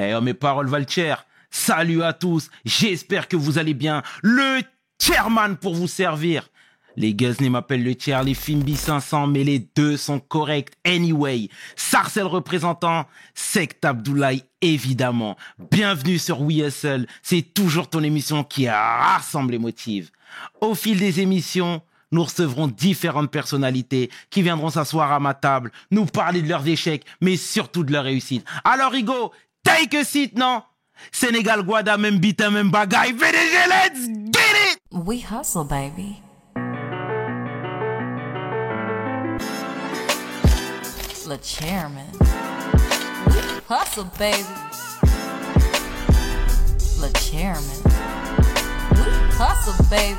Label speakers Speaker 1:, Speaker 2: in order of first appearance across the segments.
Speaker 1: Eh, oh, mes paroles valent cher. Salut à tous, j'espère que vous allez bien. Le chairman pour vous servir. Les Guzney m'appellent le tiers, les Fimbi 500, mais les deux sont corrects anyway. Sarcel représentant, Sect Abdoulaye évidemment. Bienvenue sur WeSL, c'est toujours ton émission qui rassemble les motifs. Au fil des émissions, nous recevrons différentes personnalités qui viendront s'asseoir à ma table, nous parler de leurs échecs, mais surtout de leurs réussites. Alors Hugo, take a seat, non? Sénégal, Guada, même beat, même bagaille. VDG, let's get it!
Speaker 2: We hustle, baby. Le chairman. We hustle, baby. Le chairman. We hustle, baby.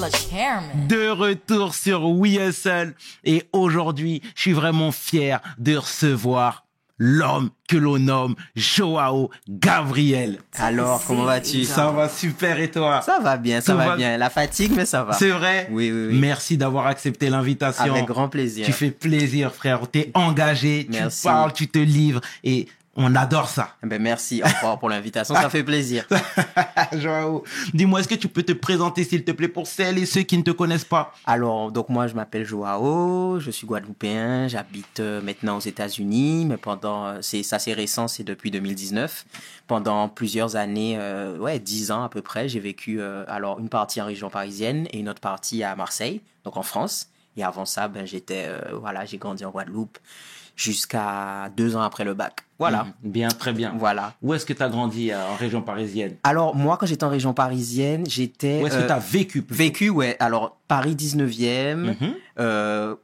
Speaker 2: Le chairman.
Speaker 1: De retour sur WeSL. Et aujourd'hui, je suis vraiment fier de recevoir l'homme que l'on nomme Joao Gabriel.
Speaker 3: Alors, comment vas-tu?
Speaker 1: Ça va super et toi?
Speaker 3: Ça va bien, ça va- bien. La fatigue, mais ça va.
Speaker 1: C'est vrai?
Speaker 3: Oui, oui, oui.
Speaker 1: Merci d'avoir accepté l'invitation.
Speaker 3: Avec grand plaisir.
Speaker 1: Tu fais plaisir, frère. T'es engagé,
Speaker 3: Merci.
Speaker 1: tu parles, tu te livres et on adore ça.
Speaker 3: Ben, merci encore pour l'invitation, ça fait plaisir.
Speaker 1: Joao, dis-moi, est-ce que tu peux te présenter, s'il te plaît, pour celles et ceux qui ne te connaissent pas?
Speaker 3: Alors, donc moi, je m'appelle Joao, je suis guadeloupéen, j'habite euh, maintenant aux États-Unis, mais pendant, euh, c'est ça c'est récent, c'est depuis 2019. Pendant plusieurs années, euh, ouais, dix ans à peu près, j'ai vécu euh, alors une partie en région parisienne et une autre partie à Marseille, donc en France. Et avant ça, ben j'étais, euh, voilà, j'ai grandi en Guadeloupe jusqu'à deux ans après le bac. Voilà,
Speaker 1: Mhm. Bien, très bien.
Speaker 3: voilà.
Speaker 1: Où est-ce que tu as grandi euh, en région parisienne?
Speaker 3: Alors moi, quand j'étais en région parisienne, j'étais
Speaker 1: Où est-ce que
Speaker 3: euh,
Speaker 1: tu as vécu
Speaker 3: vécu, ouais. Alors Paris 19e.
Speaker 1: Mhm.
Speaker 3: euh,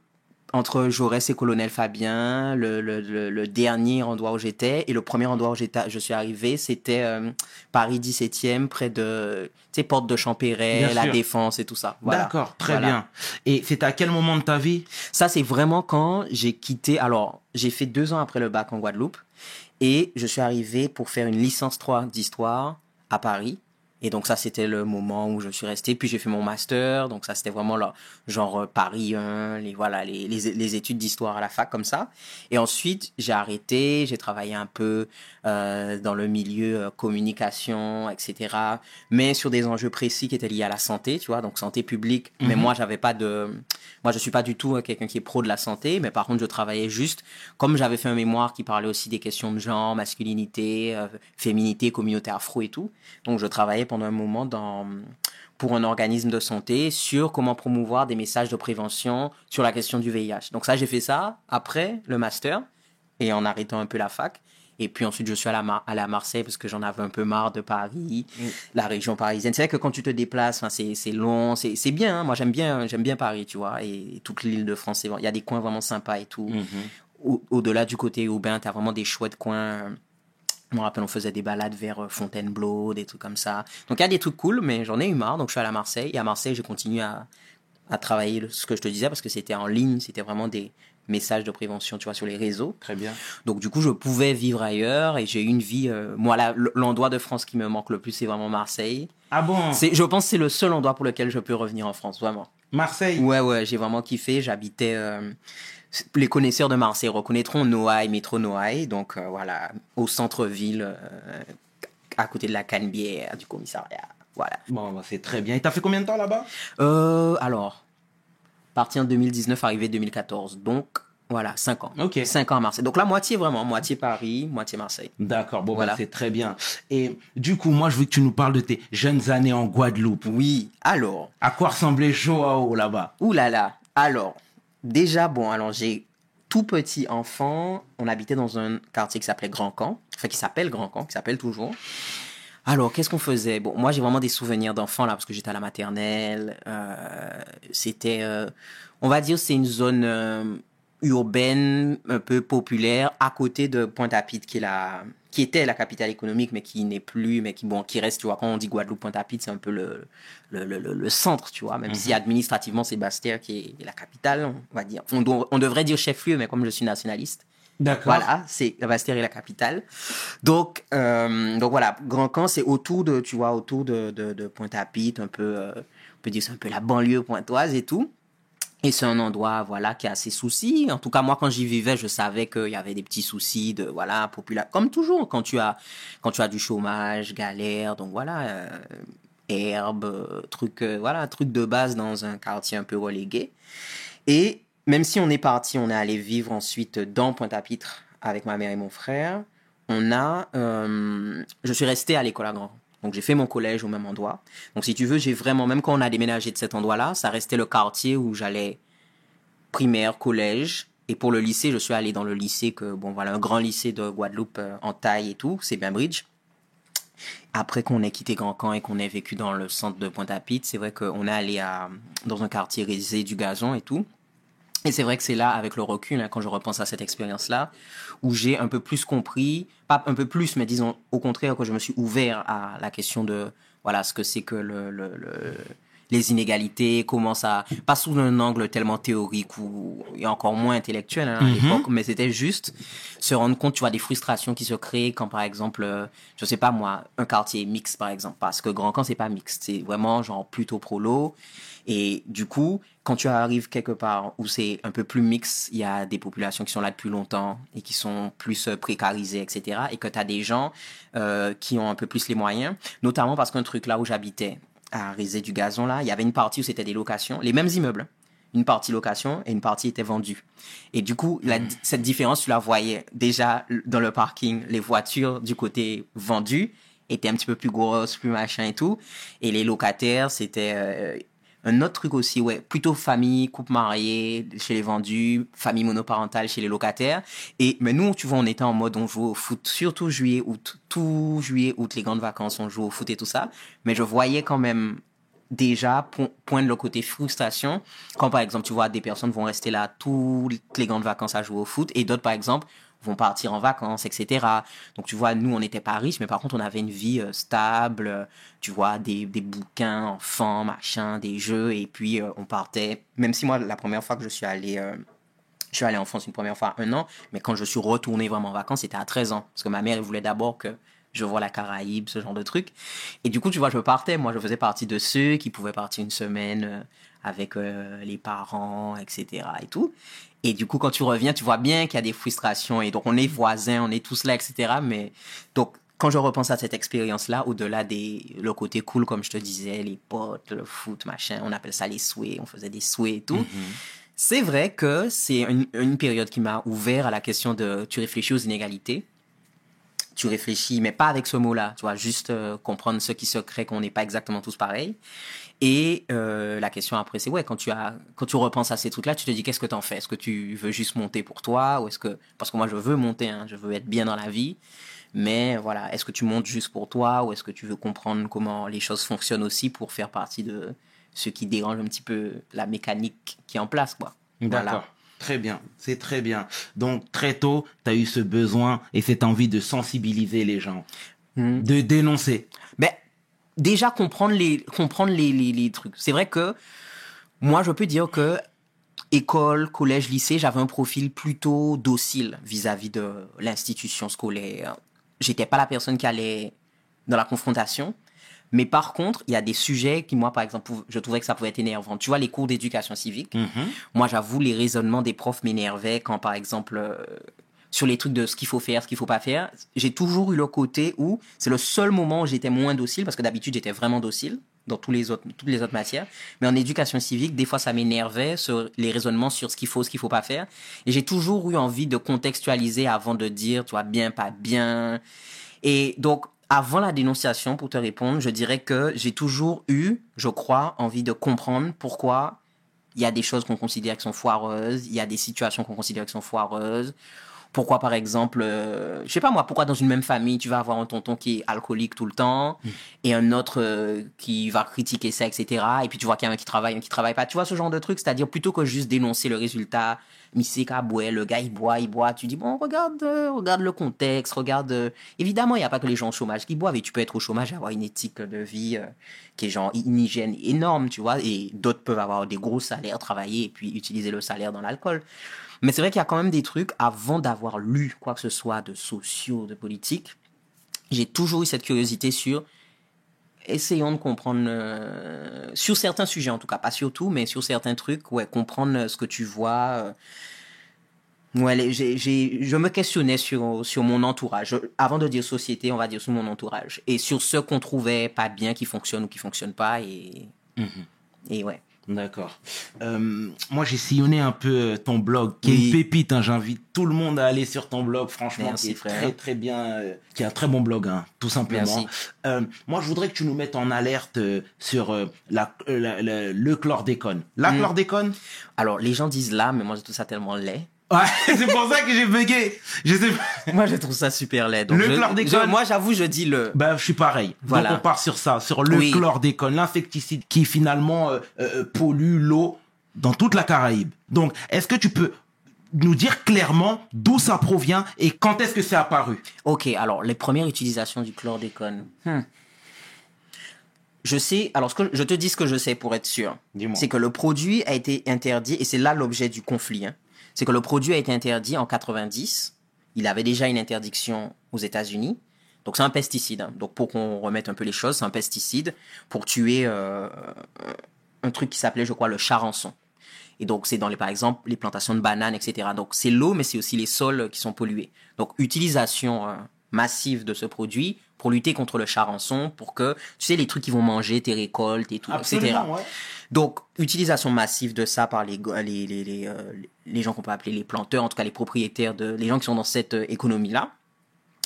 Speaker 3: entre Jaurès et Colonel Fabien, le, le, le, le dernier endroit où j'étais et le premier endroit où j'étais, je suis arrivé, c'était euh, Paris 17e, près de, tu sais, Porte de Champéret,
Speaker 1: Bien
Speaker 3: la
Speaker 1: sûr.
Speaker 3: Défense et tout ça. Voilà.
Speaker 1: D'accord, très
Speaker 3: Voilà.
Speaker 1: bien. Et c'est à quel moment de ta vie?
Speaker 3: Ça, c'est vraiment quand j'ai quitté. Alors, j'ai fait deux ans après le bac en Guadeloupe et je suis arrivé pour faire une licence 3 d'histoire à Paris. Et donc ça, c'était le moment où je suis resté. Puis j'ai fait mon master. Donc ça, c'était vraiment là, genre euh, Paris 1, les, voilà, les, les, les études d'histoire à la fac comme ça. Et ensuite, j'ai arrêté. J'ai travaillé un peu euh, dans le milieu euh, communication, etc. Mais sur des enjeux précis qui étaient liés à la santé, tu vois, donc santé publique. Mais
Speaker 1: Mhm.
Speaker 3: moi, j'avais pas de... Moi, je suis pas du tout euh, quelqu'un qui est pro de la santé, mais par contre, je travaillais juste, comme j'avais fait un mémoire qui parlait aussi des questions de genre, masculinité, féminité, communauté afro et tout. Donc, je travaillais pendant un moment dans pour un organisme de santé sur comment promouvoir des messages de prévention sur la question du VIH. Donc ça, j'ai fait ça après le master et en arrêtant un peu la fac. Et puis ensuite, je suis allé à, Mar- allé à Marseille parce que j'en avais un peu marre de Paris, la région parisienne. C'est vrai que quand tu te déplaces, c'est long, c'est bien. hein. Moi, j'aime bien, j'aime bien Paris, tu vois, et toute l'île de France. Il y a des coins vraiment sympas et tout.
Speaker 1: Mhm.
Speaker 3: Au- Au-delà du côté urbain, tu as vraiment des chouettes coins. Je me rappelle, on faisait des balades vers euh, Fontainebleau, des trucs comme ça. Donc il y a des trucs cool, mais j'en ai eu marre. Donc je suis allé à Marseille. Et à Marseille, j'ai continué à, à travailler le- ce que je te disais parce que c'était en ligne, c'était vraiment des messages de prévention, tu vois, sur les réseaux.
Speaker 1: Très bien.
Speaker 3: Donc du coup, je pouvais vivre ailleurs et j'ai eu une vie. euh, moi, l'endroit de France qui me manque le plus, c'est vraiment Marseille.
Speaker 1: Ah bon?
Speaker 3: C'est, je pense que c'est le seul endroit pour lequel je peux revenir en France, vraiment.
Speaker 1: Marseille?
Speaker 3: Ouais, ouais, j'ai vraiment kiffé. J'habitais. euh, les connaisseurs de Marseille reconnaîtront Noailles, métro Noailles. Donc euh, voilà, au centre-ville, euh, à côté de la Canebière, du commissariat. Voilà.
Speaker 1: Bon, bah, c'est très bien. Et t'as fait combien de temps là-bas?
Speaker 3: Euh, alors, parti en 2019, arrivé 2014. Donc voilà, 5 ans.
Speaker 1: Ok.
Speaker 3: 5 ans à Marseille. Donc la moitié vraiment, moitié Paris, moitié Marseille.
Speaker 1: D'accord, bon, bah,
Speaker 3: Voilà.
Speaker 1: c'est très bien. Et du coup, moi, je veux que tu nous parles de tes jeunes années en Guadeloupe.
Speaker 3: Oui, alors.
Speaker 1: À quoi ressemblait Joao là-bas?
Speaker 3: Ouh là là. Alors, déjà, bon, alors j'ai tout petit enfant. On habitait dans un quartier qui s'appelait Grand Camp. Enfin, qui s'appelle Grand Camp, qui s'appelle toujours. Alors, qu'est-ce qu'on faisait? Bon, moi, j'ai vraiment des souvenirs d'enfant là, parce que j'étais à la maternelle. Euh, c'était, euh, on va dire, c'est une zone euh, urbaine, un peu populaire, à côté de Pointe-à-Pitre, qui est la, qui était la capitale économique, mais qui n'est plus, mais qui, bon, qui reste, tu vois, quand on dit Guadeloupe, Pointe-à-Pitre, c'est un peu le, le, le, le- centre, tu vois, même si administrativement, c'est Bastia qui est la capitale, on va dire. On, doit- on devrait dire chef-lieu, mais comme je suis nationaliste,
Speaker 1: D'accord.
Speaker 3: voilà, c'est la Bastère est la capitale. Donc, euh, donc voilà, Grand Camp, c'est autour de, tu vois, autour de, de, de Pointe-à-Pitre, un peu, euh, on peut dire c'est un peu la banlieue pointoise et tout. Et c'est un endroit, voilà, qui a ses soucis. En tout cas, moi, quand j'y vivais, je savais qu'il y avait des petits soucis de, voilà, population. Comme toujours, quand tu as, quand tu as du chômage, galère, donc voilà, euh, herbe, truc, euh, voilà, truc de base dans un quartier un peu relégué. Et même si on est parti, on est allé vivre ensuite dans Pointe-à-Pitre avec ma mère et mon frère, on a, euh, je suis resté à l'école à Grand. Donc j'ai fait mon collège au même endroit. Donc si tu veux, j'ai vraiment, même quand on a déménagé de cet endroit-là, ça restait le quartier où j'allais primaire, collège. Et pour le lycée, je suis allé dans le lycée que, bon voilà, un grand lycée de Guadeloupe euh, en taille et tout, c'est Bainbridge. Après qu'on ait quitté Grand Camp et qu'on ait vécu dans le centre de Pointe-à-Pitre, c'est vrai qu'on est allé dans un quartier risé du gazon et tout. Et c'est vrai que c'est là, avec le recul, hein, quand je repense à cette expérience-là, où j'ai un peu plus compris, pas un peu plus, mais disons au contraire, que je me suis ouvert à la question de, voilà, ce que c'est que le, le, le- les inégalités, comment ça, pas sous un angle tellement théorique ou et encore moins intellectuel hein, à l'époque, mais c'était juste se rendre compte, tu vois, des frustrations qui se créent quand, par exemple, euh, je sais pas moi, un quartier mixte, par exemple, parce que Grand Camp, c'est pas mixte, c'est vraiment genre plutôt prolo. Et du coup, quand tu arrives quelque part où c'est un peu plus mixte, il y a des populations qui sont là depuis longtemps et qui sont plus euh, précarisées, etc. Et que tu as des gens euh, qui ont un peu plus les moyens, notamment parce qu'un truc là où j'habitais, à Rizé du Gazon, là, il y avait une partie où c'était des locations, les mêmes immeubles. Une partie location et une partie était vendue. Et du coup, cette différence, tu la voyais déjà dans le parking. Les voitures du côté vendu étaient un petit peu plus grosses, plus machin et tout. Et les locataires, c'était euh, un autre truc aussi, ouais, plutôt famille, couple marié chez les vendus, famille monoparentale chez les locataires. Et mais nous, tu vois, on était en mode on joue au foot, surtout juillet, août, tout juillet, août, les grandes vacances, on joue au foot et tout ça. Mais je voyais quand même déjà po- pointe le côté frustration quand par exemple tu vois des personnes vont rester là toutes les grandes vacances à jouer au foot et d'autres par exemple vont partir en vacances etc donc tu vois nous on n'était pas riches mais par contre on avait une vie euh, stable euh, tu vois des, des bouquins enfants machin des jeux et puis euh, on partait même si moi la première fois que je suis allé je suis allé en France une première fois un an, mais quand je suis retourné vraiment en vacances, c'était à 13 ans. Parce que ma mère, elle voulait d'abord que je vois la Caraïbe, ce genre de truc. Et du coup, tu vois, je partais. Moi, je faisais partie de ceux qui pouvaient partir une semaine avec les parents, etc. et tout. Et du coup, quand tu reviens, tu vois bien qu'il y a des frustrations. Et donc, on est voisins, on est tous là, etc. Mais donc, quand je repense à cette expérience-là, au-delà des le côté cool, comme je te disais, les potes, le foot, machin, on appelle ça les souhaits, on faisait des souhaits et tout. C'est vrai que c'est une, une période qui m'a ouvert à la question de tu réfléchis aux inégalités. Tu réfléchis, mais pas avec ce mot-là, tu vois, juste euh, comprendre ce qui se crée, qu'on n'est pas exactement tous pareils. Et euh, la question après, c'est ouais, quand tu as, quand tu repenses à ces trucs-là, tu te dis qu'est-ce que t'en fais? Est-ce que tu veux juste monter pour toi? Ou est-ce que parce que moi je veux monter, hein, je veux être bien dans la vie, mais voilà, est-ce que tu montes juste pour toi? Ou est-ce que tu veux comprendre comment les choses fonctionnent aussi pour faire partie de ce qui dérange un petit peu la mécanique qui est en place, quoi?
Speaker 1: D'accord.
Speaker 3: Voilà.
Speaker 1: Très bien, c'est très bien. Donc très tôt, tu as eu ce besoin et cette envie de sensibiliser les gens,
Speaker 3: Mhm.
Speaker 1: de dénoncer.
Speaker 3: Déjà comprendre les comprendre les, les, les trucs. C'est vrai que moi je peux dire que école, collège, lycée, j'avais un profil plutôt docile vis-à-vis de l'institution scolaire. J'étais pas la personne qui allait dans la confrontation. Mais par contre, il y a des sujets qui, moi, par exemple, je trouvais que ça pouvait être énervant. Tu vois, les cours d'éducation civique.
Speaker 1: Mhm.
Speaker 3: Moi, j'avoue, les raisonnements des profs m'énervaient quand, par exemple, euh, sur les trucs de ce qu'il faut faire, ce qu'il faut pas faire. J'ai toujours eu le côté où c'est le seul moment où j'étais moins docile, parce que d'habitude, j'étais vraiment docile dans tous les autres, toutes les autres matières. Mais en éducation civique, des fois, ça m'énervait sur les raisonnements sur ce qu'il faut, ce qu'il faut pas faire. Et j'ai toujours eu envie de contextualiser avant de dire, tu vois, bien, pas bien. Et donc, avant la dénonciation, pour te répondre, je dirais que j'ai toujours eu, je crois, envie de comprendre pourquoi il y a des choses qu'on considère qui sont foireuses, il y a des situations qu'on considère qui sont foireuses. Pourquoi, par exemple, euh, je sais pas moi, pourquoi dans une même famille, tu vas avoir un tonton qui est alcoolique tout le temps et un autre euh, qui va critiquer ça, etc. Et puis tu vois qu'il y a un qui travaille, un qui travaille pas. Tu vois ce genre de truc, c'est-à-dire plutôt que juste dénoncer le résultat, Misseka boit, le gars il boit, il boit, tu dis bon, regarde, euh, regarde le contexte, regarde. Évidemment, il n'y a pas que les gens au chômage qui boivent et tu peux être au chômage et avoir une éthique de vie qui est genre une hygiène énorme, tu vois, et d'autres peuvent avoir des gros salaires, travailler et puis utiliser le salaire dans l'alcool. Mais c'est vrai qu'il y a quand même des trucs, avant d'avoir lu quoi que ce soit de sociaux, de politique, j'ai toujours eu cette curiosité sur essayons de comprendre euh, sur certains sujets en tout cas, pas sur tout, mais sur certains trucs, ouais, comprendre euh, ce que tu vois. euh. Ouais, les- je me questionnais sur, sur mon entourage. Avant de dire société, on va dire sur mon entourage. Et sur ce qu'on trouvait pas bien, qui fonctionne ou qui fonctionne pas. Et, et ouais.
Speaker 1: D'accord. Euh, moi, j'ai sillonné un peu euh, ton blog, qui est une pépite. hein. J'invite tout le monde à aller sur ton blog, franchement,
Speaker 3: Merci,
Speaker 1: qui est
Speaker 3: frère.
Speaker 1: très très bien, euh, qui est un très bon blog, hein, tout simplement. Euh, moi, je voudrais que tu nous mettes en alerte euh, sur euh, la, la- la- le chlordécone. La
Speaker 3: Mm.
Speaker 1: chlordécone?
Speaker 3: Alors, les gens disent là, mais moi, je trouve ça tellement laid.
Speaker 1: Ouais, c'est pour ça que j'ai bugué. Je sais pas.
Speaker 3: Moi, je trouve ça super laid. Donc,
Speaker 1: Le
Speaker 3: je-
Speaker 1: chlordécone.
Speaker 3: je- Moi, j'avoue, je dis le.
Speaker 1: Ben, je suis pareil.
Speaker 3: Voilà.
Speaker 1: Donc, on part sur ça, sur le
Speaker 3: Oui.
Speaker 1: chlordécone, l'insecticide qui finalement euh, euh, pollue l'eau dans toute la Caraïbe. Donc, est-ce que tu peux nous dire clairement d'où ça provient et quand est-ce que c'est apparu?
Speaker 3: Ok, alors les premières utilisations du chlordécone. Hmm. Je sais, alors ce que, je te dis ce que je sais pour être sûr. C'est que le produit a été interdit, et c'est là l'objet du conflit. hein. C'est que le produit a été interdit en 90. Il avait déjà une interdiction aux États-Unis. Donc c'est un pesticide. hein. Donc pour qu'on remette un peu les choses, c'est un pesticide pour tuer euh, un truc qui s'appelait, je crois, le charançon. Et donc, c'est dans les, par exemple, les plantations de bananes, etc. Donc, c'est l'eau, mais c'est aussi les sols qui sont pollués. Donc, utilisation euh, massive de ce produit pour lutter contre le charançon, pour que, tu sais, les trucs qui vont manger tes récoltes et tout, etc. Donc, utilisation massive de ça par les, les, les, les, euh, les gens qu'on peut appeler les planteurs, en tout cas les propriétaires, de, les gens qui sont dans cette euh, économie-là.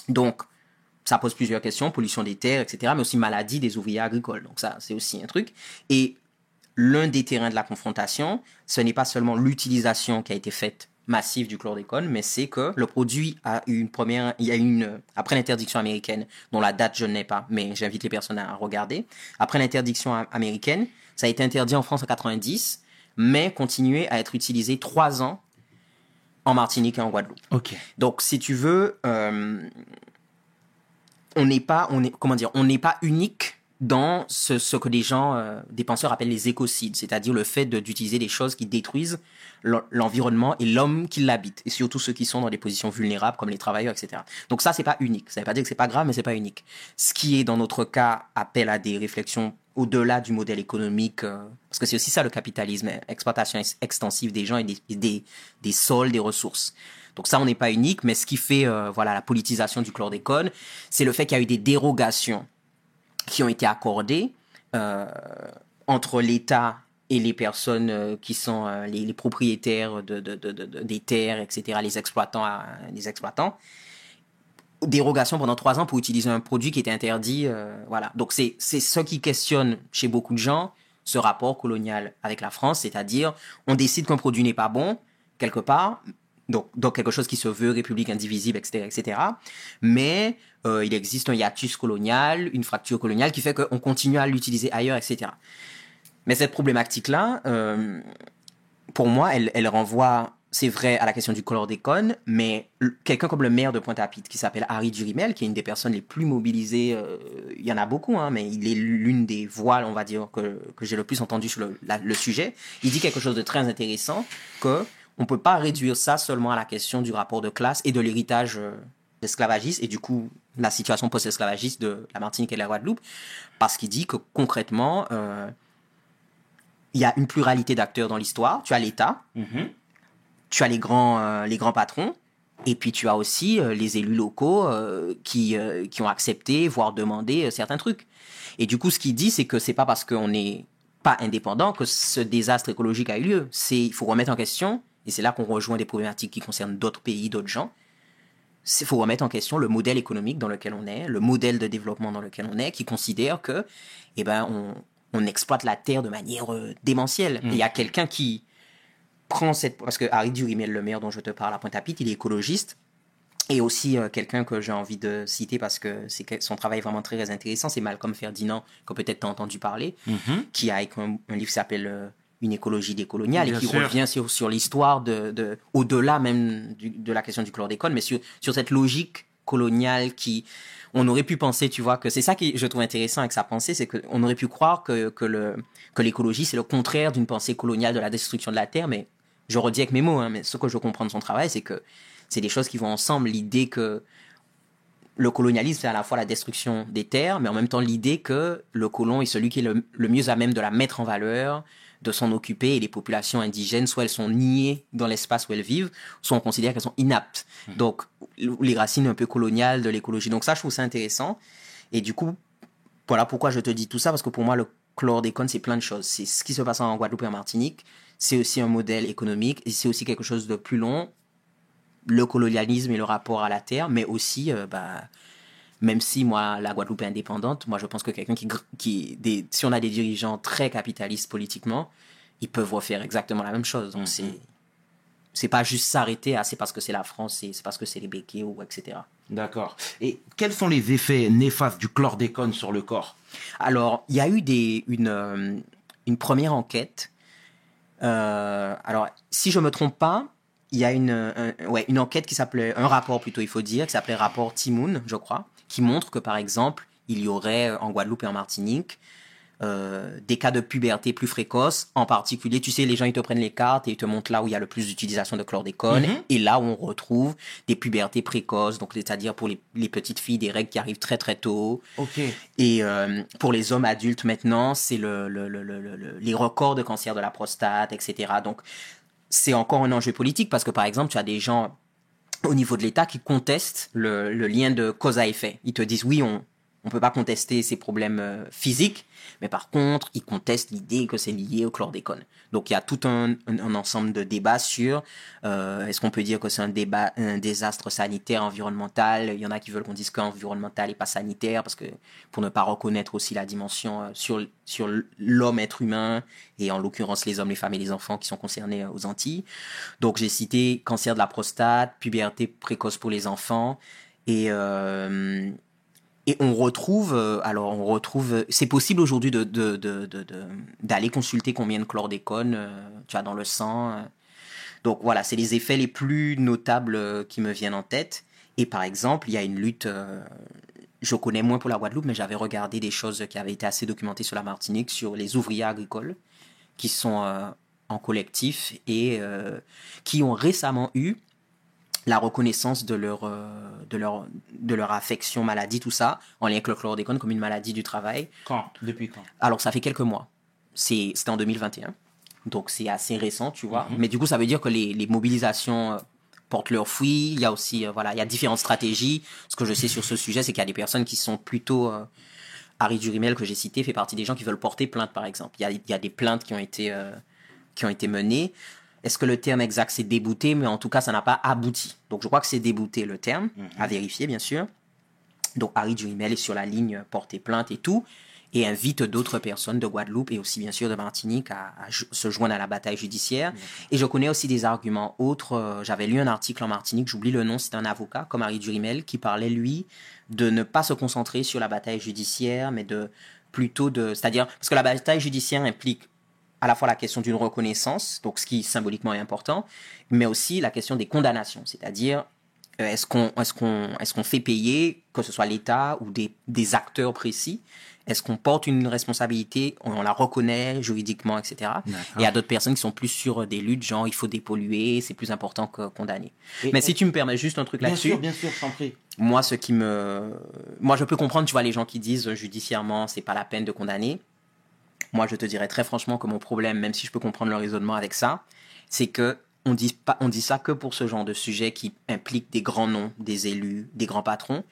Speaker 3: Donc, ça pose plusieurs questions, pollution des terres, etc., mais aussi maladie des ouvriers agricoles. Donc, ça, c'est aussi un truc. Et l'un des terrains de la confrontation, ce n'est pas seulement l'utilisation qui a été faite massive du chlordécone, mais c'est que le produit a eu une première, il y a une, après l'interdiction américaine, dont la date je n'ai pas, mais j'invite les personnes à regarder. Après l'interdiction américaine, ça a été interdit en France en 90, mais continué à être utilisé trois ans en Martinique et en Guadeloupe.
Speaker 1: Ok.
Speaker 3: Donc, si tu veux, euh, on n'est pas, on est, comment dire, on n'est pas unique dans ce, ce que des gens, euh, des penseurs appellent les écocides, c'est-à-dire le fait de- d'utiliser des choses qui détruisent l'en- l'environnement et l'homme qui l'habite, et surtout ceux qui sont dans des positions vulnérables comme les travailleurs, etc. Donc ça, c'est pas unique. Ça veut pas dire que c'est pas grave, mais c'est pas unique. Ce qui est dans notre cas appelle à des réflexions au-delà du modèle économique, euh, parce que c'est aussi ça le capitalisme, exploitation ex- extensive des gens et des, des, des sols, des ressources. Donc ça, on n'est pas unique, mais ce qui fait euh, voilà la politisation du chlordécone, c'est le fait qu'il y a eu des dérogations qui ont été accordées euh, entre l'État et les personnes qui sont les, propriétaires de, de- de- de- de- des terres, etc., les exploitants, les exploitants. Dérogation pendant trois ans pour utiliser un produit qui était interdit. euh, voilà. Donc c'est ce qui questionne chez beaucoup de gens ce rapport colonial avec la France, c'est-à-dire on décide qu'un produit n'est pas bon quelque part, donc, donc quelque chose qui se veut république indivisible, etc., etc. Mais euh, il existe un hiatus colonial, une fracture coloniale qui fait qu'on continue à l'utiliser ailleurs, etc. Mais cette problématique-là, euh, pour moi, elle, elle renvoie, c'est vrai, à la question du chlordécone, mais quelqu'un comme le maire de Pointe-à-Pitre, qui s'appelle Harry Durimel, qui est une des personnes les plus mobilisées, euh, il y en a beaucoup, hein, mais il est l'une des voix, on va dire, que, que j'ai le plus entendu sur le, sujet. Il dit quelque chose de très intéressant, que on peut pas réduire ça seulement à la question du rapport de classe et de l'héritage euh, esclavagiste et du coup la situation post-esclavagiste de la Martinique et de la Guadeloupe, parce qu'il dit que concrètement, euh, il y a une pluralité d'acteurs dans l'histoire. Tu as l'État,
Speaker 1: Mhm.
Speaker 3: Tu as les grands, euh, les grands patrons, et puis tu as aussi euh, les élus locaux euh, qui, qui ont accepté, voire demandé certains trucs. Et du coup, ce qu'il dit, c'est que c'est pas parce qu'on n'est pas indépendant que ce désastre écologique a eu lieu. C'est, il faut remettre en question, et c'est là qu'on rejoint des problématiques qui concernent d'autres pays, d'autres gens. Il faut remettre en question le modèle économique dans lequel on est, le modèle de développement dans lequel on est, qui considère que, eh ben, on, on exploite la terre de manière euh, démentielle. Et il y a quelqu'un qui prend cette, parce que Harry Durimel, le maire dont je te parle à Pointe-à-Pitre, il est écologiste. Et aussi euh, quelqu'un que j'ai envie de citer parce que c'est son travail est vraiment très intéressant, c'est Malcolm Ferdinand, que peut-être tu as entendu parler,
Speaker 1: Mhm.
Speaker 3: qui a écrit un, un livre qui s'appelle euh, Une écologie décoloniale
Speaker 1: Bien
Speaker 3: et qui
Speaker 1: sûr.
Speaker 3: revient sur, sur l'histoire de, de au-delà même du- de la question du chlordécone, mais sur, sur cette logique coloniale qui, on aurait pu penser, tu vois, que c'est ça que je trouve intéressant avec sa pensée, c'est qu'on aurait pu croire que, que le, que l'écologie, c'est le contraire d'une pensée coloniale de la destruction de la terre, mais je redis avec mes mots, hein, mais ce que je comprends de son travail, c'est que c'est des choses qui vont ensemble. L'idée que le colonialisme, c'est à la fois la destruction des terres, mais en même temps l'idée que le colon est celui qui est le, le mieux à même de la mettre en valeur, de s'en occuper, et les populations indigènes, soit elles sont niées dans l'espace où elles vivent, soit on considère qu'elles sont inaptes. Donc, les racines un peu coloniales de l'écologie. Donc ça, je trouve ça intéressant. Et du coup, voilà pourquoi je te dis tout ça, parce que pour moi, le chlordécone, c'est plein de choses. C'est ce qui se passe en Guadeloupe et en Martinique. C'est aussi un modèle économique, et c'est aussi quelque chose de plus long, le colonialisme et le rapport à la terre, mais aussi, euh, bah, même si moi, la Guadeloupe est indépendante, moi je pense que quelqu'un qui, qui des, si on a des dirigeants très capitalistes politiquement, ils peuvent refaire exactement la même chose. Donc c'est, c'est pas juste s'arrêter à c'est parce que c'est la France, c'est c'est parce que c'est les béquets ou etc.
Speaker 1: D'accord. Et quels sont les effets néfastes du chlordécone sur le corps?
Speaker 3: Alors, il y a eu des, une, euh, une première enquête. Euh, alors, si je me trompe pas, il y a une, un- ouais, une enquête qui s'appelait, un rapport plutôt, il faut dire, qui s'appelait rapport Timoun, je crois, qui montre que, par exemple, il y aurait euh, en Guadeloupe et en Martinique euh, des cas de puberté plus précoces. En particulier, tu sais, les gens, ils te prennent les cartes et ils te montrent là où il y a le plus d'utilisation de chlordécone
Speaker 1: Mhm.
Speaker 3: et là où on retrouve des pubertés précoces, donc c'est-à-dire pour les, les petites filles, des règles qui arrivent très très tôt.
Speaker 1: Ok.
Speaker 3: Et euh, pour les hommes adultes maintenant, c'est le, le, le, le- le- le- les records de cancer de la prostate, etc. Donc, c'est encore un enjeu politique parce que, par exemple, tu as des gens au niveau de l'État qui contestent le, le lien de cause à effet. Ils te disent, oui, on on peut pas contester ces problèmes euh, physiques, mais par contre, ils contestent l'idée que c'est lié au chlordécone. Donc, il y a tout un, un, un ensemble de débats sur euh, est-ce qu'on peut dire que c'est un débat, un désastre sanitaire, environnemental? Il y en a qui veulent qu'on dise qu'environnemental et pas sanitaire, parce que pour ne pas reconnaître aussi la dimension euh, sur sur l'homme être humain et en l'occurrence les hommes, les femmes et les enfants qui sont concernés euh, aux Antilles. Donc j'ai cité cancer de la prostate, puberté précoce pour les enfants et euh, et on retrouve, euh, alors on retrouve, c'est possible aujourd'hui de, d'aller consulter combien de chlordécone euh, tu as dans le sang. euh. Donc voilà, c'est les effets les plus notables euh, qui me viennent en tête. Et par exemple, il y a une lutte, euh, je connais moins pour la Guadeloupe, mais j'avais regardé des choses qui avaient été assez documentées sur la Martinique, sur les ouvriers agricoles qui sont euh, en collectif et euh, qui ont récemment eu la reconnaissance de leur, euh, de leur, de leur affection, maladie, tout ça, en lien avec le chlordécone comme une maladie du travail.
Speaker 1: Quand? Depuis quand?
Speaker 3: Alors, ça fait quelques mois. C'est- C'était en 2021. Donc, c'est assez récent, tu vois. Mais du coup, ça veut dire que les, les mobilisations euh, portent leurs fruits. Il y a aussi, euh, voilà, il y a différentes stratégies. Ce que je sais sur ce sujet, c'est qu'il y a des personnes qui sont plutôt... Harry Durimel, que j'ai cité, fait partie des gens qui veulent porter plainte, par exemple. Il y a, il y a des plaintes qui ont été, qui ont été menées. Est-ce que le terme exact, c'est débouté? Mais en tout cas, ça n'a pas abouti. Donc, je crois que c'est débouté, le terme, à vérifier, bien sûr. Donc Harry Durimel est sur la ligne porter plainte et tout, et invite d'autres personnes de Guadeloupe et aussi bien sûr de Martinique à, se joindre à la bataille judiciaire. Et je connais aussi des arguments autres. euh, J'avais lu un article en Martinique, j'oublie le nom, c'était un avocat comme Harry Durimel qui parlait lui de ne pas se concentrer sur la bataille judiciaire, mais de plutôt de, c'est-à-dire parce que la bataille judiciaire implique à la fois la question d'une reconnaissance, donc ce qui symboliquement est important, mais aussi la question des condamnations, c'est-à-dire euh, est-ce qu'on est-ce qu'on est-ce qu'on fait payer que ce soit l'État ou des, des acteurs précis est-ce qu'on porte une responsabilité on, la reconnaît juridiquement etc et il y a d'autres personnes qui sont plus sur des luttes genre il faut dépolluer c'est plus important que condamner.
Speaker 1: Et-
Speaker 3: mais si tu me permets juste un truc
Speaker 1: Bien
Speaker 3: là-dessus.
Speaker 1: sûr, bien sûr, je t'en prie.
Speaker 3: moi ce qui me moi je peux comprendre tu vois les gens qui disent judiciairement c'est pas la peine de condamner moi je te dirais très franchement que mon problème même si je peux comprendre le raisonnement avec ça c'est que on dit pas on dit ça que pour ce genre de sujet qui implique des grands noms des élus des grands patrons.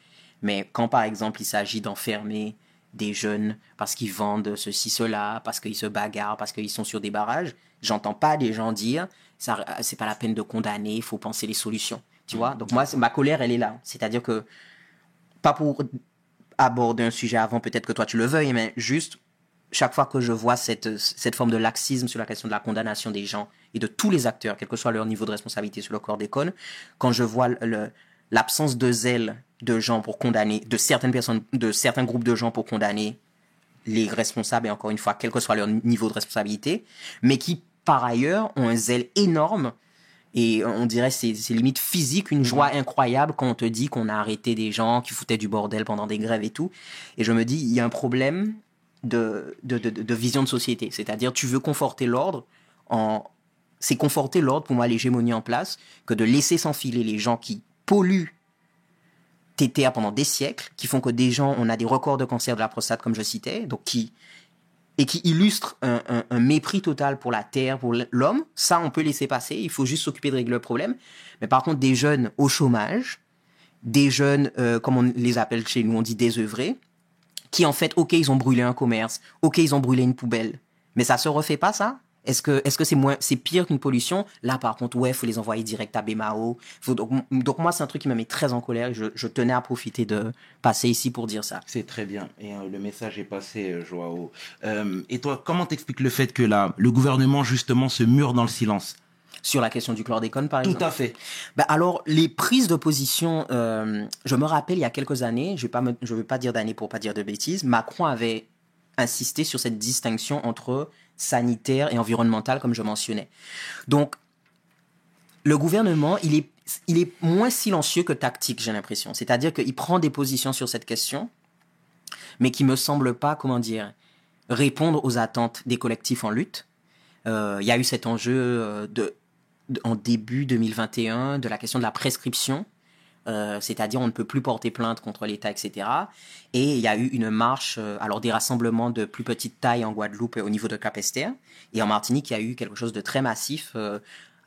Speaker 3: Mais quand par exemple il s'agit d'enfermer des jeunes parce qu'ils vendent ceci cela parce qu'ils se bagarrent parce qu'ils sont sur des barrages j'entends pas des gens dire ça c'est pas la peine de condamner il faut penser les solutions. Tu vois? Donc moi ma colère elle est là. C'est-à-dire que pas pour aborder un sujet avant peut-être que toi tu le veuilles mais juste chaque fois que je vois cette, cette forme de laxisme sur la question de la condamnation des gens et de tous les acteurs, quel que soit leur niveau de responsabilité sur le corps d'école, quand je vois l'absence de zèle de gens pour condamner, de certaines personnes, de certains groupes de gens pour condamner les responsables, et encore une fois, quel que soit leur niveau de responsabilité, mais qui, par ailleurs, ont un zèle énorme et on dirait c'est c'est limite physique, une joie incroyable quand on te dit qu'on a arrêté des gens qui foutaient du bordel pendant des grèves et tout. Et je me dis, il y a un problème de, de, de, vision de société. C'est-à-dire, tu veux conforter l'ordre en... C'est conforter l'ordre, pour moi, l'hégémonie en place, que de laisser s'enfiler les gens qui polluent tétères pendant des siècles, qui font que des gens, on a des records de cancer de la prostate, comme je citais, donc qui et qui illustrent un, un- un mépris total pour la terre, pour l'homme. Ça, on peut laisser passer. Il faut juste s'occuper de régler le problème. Mais par contre, des jeunes au chômage, des jeunes, euh, comme on les appelle chez nous, on dit désœuvrés, qui en fait, ok, ils ont brûlé un commerce, ok, ils ont brûlé une poubelle, mais ça se refait pas ça? Est-ce que est-ce que c'est moins c'est pire qu'une pollution? Là, par contre, ouais, faut les envoyer direct à Bemao. Faut donc, donc moi, c'est un truc qui me met très en colère. et Je, je tenais à profiter de passer ici pour dire ça.
Speaker 1: C'est très bien. Et euh, le message est passé, euh, Joao. Euh, et toi, comment t'expliques le fait que là, le gouvernement, justement, se mure dans le silence?
Speaker 3: Sur la question du chlordécone, par exemple.
Speaker 1: Tout à fait.
Speaker 3: Ben alors, les prises de position, euh, je me rappelle il y a quelques années, je vais pas me- je veux pas dire d'années pour pas dire de bêtises, Macron avait insisté sur cette distinction entre sanitaire et environnemental, comme je mentionnais. Donc, le gouvernement, il est, il est moins silencieux que tactique, j'ai l'impression. C'est-à-dire qu'il prend des positions sur cette question, mais qui me semble pas, comment dire, répondre aux attentes des collectifs en lutte. Euh, Il y a eu cet enjeu euh, de- en début 2021 de la question de la prescription, euh, c'est-à-dire on ne peut plus porter plainte contre l'État, etc. Et il y a eu une marche, euh, alors des rassemblements de plus petite taille en Guadeloupe au niveau de Capesterre, et en Martinique il y a eu quelque chose de très massif. euh,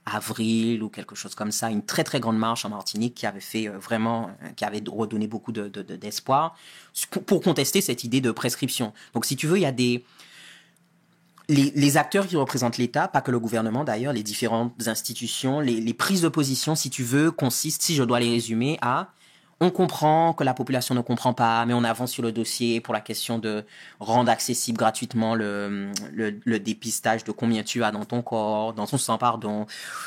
Speaker 3: avril ou quelque chose comme ça, une très très grande marche en Martinique qui avait fait vraiment, qui avait redonné beaucoup de- de- de- d'espoir pour contester cette idée de prescription. Donc si tu veux, il y a des, les, les acteurs qui représentent l'État, pas que le gouvernement d'ailleurs, les différentes institutions, les, les prises de position, si tu veux, consistent, si je dois les résumer, à on comprend que la population ne comprend pas, mais on avance sur le dossier pour la question de rendre accessible gratuitement le, le, le dépistage de combien tu as dans ton corps, dans ton sang, pardon.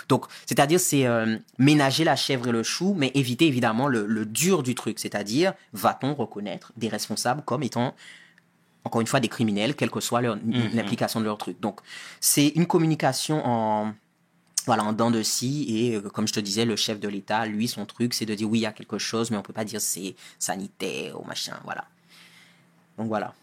Speaker 3: Donc, c'est-à-dire, c'est euh, ménager la chèvre et le chou, mais éviter évidemment le, le dur du truc, c'est-à-dire, va-t-on reconnaître des responsables comme étant encore une fois des criminels, quelle que soit leur- l'implication de leur truc. Donc, c'est une communication en voilà en dents de scie et euh, comme je te disais, le chef de l'État, lui, son truc, c'est de dire oui, il y a quelque chose, mais on peut pas dire c'est sanitaire ou machin, voilà. Donc voilà.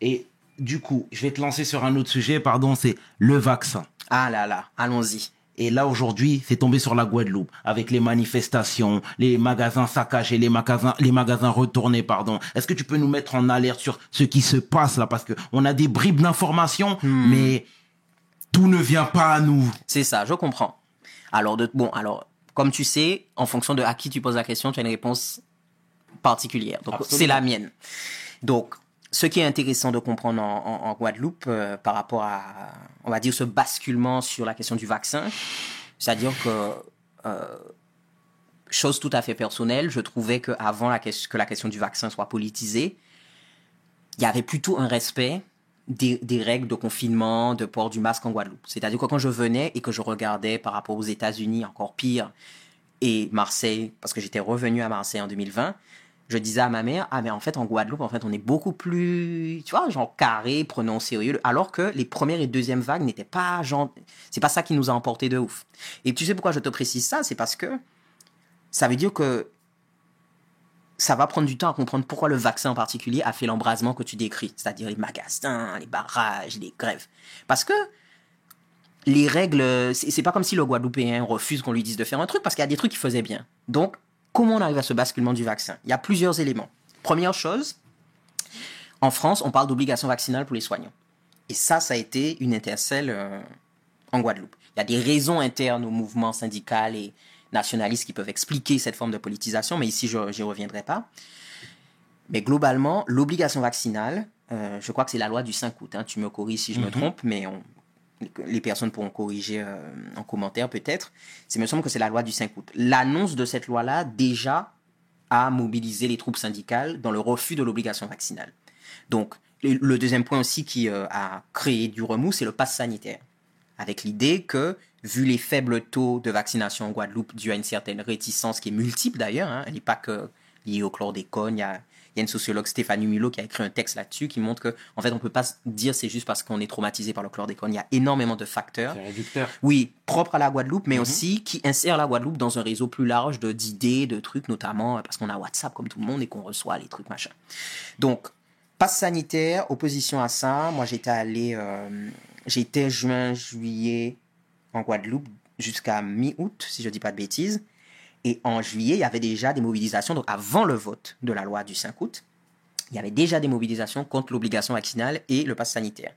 Speaker 1: Et du coup, je vais te lancer sur un autre sujet, pardon, c'est le vaccin.
Speaker 3: Ah là là, allons-y.
Speaker 1: Et là, aujourd'hui, c'est tombé sur la Guadeloupe, avec les manifestations, les magasins saccagés, les magasins, les magasins retournés, pardon. Est-ce que tu peux nous mettre en alerte sur ce qui se passe là? Parce que on a des bribes d'informations, mais tout ne vient pas à nous.
Speaker 3: C'est ça, je comprends. Alors, de, bon, alors, comme tu sais, en fonction de à qui tu poses la question, tu as une réponse particulière. Donc, c'est la mienne. Donc, ce qui est intéressant de comprendre en, Guadeloupe euh, par rapport à, on va dire, ce basculement sur la question du vaccin, c'est-à-dire que, euh, chose tout à fait personnelle, je trouvais que avant la, que la question du vaccin soit politisée, il y avait plutôt un respect des, des règles de confinement, de port du masque en Guadeloupe. C'est-à-dire que quand je venais et que je regardais par rapport aux États-Unis, encore pire, et Marseille, parce que j'étais revenu à Marseille en 2020, je disais à ma mère, ah mais en fait en Guadeloupe, en fait on est beaucoup plus, tu vois, genre carré, prenons au sérieux, alors que les premières et deuxièmes vagues n'étaient pas genre, c'est pas ça qui nous a emporté de ouf. Et tu sais pourquoi je te précise ça, c'est parce que ça veut dire que ça va prendre du temps à comprendre pourquoi le vaccin en particulier a fait l'embrasement que tu décris, c'est-à-dire les magasins, les barrages, les grèves. Parce que les règles, c'est c'est pas comme si le Guadeloupéen refuse qu'on lui dise de faire un truc, parce qu'il y a des trucs qu'il faisait bien. Donc, comment on arrive à ce basculement du vaccin Il y a plusieurs éléments. Première chose, en France, on parle d'obligation vaccinale pour les soignants. Et ça, ça a été une intercelle euh, en Guadeloupe. Il y a des raisons internes au mouvement syndical et nationaliste qui peuvent expliquer cette forme de politisation, mais ici, je n'y reviendrai pas. Mais globalement, l'obligation vaccinale, euh, je crois que c'est la loi du 5 août. hein, tu me corriges si je me trompe, mais on- les personnes pourront corriger euh, en commentaire peut-être. Il me semble que c'est la loi du 5 août. L'annonce de cette loi-là, déjà, a mobilisé les troupes syndicales dans le refus de l'obligation vaccinale. Donc, le deuxième point aussi qui euh, a créé du remous, c'est le pass sanitaire. Avec l'idée que, vu les faibles taux de vaccination en Guadeloupe, dû à une certaine réticence qui est multiple d'ailleurs, hein, elle n'est pas que liée au chlordécone, il y y a une sociologue Stéphanie Mulot qui a écrit un texte là-dessus qui montre que, en fait, on peut pas dire c'est juste parce qu'on est traumatisé par le chlordécone. Il y a énormément de facteurs.
Speaker 1: réducteur.
Speaker 3: Oui, propre à la Guadeloupe, mais aussi qui insère la Guadeloupe dans un réseau plus large de d'idées, de trucs, notamment euh, parce qu'on a WhatsApp comme tout le monde et qu'on reçoit les trucs machin. Donc, passe sanitaire, opposition à ça. Moi, j'étais allé, euh, j'étais juin, juillet en Guadeloupe jusqu'à mi-août, si je dis pas de bêtises. Et en juillet, il y avait déjà des mobilisations, donc avant le vote de la loi du 5 août, il y avait déjà des mobilisations contre l'obligation vaccinale et le pass sanitaire.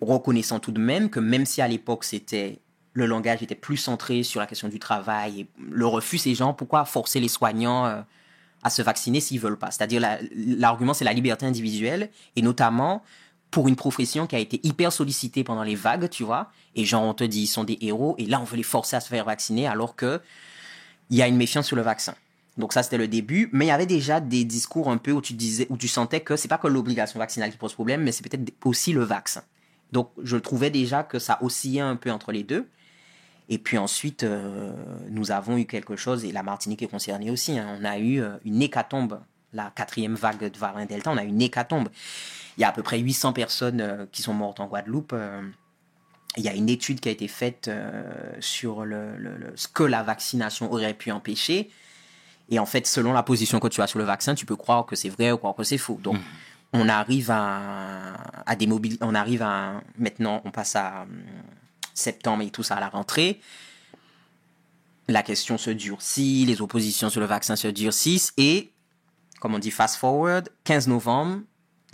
Speaker 3: Reconnaissant tout de même que même si à l'époque c'était le langage était plus centré sur la question du travail et le refus ces gens, pourquoi forcer les soignants euh, à se vacciner s'ils veulent pas? C'est-à-dire la- l'argument c'est la liberté individuelle et notamment pour une profession qui a été hyper sollicitée pendant les vagues, tu vois. Et genre on te dit ils sont des héros et là on veut les forcer à se faire vacciner alors que il y a une méfiance sur le vaccin. Donc ça c'était le début, mais il y avait déjà des discours un peu où tu disais, où tu sentais que c'est pas que l'obligation vaccinale qui pose problème, mais c'est peut-être aussi le vaccin. Donc je trouvais déjà que ça oscillait un peu entre les deux. Et puis ensuite, euh, nous avons eu quelque chose, et la Martinique est concernée aussi, hein. on a eu euh, une hécatombe, la quatrième vague de variant Delta, on a eu une hécatombe. Il y a à peu près 800 personnes euh, qui sont mortes en Guadeloupe. Il y a une étude qui a été faite euh, sur le, le- le- ce que la vaccination aurait pu empêcher. Et en fait, selon la position que tu as sur le vaccin, tu peux croire que c'est vrai ou croire que c'est faux. Donc, on arrive à, à des mobili- on arrive à, maintenant, on passe à hum, septembre et tout ça à la rentrée. La question se durcit, les oppositions sur le vaccin se durcissent et, comme on dit fast forward, 15 novembre,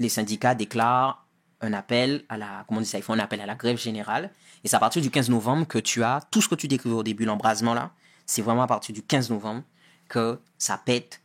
Speaker 3: les syndicats déclarent un appel à la, comment on dit ça, ils font un appel à la grève générale. Et c'est à partir du 15 novembre que tu as tout ce que tu décrivais au début, l'embrasement là. C'est vraiment à partir du 15 novembre que ça pète.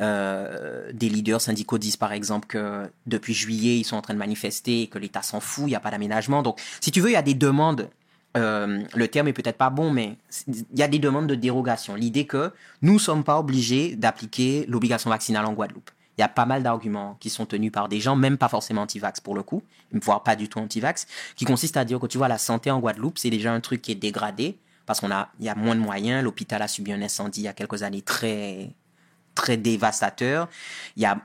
Speaker 3: Euh, des leaders syndicaux disent par exemple que depuis juillet, ils sont en train de manifester que l'État s'en fout, il n'y a pas d'aménagement. Donc, si tu veux, il y a des demandes. euh, le terme est peut-être pas bon, mais il y a des demandes de dérogation. L'idée que nous ne sommes pas obligés d'appliquer l'obligation vaccinale en Guadeloupe. Il y a pas mal d'arguments qui sont tenus par des gens, même pas forcément anti-vax pour le coup, voire pas du tout anti-vax, qui consistent à dire que tu vois, la santé en Guadeloupe, c'est déjà un truc qui est dégradé parce qu'on a, y a moins de moyens. L'hôpital a subi un incendie il y a quelques années très, très dévastateur. Il y a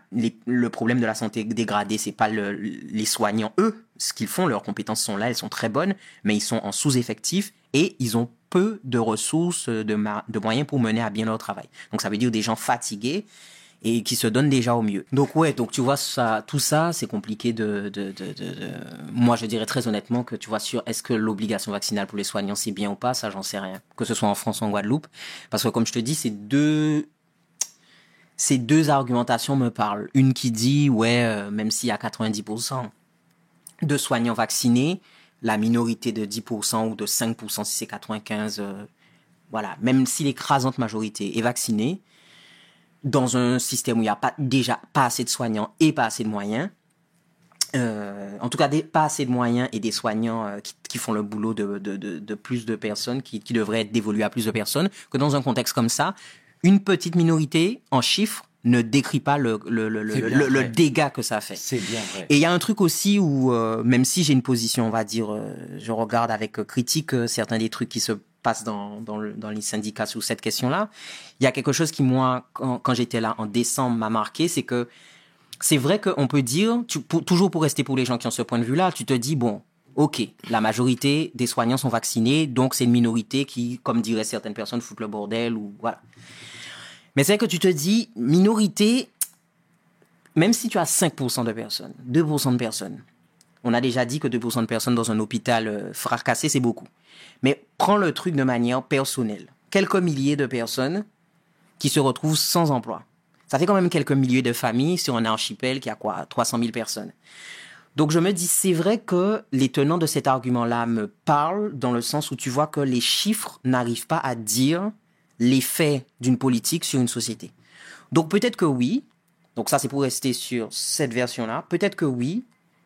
Speaker 3: le problème de la santé dégradée, c'est pas le- les soignants eux, ce qu'ils font, leurs compétences sont là, elles sont très bonnes, mais ils sont en sous-effectif et ils ont peu de ressources, de, de moyens pour mener à bien leur travail. Donc ça veut dire des gens fatigués et qui se donnent déjà au mieux. Donc ouais, donc tu vois ça, tout ça, c'est compliqué de, de, de, Moi, je dirais très honnêtement que tu vois sur est-ce que l'obligation vaccinale pour les soignants c'est bien ou pas, ça j'en sais rien. Que ce soit en France ou en Guadeloupe, parce que comme je te dis, c'est deux ces deux argumentations me parlent. Une qui dit, ouais, euh, même s'il y a 90% de soignants vaccinés, la minorité de 10% ou de 5% si c'est 95, euh, voilà, même si l'écrasante majorité est vaccinée, dans un système où il n'y a pas, déjà pas assez de soignants et pas assez de moyens, euh, en tout cas des, pas assez de moyens et des soignants euh, qui, qui font le boulot de, de, de, de plus de personnes, qui, qui devraient être dévolus à plus de personnes, que dans un contexte comme ça, une petite minorité en chiffres ne décrit pas le, le, le, le, dégât que ça fait.
Speaker 1: C'est bien vrai.
Speaker 3: Et il y a un truc aussi où, euh, même si j'ai une position, on va dire, je regarde avec critique certains des trucs qui se passent dans, dans, le- les syndicats sous cette question-là, il y a quelque chose qui, moi, quand, j'étais là en décembre, m'a marqué, c'est que c'est vrai qu'on peut dire, toujours pour rester pour les gens qui ont ce point de vue-là, tu te dis, bon, ok, la majorité des soignants sont vaccinés, donc c'est une minorité qui, comme diraient certaines personnes, foutent le bordel ou voilà. Mais c'est vrai que tu te dis, minorité, même si tu as 5% de personnes, 2% de personnes, on a déjà dit que 2% de personnes dans un hôpital euh, fracassé, c'est beaucoup. Mais prends le truc de manière personnelle. Quelques milliers de personnes qui se retrouvent sans emploi. Ça fait quand même quelques milliers de familles sur un archipel qui a quoi 300 000 personnes. Donc je me dis, c'est vrai que les tenants de cet argument-là me parlent dans le sens où tu vois que les chiffres n'arrivent pas à dire l'effet d'une politique sur une société. Donc peut-être que oui, donc ça c'est pour rester sur cette version-là, peut-être que oui,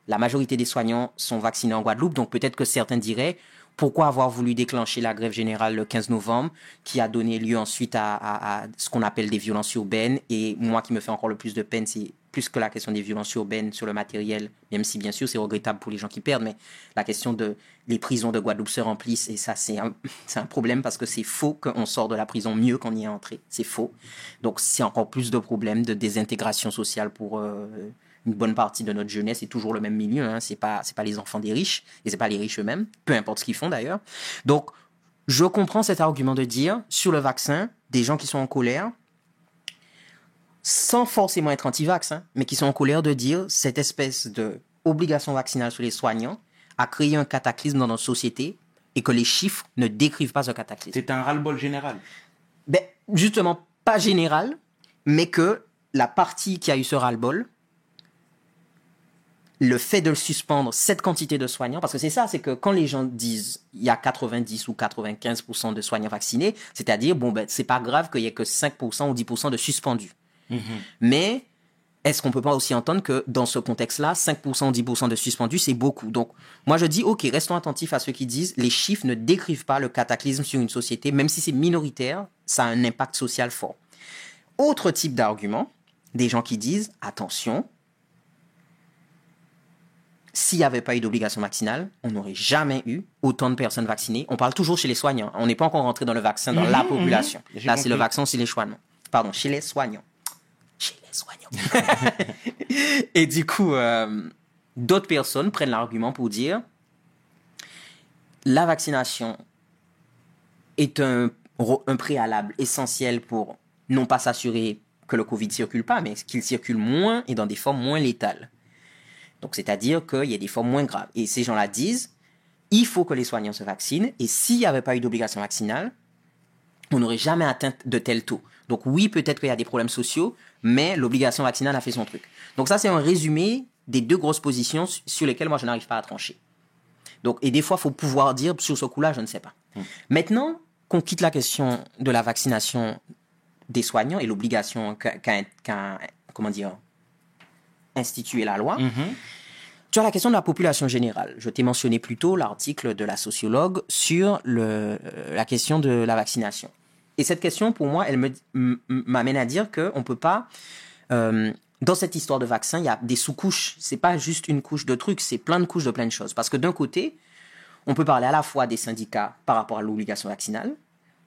Speaker 3: la majorité des soignants sont vaccinés en Guadeloupe, donc peut-être que certains diraient pourquoi avoir voulu déclencher la grève générale le 15 novembre, qui a donné lieu ensuite à, ce qu'on appelle des violences urbaines? Et moi qui me fait encore le plus de peine, c'est plus que la question des violences urbaines sur le matériel, même si bien sûr c'est regrettable pour les gens qui perdent, mais la question de les prisons de Guadeloupe se remplissent, et ça c'est un, un problème parce que c'est faux qu'on sort de la prison mieux qu'on y est entré. C'est faux. Donc c'est encore plus de problèmes de désintégration sociale pour euh, une bonne partie de notre jeunesse c'est toujours le même milieu. Hein. C'est pas c'est pas les enfants des riches et c'est pas les riches eux-mêmes, peu importe ce qu'ils font d'ailleurs. Donc je comprends cet argument de dire sur le vaccin des gens qui sont en colère sans forcément être anti-vax, hein, mais qui sont en colère de dire cette espèce de obligation vaccinale sur les soignants a créé un cataclysme dans notre société et que les chiffres ne décrivent pas ce cataclysme.
Speaker 1: C'est un ras-le-bol général.
Speaker 3: Ben, justement, pas général, mais que la partie qui a eu ce ras-le-bol, le fait de le suspendre, cette quantité de soignants, parce que c'est ça, c'est que quand les gens disent il y a 90 ou 95% de soignants vaccinés, c'est-à-dire, bon, ben, c'est pas grave qu'il y ait que 5% ou 10% de suspendus. Mais est-ce qu'on peut pas aussi entendre que dans ce contexte-là, 5% ou 10% de suspendus, c'est beaucoup? Donc, moi, je dis, OK, restons attentifs à ceux qui disent les chiffres ne décrivent pas le cataclysme sur une société, même si c'est minoritaire, ça a un impact social fort. Autre type d'argument, des gens qui disent, attention, s'il n'y avait pas eu d'obligation vaccinale, on n'aurait jamais eu autant de personnes vaccinées. On parle toujours chez les soignants. On n'est pas encore rentré dans le vaccin, dans la population.
Speaker 1: Mhm,
Speaker 3: Là, c'est le vaccin chez les soignants. Pardon, chez les soignants. Chez les soignants. Et du coup, euh, d'autres personnes prennent l'argument pour dire la vaccination est un, un préalable essentiel pour non pas s'assurer que le Covid circule pas, mais qu'il circule moins et dans des formes moins létales. Donc, c'est-à-dire qu'il y a des formes moins graves. Et ces gens-là disent, il faut que les soignants se vaccinent, et s'il n'y avait pas eu d'obligation vaccinale, on n'aurait jamais atteint de tels taux. Donc oui, peut-être qu'il y a des problèmes sociaux, mais l'obligation vaccinale a fait son truc. Donc ça, c'est un résumé des deux grosses positions su- sur lesquelles moi, je n'arrive pas à trancher. Donc, et des fois, il faut pouvoir dire, sur ce coup-là, je ne sais pas. Maintenant qu'on quitte la question de la vaccination des soignants et l'obligation qu'a- comment dire, institué la loi,
Speaker 1: Mhm.
Speaker 3: tu as la question de la population générale. Je t'ai mentionné plus tôt l'article de la sociologue sur le, euh, la question de la vaccination. Et cette question, pour moi, elle m'amène à dire qu'on ne peut pas... euh, dans cette histoire de vaccin, il y a des sous-couches. C'est pas juste une couche de trucs, c'est plein de couches de plein de choses. Parce que d'un côté, on peut parler à la fois des syndicats par rapport à l'obligation vaccinale,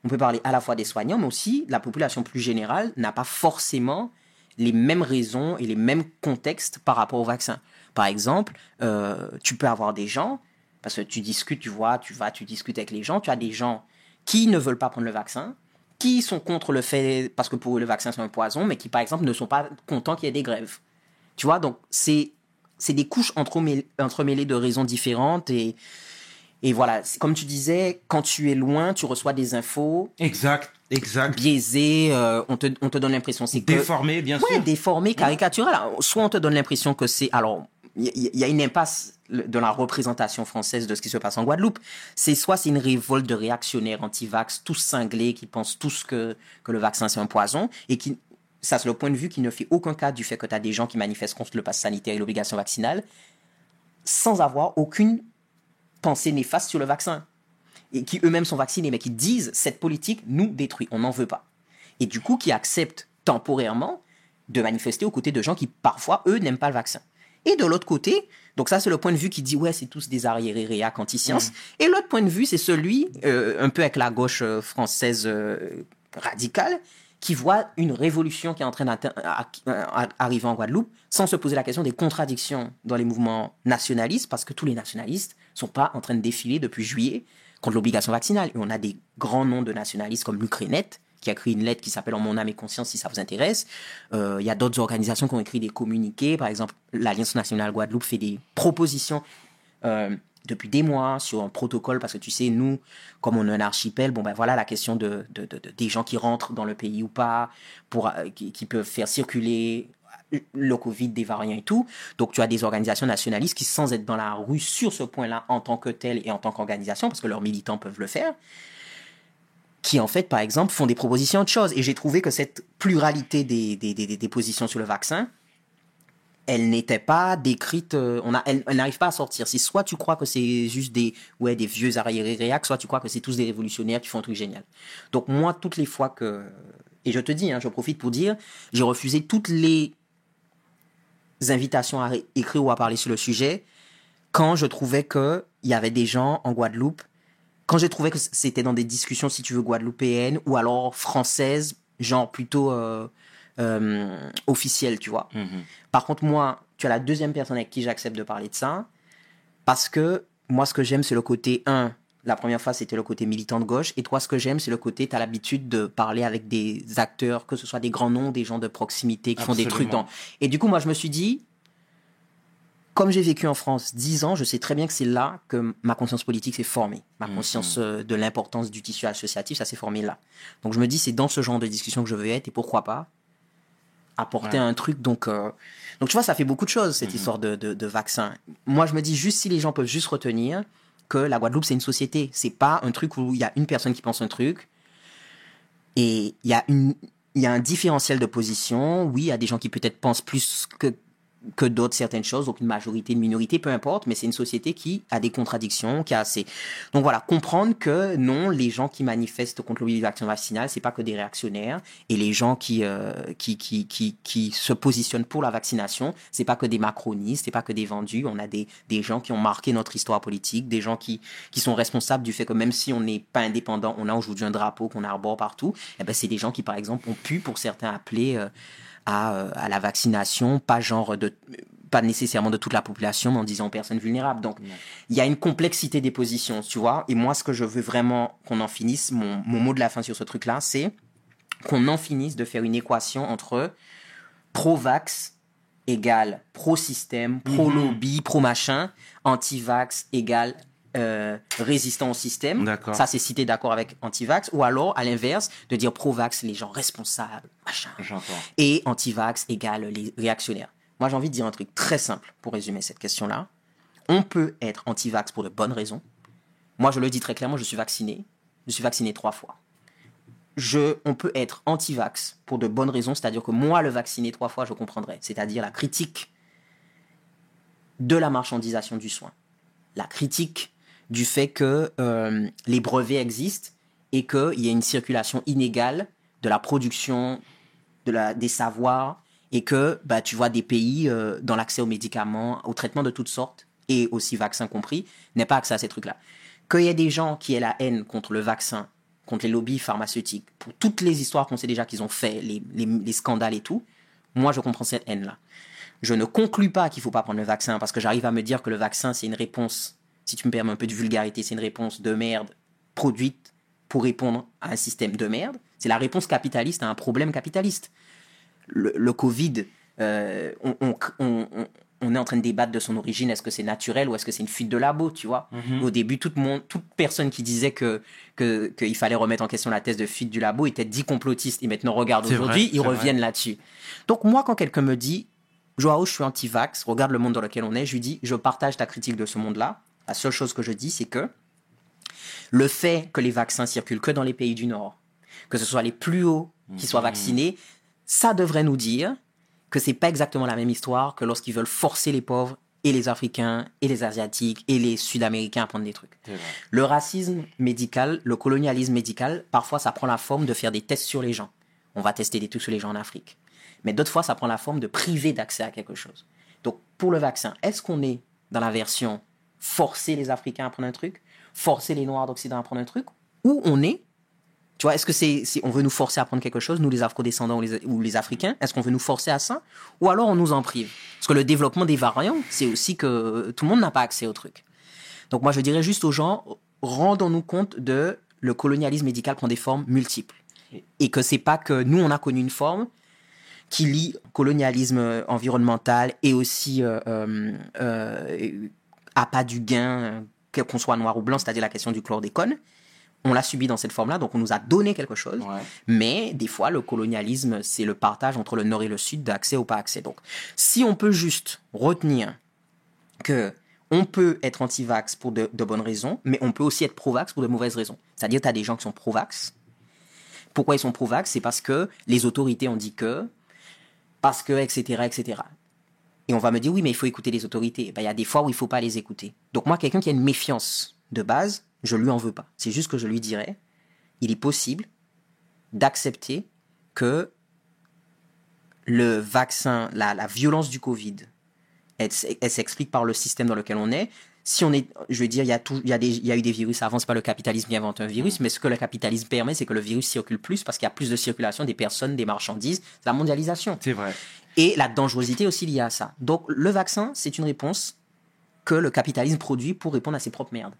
Speaker 3: on peut parler à la fois des soignants, mais aussi la population plus générale n'a pas forcément les mêmes raisons et les mêmes contextes par rapport au vaccin. Par exemple, euh, tu peux avoir des gens, parce que tu discutes, tu vois, tu vas, tu discutes avec les gens, tu as des gens qui ne veulent pas prendre le vaccin, qui sont contre le fait, parce que pour le vaccin c'est un poison, mais qui par exemple ne sont pas contents qu'il y ait des grèves. Tu vois, donc c'est c'est des couches entremêlées, entremêlées de raisons différentes et et voilà, comme tu disais, quand tu es loin, tu reçois des infos
Speaker 1: Exact, exact.
Speaker 3: biaisées, euh, on te on te donne l'impression c'est que
Speaker 1: Déformé, bien
Speaker 3: Ouais,
Speaker 1: sûr.
Speaker 3: déformé, caricatural. Alors, Soit on te donne l'impression que c'est. Alors, il y, a une impasse dans la représentation française de ce qui se passe en Guadeloupe. C'est soit c'est une révolte de réactionnaires anti-vax, tous cinglés, qui pensent tous que, que le vaccin c'est un poison, et qui. Ça, c'est le point de vue qui ne fait aucun cas du fait que tu as des gens qui manifestent contre le pass sanitaire et l'obligation vaccinale, sans avoir aucune pensée néfaste sur le vaccin. Et qui eux-mêmes sont vaccinés, mais qui disent cette politique nous détruit, on n'en veut pas et du coup qui acceptent temporairement de manifester aux côtés de gens qui parfois eux n'aiment pas le vaccin. Et de l'autre côté, donc ça c'est le point de vue qui dit ouais c'est tous des arriérés réac anti-science. Et l'autre point de vue c'est celui euh, un peu avec la gauche euh, française euh, radicale qui voit une révolution qui est en train d'arriver en Guadeloupe sans se poser la question des contradictions dans les mouvements nationalistes parce que tous les nationalistes sont pas en train de défiler depuis juillet contre l'obligation vaccinale. Et on a des grands noms de nationalistes comme l'Ukrainette, qui a écrit une lettre qui s'appelle En mon âme et conscience, si ça vous intéresse. Euh, Il y a d'autres organisations qui ont écrit des communiqués. Par exemple, l'Alliance nationale Guadeloupe fait des propositions euh, depuis des mois sur un protocole, parce que tu sais, nous, comme on est un archipel, bon ben voilà la question de, de- de- de- des gens qui rentrent dans le pays ou pas, pour, euh, qui, qui peuvent faire circuler le Covid, des variants et tout. Donc tu as des organisations nationalistes qui, sans être dans la rue sur ce point-là en tant que telles et en tant qu'organisation, parce que leurs militants peuvent le faire, qui en fait, par exemple, font des propositions de choses. Et j'ai trouvé que cette pluralité des, des, des, des positions sur le vaccin, elle n'était pas décrite, euh, on a, elle, elle n'arrive pas à sortir. C'est soit tu crois que c'est juste des, ouais, des vieux arriérés réacs, soit tu crois que c'est tous des révolutionnaires qui font un truc génial. Donc moi, toutes les fois que, et je te dis, hein, je profite pour dire, j'ai refusé toutes les invitations à écrire ou à parler sur le sujet quand je trouvais que il y avait des gens en Guadeloupe, quand je trouvais que c'était dans des discussions, si tu veux, guadeloupéennes ou alors françaises, genre plutôt euh, euh, officielles, tu vois.
Speaker 1: Mhm.
Speaker 3: Par contre, moi, tu as la deuxième personne avec qui j'accepte de parler de ça, parce que moi, ce que j'aime, c'est le côté, un, la première fois, c'était le côté militant de gauche, et toi, ce que j'aime, c'est le côté, tu as l'habitude de parler avec des acteurs, que ce soit des grands noms, des gens de proximité, qui font des trucs dans... Et du coup, moi, je me suis dit, comme j'ai vécu en France 10 ans, je sais très bien que c'est là que ma conscience politique s'est formée. Ma conscience euh, de l'importance du tissu associatif, ça s'est formé là. Donc je me dis, c'est dans ce genre de discussion que je veux être et pourquoi pas apporter
Speaker 1: Ouais.
Speaker 3: un truc. Donc, euh, donc tu vois, ça fait beaucoup de choses, cette histoire de, de, de vaccin. Moi, je me dis juste si les gens peuvent juste retenir que la Guadeloupe, c'est une société. C'est pas un truc où il y a une personne qui pense un truc et il y a il y a un différentiel de position. Oui, il y a des gens qui peut-être pensent plus que que d'autres certaines choses, donc une majorité, une minorité, peu importe, mais c'est une société qui a des contradictions, qui a assez. Donc voilà, comprendre que non, les gens qui manifestent contre l'obligation vaccinale, c'est pas que des réactionnaires, et les gens qui euh, qui, qui qui qui se positionnent pour la vaccination, c'est pas que des macronistes, c'est pas que des vendus. On a des des gens qui ont marqué notre histoire politique, des gens qui qui sont responsables du fait que même si on n'est pas indépendant, on a aujourd'hui un drapeau qu'on arbore partout. Eh ben c'est des gens qui par exemple ont pu pour certains appeler euh, à, euh, à la vaccination, pas genre de pas nécessairement de toute la population, mais en disant aux personnes vulnérables. Donc, il y a une complexité des positions, tu vois. Et moi, ce que je veux vraiment qu'on en finisse, mon, mon mot de la fin sur ce truc-là, c'est qu'on en finisse de faire une équation entre pro-vax égale pro-système, pro-lobby, pro-machin, anti-vax égale euh, résistant au système.
Speaker 1: D'accord.
Speaker 3: Ça, c'est t'es d'accord avec anti-vax. Ou alors, à l'inverse, de dire pro-vax, les gens responsables, machin et anti-vax égale les réactionnaires. Moi, j'ai envie de dire un truc très simple pour résumer cette question-là. On peut être anti-vax pour de bonnes raisons. Moi, je le dis très clairement, je suis vacciné. Je suis vacciné trois fois. Je, on peut être anti-vax pour de bonnes raisons, c'est-à-dire que moi, le vacciner trois fois, je comprendrais. C'est-à-dire la critique de la marchandisation du soin. La critique du fait que euh, les brevets existent et qu'il y a une circulation inégale de la production de la, des savoirs et que bah, tu vois des pays euh, dans l'accès aux médicaments, aux traitements de toutes sortes et aussi vaccins compris, n'est pas accès à ces trucs-là. Qu'il y ait des gens qui aient la haine contre le vaccin, contre les lobbies pharmaceutiques, pour toutes les histoires qu'on sait déjà qu'ils ont fait, les, les, les scandales et tout, moi je comprends cette haine-là. Je ne conclus pas qu'il faut pas prendre le vaccin parce que j'arrive à me dire que le vaccin c'est une réponse, si tu me permets un peu de vulgarité, c'est une réponse de merde produite pour répondre à un système de merde. C'est la réponse capitaliste à un problème capitaliste. Le, le Covid, euh, on, on, on, on- on est en train de débattre de son origine. Est-ce que c'est naturel ou est-ce que c'est une fuite de labo, tu vois? Au début, toute personne qui disait que que- qu'il fallait remettre en question la thèse de fuite du labo était dit complotiste. Et maintenant, regarde aujourd'hui, ils reviennent là-dessus. Donc moi, quand quelqu'un me dit, Joao, je suis anti-vax, regarde le monde dans lequel on est, je lui dis, je partage ta critique de ce monde-là. La seule chose que je dis, c'est que le fait que les vaccins circulent que dans les pays du Nord, que ce soit les plus hauts qui soient vaccinés, ça devrait nous dire que c'est pas exactement la même histoire que lorsqu'ils veulent forcer les pauvres et les Africains et les Asiatiques et les Sud-Américains à prendre des trucs. Le racisme médical, le colonialisme médical, parfois ça prend la forme de faire des tests sur les gens. On va tester des trucs sur les gens en Afrique. Mais d'autres fois, ça prend la forme de priver d'accès à quelque chose. Donc, pour le vaccin, est-ce qu'on est dans la version forcer les Africains à prendre un truc, forcer les Noirs d'Occident à prendre un truc, ou on est, tu vois, est-ce que c'est, si on veut nous forcer à prendre quelque chose, nous les Afro-descendants ou les, Africains, est-ce qu'on veut nous forcer à ça, ou alors on nous en prive? Parce que le développement des variants, c'est aussi que tout le monde n'a pas accès au truc. Donc moi, je dirais juste aux gens, rendons-nous compte de le colonialisme médical prend des formes multiples. Et que c'est pas que nous, on a connu une forme qui lie colonialisme euh, environnemental et aussi euh, euh, appât du gain, euh, qu'on soit noir ou blanc, c'est-à-dire la question du chlordécone. On l'a subi dans cette forme-là, donc on nous a donné quelque chose.
Speaker 1: Ouais.
Speaker 3: Mais des fois, le colonialisme, c'est le partage entre le nord et le sud d'accès ou pas accès. Donc, si on peut juste retenir que on peut être anti-vax pour de, de bonnes raisons, mais on peut aussi être pro-vax pour de mauvaises raisons. C'est-à-dire, tu as des gens qui sont pro-vax. Pourquoi ils sont pro-vax? C'est parce que les autorités ont dit que, parce que, etc., etc. Et on va me dire, oui, mais il faut écouter les autorités. Ben, Il y a des fois où il faut pas les écouter. Donc moi, quelqu'un qui a une méfiance de base, je lui en veux pas. C'est juste que je lui dirais, il est possible d'accepter que le vaccin, la, la violence du Covid, elle, s'explique par le système dans lequel on est. Si on est, je veux dire, il y a, tout, il y a, des, il y a eu des virus avant, c'est pas le capitalisme qui invente un virus, mais ce que le capitalisme permet, c'est que le virus circule plus parce qu'il y a plus de circulation des personnes, des marchandises, la mondialisation.
Speaker 1: C'est vrai.
Speaker 3: Et la dangerosité aussi liée à ça. Donc le vaccin, c'est une réponse que le capitalisme produit pour répondre à ses propres merdes.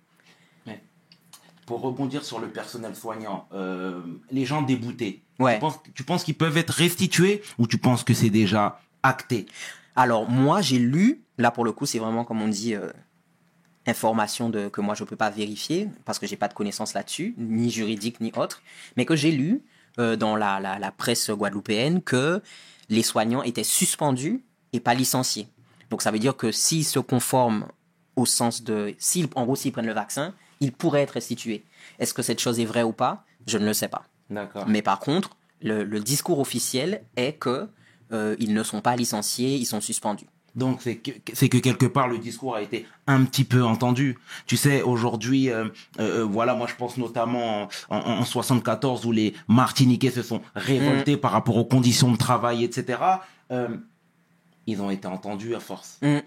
Speaker 1: Pour rebondir sur le personnel soignant, euh, les gens déboutés,
Speaker 3: Ouais.
Speaker 1: tu penses, qu'ils peuvent être restitués ou tu penses que c'est déjà acté?
Speaker 3: Alors moi, j'ai lu Là, pour le coup, c'est vraiment, comme on dit, euh, information de, que moi, je ne peux pas vérifier parce que j'ai pas de connaissances là-dessus, ni juridique, ni autre, mais que j'ai lu euh, dans la, la, la presse guadeloupéenne que les soignants étaient suspendus et pas licenciés. Donc, ça veut dire que s'ils se conforment au sens de... S'ils, en gros, s'ils prennent le vaccin, ils pourraient être restitués. Est-ce que cette chose est vraie ou pas? Je ne le sais pas.
Speaker 1: D'accord.
Speaker 3: Mais par contre, le, le discours officiel est que euh, ils ne sont pas licenciés, ils sont suspendus.
Speaker 1: Donc c'est que, c'est que quelque part le discours a été un petit peu entendu. Tu sais, aujourd'hui, euh, euh, voilà, moi je pense notamment en, en, en 74 où les Martiniquais se sont révoltés par rapport aux conditions de travail, etc. Euh, ils ont été entendus à force.
Speaker 3: Mm.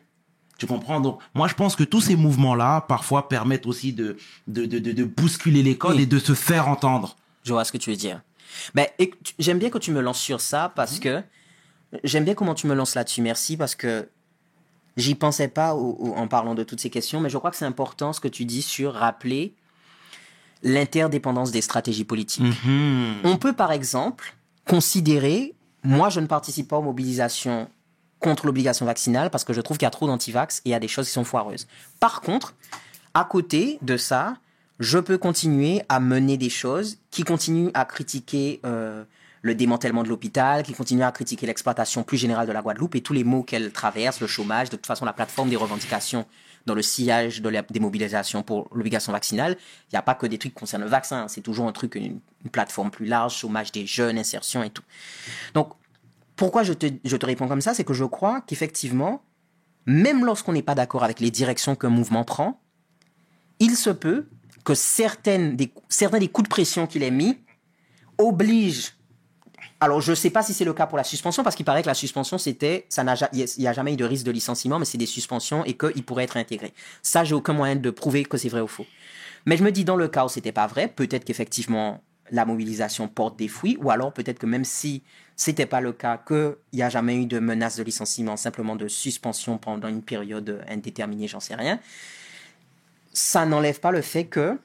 Speaker 1: Tu comprends? Donc moi je pense que tous ces mouvements-là parfois permettent aussi de de, de, de, de bousculer les codes
Speaker 3: Oui.
Speaker 1: et de se faire entendre.
Speaker 3: Je vois ce que tu veux dire. Ben, j'aime bien que tu me lances sur ça parce que j'aime bien comment tu me lances là-dessus. Merci parce que j'y pensais pas au- au- en parlant de toutes ces questions, mais je crois que c'est important ce que tu dis sur rappeler l'interdépendance des stratégies politiques.
Speaker 1: Mhm.
Speaker 3: On peut par exemple considérer, moi je ne participe pas aux mobilisations contre l'obligation vaccinale parce que je trouve qu'il y a trop d'antivax et il y a des choses qui sont foireuses. Par contre, à côté de ça, je peux continuer à mener des choses qui continuent à critiquer euh, le démantèlement de l'hôpital, qui continuent à critiquer l'exploitation plus générale de la Guadeloupe et tous les maux qu'elle traverse, le chômage, de toute façon la plateforme des revendications dans le sillage de la démobilisation pour l'obligation vaccinale, il n'y a pas que des trucs qui concernent le vaccin, c'est toujours un truc, une, plateforme plus large, chômage des jeunes, insertion et tout. Donc, pourquoi je te, je te réponds comme ça, c'est que je crois qu'effectivement, même lorsqu'on n'est pas d'accord avec les directions qu'un mouvement prend, il se peut que des, certains des coups de pression qu'il ait mis obligent. Alors, je ne sais pas si c'est le cas pour la suspension, parce qu'il paraît que la suspension, c'était, ça n'a, il n'y a jamais eu de risque de licenciement, mais c'est des suspensions et qu'il pourrait être intégré. Ça, j'ai aucun moyen de prouver que c'est vrai ou faux. Mais je me dis, dans le cas où c'était pas vrai, peut-être qu'effectivement, la mobilisation porte des fruits, ou alors peut-être que même si c'était pas le cas, qu'il n'y a jamais eu de menace de licenciement, simplement de suspension pendant une période indéterminée, j'en sais rien, ça n'enlève pas le fait que,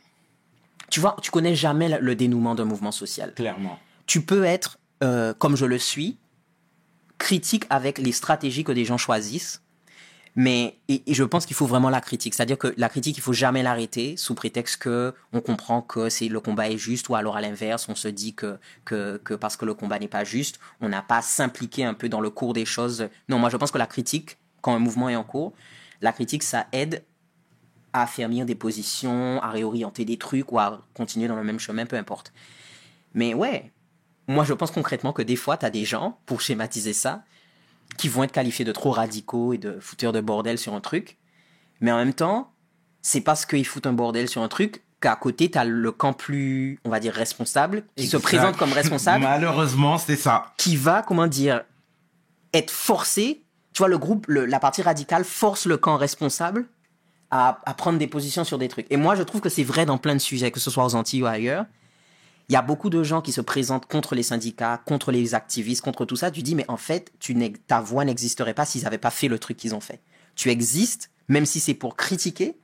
Speaker 3: tu vois, tu connais jamais le dénouement d'un mouvement social
Speaker 1: Clairement.
Speaker 3: tu peux être, euh, comme je le suis, critique avec les stratégies que des gens choisissent. Mais et, je pense qu'il faut vraiment la critique. C'est-à-dire que la critique, il faut jamais l'arrêter sous prétexte que on comprend que c'est le combat est juste, ou alors à l'inverse, on se dit que, que, que parce que le combat n'est pas juste, on n'a pas s'impliquer un peu dans le cours des choses. Non, moi je pense que la critique, quand un mouvement est en cours, la critique, ça aide à affermir des positions, à réorienter des trucs ou à continuer dans le même chemin, peu importe. Mais ouais, moi, je pense concrètement que des fois, tu as des gens, pour schématiser ça, qui vont être qualifiés de trop radicaux et de fouteurs de bordel sur un truc. Mais en même temps, c'est parce qu'ils foutent un bordel sur un truc qu'à côté, tu as le camp plus, on va dire, responsable, qui se présente comme responsable,
Speaker 1: Malheureusement, c'est ça.
Speaker 3: qui va, comment dire, être forcé. Tu vois, le groupe, le- la partie radicale force le camp responsable à, à prendre des positions sur des trucs. Et moi, je trouve que c'est vrai dans plein de sujets, que ce soit aux Antilles ou ailleurs. Il y a beaucoup de gens qui se présentent contre les syndicats, contre les activistes, contre tout ça. Tu dis, mais en fait, tu ta voix n'existerait pas s'ils n'avaient pas fait le truc qu'ils ont fait. Tu existes, même si c'est pour critiquer,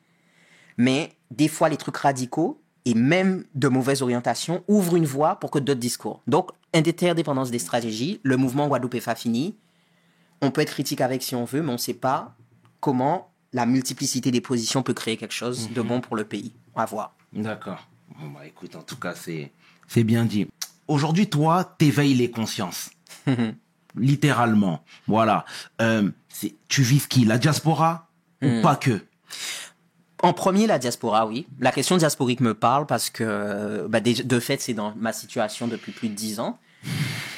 Speaker 3: mais des fois, les trucs radicaux et même de mauvaise orientation ouvrent une voie pour que d'autres discours. Donc, interdépendance des stratégies, le mouvement Guadeloupe fini. On peut être critique avec si on veut, mais on ne sait pas comment la multiplicité des positions peut créer quelque chose de bon pour le pays. On va voir.
Speaker 1: D'accord. Bon, bah écoute, en tout cas, c'est c'est bien dit. Aujourd'hui, toi, t'éveilles les consciences. Littéralement. Voilà. Euh, tu vises qui? La diaspora? Ou pas que?
Speaker 3: En premier, la diaspora, oui. La question diasporique me parle parce que, bah, de fait, c'est dans ma situation depuis plus de dix ans.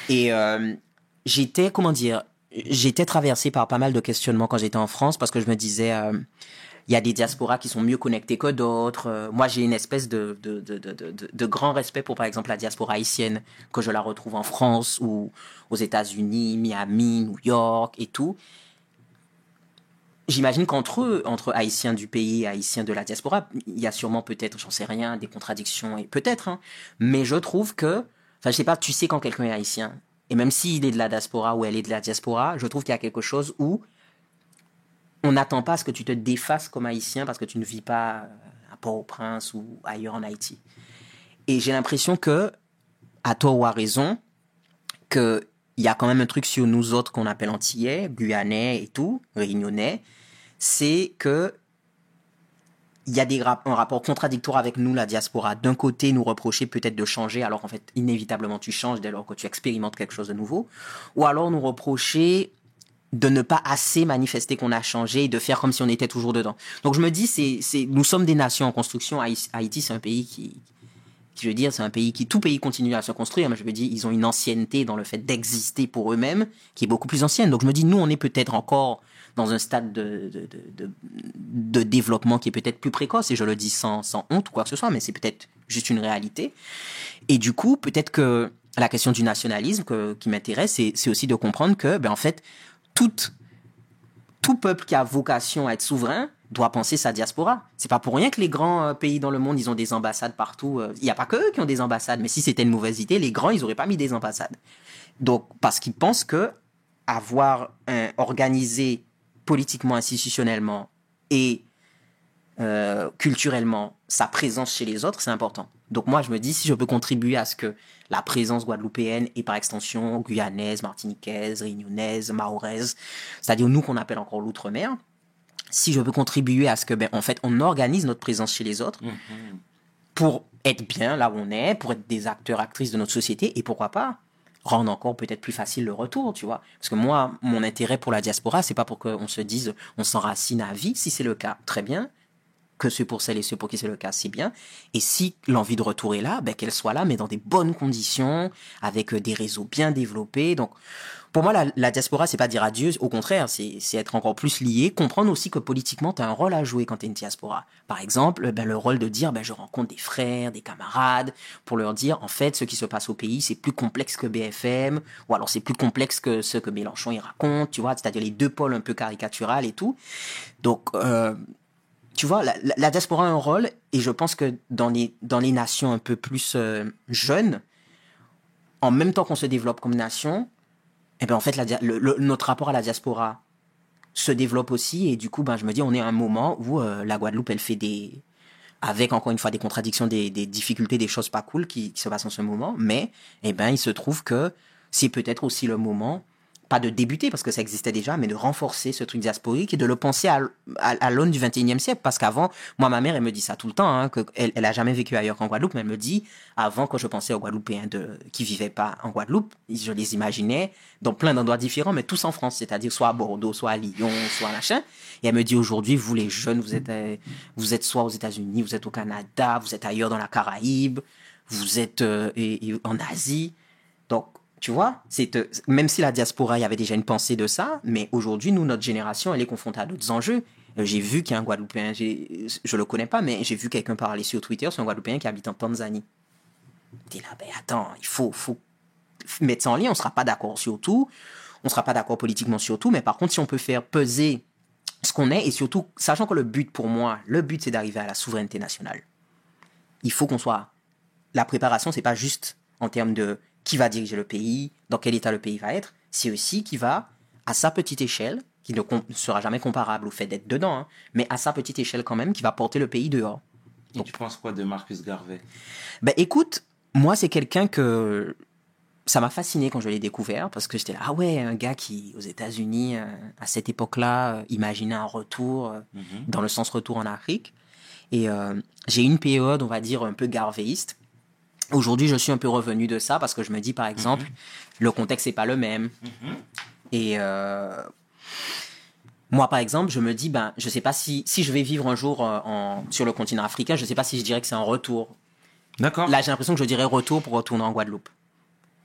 Speaker 3: Et euh, j'étais, comment dire, j'étais traversé par pas mal de questionnements quand j'étais en France parce que je me disais, euh, il y a des diasporas qui sont mieux connectées que d'autres. Euh, moi, j'ai une espèce de, de, de, de, de, grand respect pour, par exemple, la diaspora haïtienne, que je la retrouve en France ou aux États-Unis, Miami, New York et tout. J'imagine qu'entre eux, entre haïtiens du pays et haïtiens de la diaspora, il y a sûrement peut-être, j'en sais rien, des contradictions et peut-être, hein, mais je trouve que, enfin, je sais pas, tu sais quand quelqu'un est haïtien, et même s'il est de la diaspora ou elle est de la diaspora, je trouve qu'il y a quelque chose où on n'attend pas à ce que tu te défasses comme haïtien parce que tu ne vis pas à Port-au-Prince ou ailleurs en Haïti. Et j'ai l'impression que, à tort ou à raison, que il y a quand même un truc sur nous autres qu'on appelle antillais, guyanais et tout, réunionnais, c'est que il y a des un rapport contradictoire avec nous, la diaspora. D'un côté, nous reprocher peut-être de changer, alors qu'en fait, inévitablement, tu changes dès lors que tu expérimentes quelque chose de nouveau. Ou alors nous reprocher de ne pas assez manifester qu'on a changé et de faire comme si on était toujours dedans. Donc je me dis, c'est, c'est, nous sommes des nations en construction. Haï- Haïti, c'est un pays qui, je veux dire, c'est un pays qui, tout pays continue à se construire, mais je veux dire, ils ont une ancienneté dans le fait d'exister pour eux-mêmes qui est beaucoup plus ancienne. Donc je me dis, nous, on est peut-être encore dans un stade de, de, développement qui est peut-être plus précoce, et je le dis sans, sans honte ou quoi que ce soit, mais c'est peut-être juste une réalité. Et du coup, peut-être que la question du nationalisme qui m'intéresse, c'est, c'est aussi de comprendre que, ben, en fait, tout peuple qui a vocation à être souverain doit penser sa diaspora. C'est pas pour rien que les grands euh, pays dans le monde, ils ont des ambassades partout. euh, Il n'y a pas que eux qui ont des ambassades, mais si c'était une mauvaise idée, les grands, ils auraient pas mis des ambassades. Donc, parce qu'ils pensent que avoir organisé politiquement, institutionnellement et euh, culturellement sa présence chez les autres, c'est important. Donc moi, je me dis, si je peux contribuer à ce que la présence guadeloupéenne et par extension guyanaise, martiniquaise, réunionnaise, mahoraise, c'est-à-dire nous qu'on appelle encore l'outre-mer, si je peux contribuer à ce que, ben, en fait, on organise notre présence chez les autres pour être bien là où on est, pour être des acteurs, actrices de notre société, et pourquoi pas rendre encore peut-être plus facile le retour, tu vois. Parce que moi, mon intérêt pour la diaspora, c'est pas pour qu'on se dise on s'enracine à vie, si c'est le cas, très bien. Que c'est pour celles et ceux pour qui c'est le cas, c'est bien. Et si l'envie de retour est là, ben, qu'elle soit là, mais dans des bonnes conditions, avec euh, des réseaux bien développés. Donc, pour moi, la, la diaspora, c'est pas dire adieu. Au contraire, c'est c'est être encore plus lié. Comprendre aussi que politiquement, tu as un rôle à jouer quand tu es une diaspora. Par exemple, ben, le rôle de dire, ben, je rencontre des frères, des camarades, pour leur dire, en fait, ce qui se passe au pays, c'est plus complexe que BFM, ou alors c'est plus complexe que ce que Mélenchon y raconte, tu vois, c'est-à-dire les deux pôles un peu caricaturales et tout. Donc, euh, tu vois, la, diaspora a un rôle, et je pense que dans les, dans les nations un peu plus euh, jeunes, en même temps qu'on se développe comme nation, eh ben en fait, notre rapport à la diaspora se développe aussi, et du coup, ben, je me dis, on est à un moment où euh, la Guadeloupe, elle fait des, avec encore une fois des contradictions, des, des difficultés, des choses pas cool qui, qui se passent en ce moment, mais eh ben, il se trouve que c'est peut-être aussi le moment, pas de débuter parce que ça existait déjà, mais de renforcer ce truc diasporique et de le penser à, l'aune du 21e siècle. Parce qu'avant, moi, ma mère, elle me dit ça tout le temps, hein, que elle, a jamais vécu ailleurs qu'en Guadeloupe, mais elle me dit, avant, quand je pensais aux Guadeloupéens de, qui vivaient pas en Guadeloupe, je les imaginais dans plein d'endroits différents, mais tous en France, c'est-à-dire soit à Bordeaux, soit à Lyon, soit à machin. Et elle me dit aujourd'hui, vous les jeunes, vous êtes, euh, vous êtes soit aux États-Unis, vous êtes au Canada, vous êtes ailleurs dans la Caraïbe, vous êtes euh, et en Asie. Tu vois, c'est euh, même si la diaspora, y avait déjà une pensée de ça, mais aujourd'hui, nous, notre génération, elle est confrontée à d'autres enjeux. Euh, J'ai vu qu'il y a un Guadeloupéen, je le connais pas, mais j'ai vu quelqu'un parler sur Twitter, c'est un Guadeloupéen qui habite en Tanzanie. T'es là, ben attends, il faut, faut mettre ça en lien, on sera pas d'accord sur tout, on sera pas d'accord politiquement sur tout, mais par contre, si on peut faire peser ce qu'on est, et surtout, sachant que le but pour moi, le but c'est d'arriver à la souveraineté nationale. Il faut qu'on soit. La préparation, c'est pas juste en termes de qui va diriger le pays, dans quel état le pays va être, c'est aussi qui va, à sa petite échelle, qui ne sera jamais comparable au fait d'être dedans, hein, mais à sa petite échelle quand même, qui va porter le pays dehors.
Speaker 1: Et tu penses quoi de Marcus Garvey?
Speaker 3: Ben écoute, moi c'est quelqu'un que ça m'a fasciné quand je l'ai découvert parce que j'étais là ah ouais un gars qui aux États-Unis euh, à cette époque-là euh, imaginait un retour euh, dans le sens retour en Afrique et euh, j'ai une période on va dire un peu garvéiste. Aujourd'hui je suis un peu revenu de ça parce que je me dis par exemple le contexte n'est pas le même et euh, moi, par exemple, je me dis, ben, je sais pas si, si je vais vivre un jour euh, en, sur le continent africain, je sais pas si je dirais que c'est un retour.
Speaker 1: D'accord.
Speaker 3: Là, j'ai l'impression que je dirais retour pour retourner en Guadeloupe.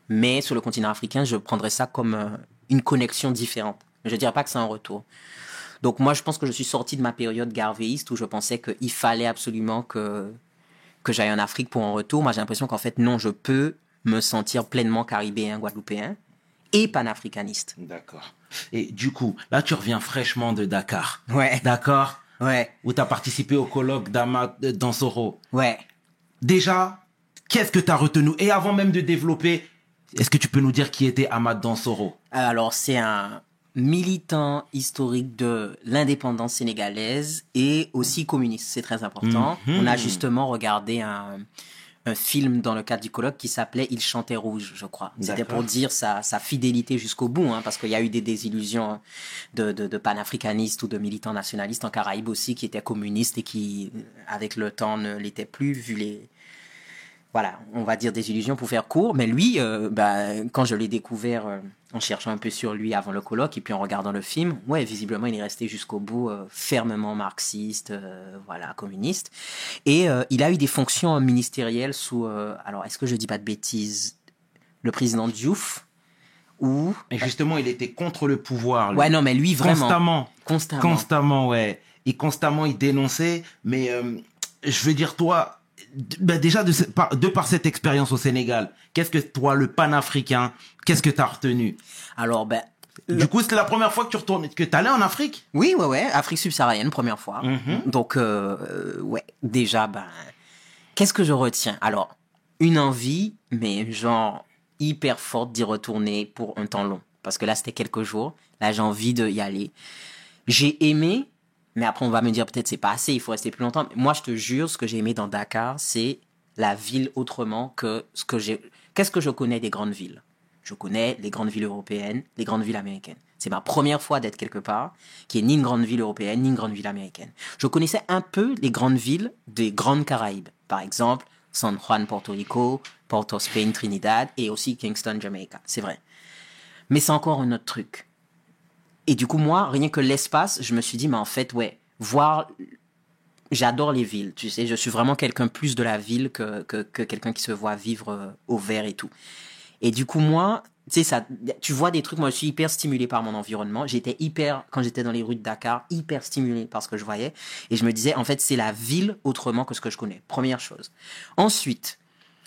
Speaker 3: Mais sur le continent africain, je prendrais ça comme euh, une connexion différente. Je dirais pas que c'est un retour. Donc moi, je pense que je suis sorti de ma période garvéiste où je pensais qu'il fallait absolument que, que j'aille en Afrique pour un retour. Moi, j'ai l'impression qu'en fait, non, je peux me sentir pleinement caribéen, guadeloupéen et panafricaniste.
Speaker 1: D'accord. Et du coup, là, tu reviens fraîchement de Dakar.
Speaker 3: Ouais.
Speaker 1: D'accord?
Speaker 3: Ouais,
Speaker 1: Où tu as participé au colloque d'Amad Dansoro.
Speaker 3: ouais.
Speaker 1: Déjà, qu'est-ce que tu as retenu? Et avant même de développer, est-ce que tu peux nous dire qui était Ahmad Dansoro?
Speaker 3: Alors, c'est un militant historique de l'indépendance sénégalaise et aussi communiste. C'est très important.
Speaker 1: Mhm.
Speaker 3: On a justement regardé un, un film dans le cadre du colloque qui s'appelait Il chantait rouge, je crois. C'était pour dire sa, sa fidélité jusqu'au bout, hein, parce qu'il y a eu des désillusions de, de, de panafricanistes ou de militants nationalistes en Caraïbes aussi qui étaient communistes et qui, avec le temps, ne l'étaient plus, vu les, voilà, on va dire des illusions pour faire court. Mais lui, euh, bah, quand je l'ai découvert euh, en cherchant un peu sur lui avant le colloque et puis en regardant le film, ouais, visiblement, il est resté jusqu'au bout euh, fermement marxiste, voilà, communiste. Et il a eu des fonctions ministérielles sous, alors, est-ce que je dis pas de bêtises, le président Diouf ou
Speaker 1: Et justement, il était contre le pouvoir. lui.
Speaker 3: ouais, non, mais lui vraiment
Speaker 1: Constamment.
Speaker 3: constamment.
Speaker 1: Constamment, ouais. Et constamment, il dénonçait. Mais je veux dire, toi, bah, déjà, de, par, de par cette expérience au Sénégal, qu'est-ce que toi, le panafricain, qu'est-ce que tu as retenu?
Speaker 3: Alors, ben,
Speaker 1: Du coup, c'était la première fois que tu retournes, que tu allais en Afrique?
Speaker 3: Oui, ouais, ouais, Afrique subsaharienne, première fois.
Speaker 1: Mhm.
Speaker 3: Donc, euh, euh, ouais, déjà, ben, qu'est-ce que je retiens? Alors, une envie, mais genre hyper forte d'y retourner pour un temps long. Parce que là, c'était quelques jours. Là, j'ai envie d'y aller. J'ai aimé, mais après, on va me dire peut-être c'est pas assez, il faut rester plus longtemps. Mais moi, je te jure, ce que j'ai aimé dans Dakar, c'est la ville autrement que ce que j'ai. Qu'est-ce que je connais des grandes villes? Je connais les grandes villes européennes, les grandes villes américaines. C'est ma première fois d'être quelque part qui est ni une grande ville européenne, ni une grande ville américaine. Je connaissais un peu les grandes villes des grandes Caraïbes. Par exemple, San Juan, Porto Rico, Port of Spain, Trinidad, et aussi Kingston, Jamaica. C'est vrai. Mais c'est encore un autre truc. Et du coup, moi, rien que l'espace, je me suis dit, mais en fait, ouais, voir. J'adore les villes, tu sais, je suis vraiment quelqu'un plus de la ville que, que, que quelqu'un qui se voit vivre euh, au vert et tout. Et du coup, moi, tu sais, ça, tu vois des trucs, moi, je suis hyper stimulé par mon environnement. J'étais hyper, quand j'étais dans les rues de Dakar, hyper stimulé par ce que je voyais. Et je me disais, en fait, c'est la ville autrement que ce que je connais. Première chose. Ensuite,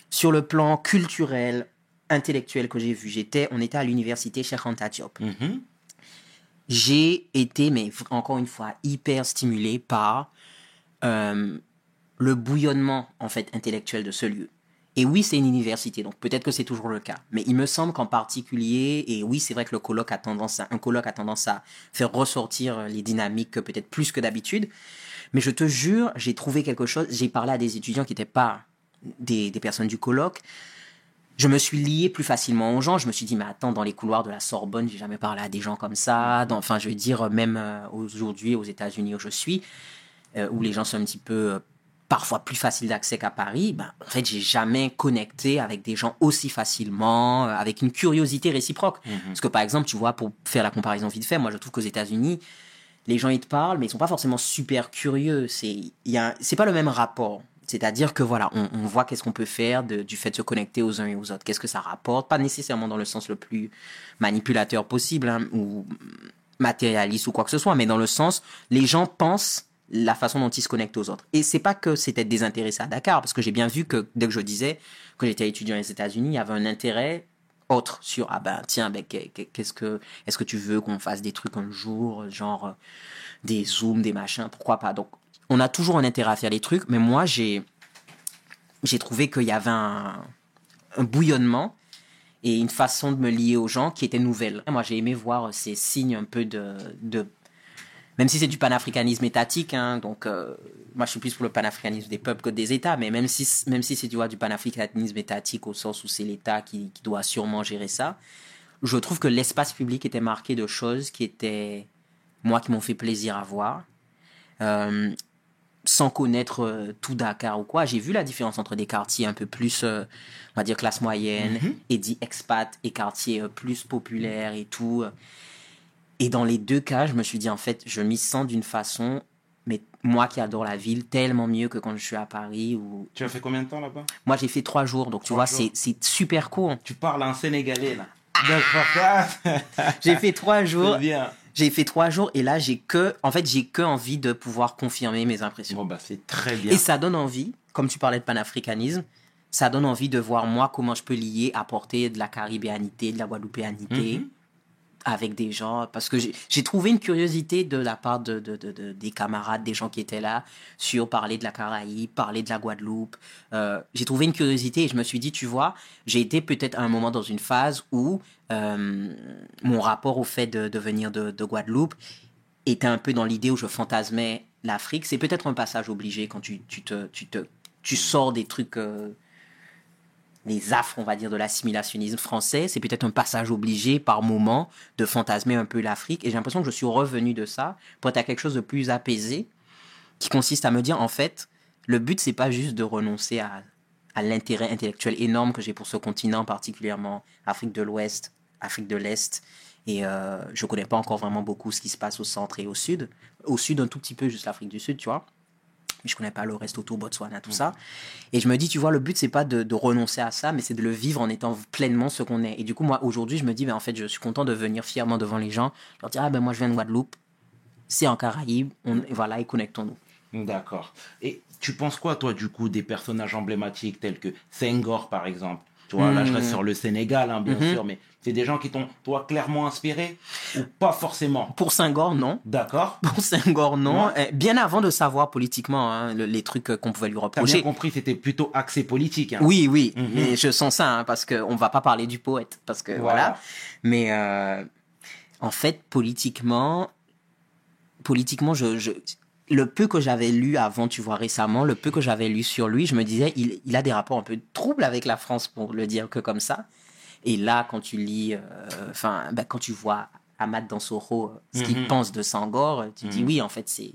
Speaker 3: sur le plan culturel, intellectuel que j'ai vu, j'étais, on était à l'université Cheikh Anta
Speaker 1: Mhm.
Speaker 3: J'ai été, mais encore une fois, hyper stimulé par euh, le bouillonnement en fait intellectuel de ce lieu. Et oui, c'est une université, donc peut-être que c'est toujours le cas. Mais il me semble qu'en particulier, et oui, c'est vrai que le colloque a tendance à, un colloque a tendance à faire ressortir euh, les dynamiques peut-être plus que d'habitude. Mais je te jure, j'ai trouvé quelque chose. J'ai parlé à des étudiants qui n'étaient pas des, des personnes du colloque. Je me suis lié plus facilement aux gens. Je me suis dit, mais attends, dans les couloirs de la Sorbonne, j'ai jamais parlé à des gens comme ça. Dans- enfin, je veux dire, même euh, aujourd'hui, aux États-Unis où je suis, euh, où les gens sont un petit peu euh, parfois plus faciles d'accès qu'à Paris, ben, en fait, j'ai jamais connecté avec des gens aussi facilement, euh, avec une curiosité réciproque. Parce que, par exemple, tu vois, pour faire la comparaison vite fait, moi, je trouve qu'aux États-Unis, les gens, ils te parlent, mais ils sont pas forcément super curieux. C'est, il y a, c'est pas le même rapport. C'est-à-dire que voilà, on, voit qu'est-ce qu'on peut faire du fait de se connecter aux uns et aux autres. Qu'est-ce que ça rapporte? Pas nécessairement dans le sens le plus manipulateur possible hein, ou matérialiste ou quoi que ce soit, mais dans le sens, les gens pensent la façon dont ils se connectent aux autres. Et c'est pas que c'était désintéressé à Dakar, parce que j'ai bien vu que dès que je disais que j'étais étudiant aux États-Unis, il y avait un intérêt autre sur ah ben tiens ben qu'est- qu'est- qu'est-ce que est-ce que tu veux qu'on fasse des trucs un jour genre euh, des zooms des machins pourquoi pas? Donc on a toujours un intérêt à faire les trucs mais moi j'ai j'ai trouvé qu'il y avait un, bouillonnement et une façon de me lier aux gens qui était nouvelle moi j'ai aimé voir ces signes un peu de, de même si c'est du panafricanisme étatique, hein, donc euh, moi je suis plus pour le panafricanisme des peuples que des États, mais même si, même si c'est du panafricanisme étatique au sens où c'est l'État qui, qui doit sûrement gérer ça, je trouve que l'espace public était marqué de choses qui étaient, moi, qui m'ont fait plaisir à voir. Euh, sans connaître euh, tout Dakar ou quoi, j'ai vu la différence entre des quartiers un peu plus, euh, on va dire, classe moyenne, et dit expat, et quartiers euh, plus populaires et tout. Et dans les deux cas, je me suis dit, en fait, je m'y sens d'une façon, mais moi qui adore la ville, tellement mieux que quand je suis à Paris. Ou...
Speaker 1: Tu as fait combien de temps là-bas?
Speaker 3: Moi, j'ai fait trois jours, donc tu vois, c'est super court.
Speaker 1: Tu parles en sénégalais là. D'accord.
Speaker 3: J'ai fait trois jours.
Speaker 1: Bien.
Speaker 3: J'ai fait trois jours et là, j'ai que, en fait, j'ai que envie de pouvoir confirmer mes impressions.
Speaker 1: Bon bah c'est très bien.
Speaker 3: Et ça donne envie, comme tu parlais de panafricanisme, ça donne envie de voir moi comment je peux lier, apporter de la caribéanité, de la guadeloupéanité
Speaker 1: Mhm.
Speaker 3: Avec des gens. Parce que j'ai trouvé une curiosité de la part de, de- de- de- des camarades, des gens qui étaient là, sur parler de la Caraïbe, parler de la Guadeloupe. Euh, j'ai trouvé une curiosité et je me suis dit, tu vois, j'ai été peut-être à un moment dans une phase où euh, mon rapport au fait de, venir de, de Guadeloupe était un peu dans l'idée où je fantasmais l'Afrique. C'est peut-être un passage obligé quand tu, tu, te, tu, te, tu sors des trucs euh, les affres, on va dire, de l'assimilationnisme français. C'est peut-être un passage obligé par moment de fantasmer un peu l'Afrique. Et j'ai l'impression que je suis revenu de ça pour être à quelque chose de plus apaisé, qui consiste à me dire, en fait, le but, c'est pas juste de renoncer à, l'intérêt intellectuel énorme que j'ai pour ce continent, particulièrement Afrique de l'Ouest, Afrique de l'Est. Et euh, je connais pas encore vraiment beaucoup ce qui se passe au centre et au sud. Au sud, un tout petit peu, juste l'Afrique du Sud, tu vois mais je connais pas le reste autour, Botswana, tout ça. Et je me dis, tu vois, le but, c'est pas de, de renoncer à ça, mais c'est de le vivre en étant pleinement ce qu'on est. Et du coup, moi, aujourd'hui, je me dis, ben, en fait, je suis content de venir fièrement devant les gens, leur dire, ah ben moi, je viens de Guadeloupe, c'est en Caraïbes, on, et voilà, et connectons-nous.
Speaker 1: D'accord. Et tu penses quoi, toi, du coup, des personnages emblématiques tels que Senghor, par exemple? Tu vois, là, je reste sur le Sénégal, hein, bien
Speaker 3: Mhm.
Speaker 1: sûr, mais c'est des gens qui t'ont, toi, clairement inspiré ou pas forcément?
Speaker 3: Pour Senghor, non.
Speaker 1: D'accord
Speaker 3: Pour Senghor, non.
Speaker 1: Ouais.
Speaker 3: Eh, Bien avant de savoir politiquement hein, le- les trucs qu'on pouvait lui
Speaker 1: T'as bien
Speaker 3: reprocher.
Speaker 1: compris, c'était plutôt axé politique. Hein.
Speaker 3: Oui, oui,
Speaker 1: Mhm.
Speaker 3: mais je sens ça, hein, parce qu'on va pas parler du poète, parce que voilà.
Speaker 1: Voilà.
Speaker 3: Mais euh, en fait, politiquement, politiquement, je, je- le peu que j'avais lu avant, tu vois, récemment, le peu que j'avais lu sur lui, je me disais, il, il a des rapports un peu troubles avec la France, pour le dire que comme ça. Et là, quand tu lis, euh, enfin, ben, quand tu vois Ahmad Dansoro, euh, ce qu'il
Speaker 1: Mhm.
Speaker 3: pense de Sangor, euh, tu te dis,
Speaker 1: Mhm.
Speaker 3: oui, en fait, c'est.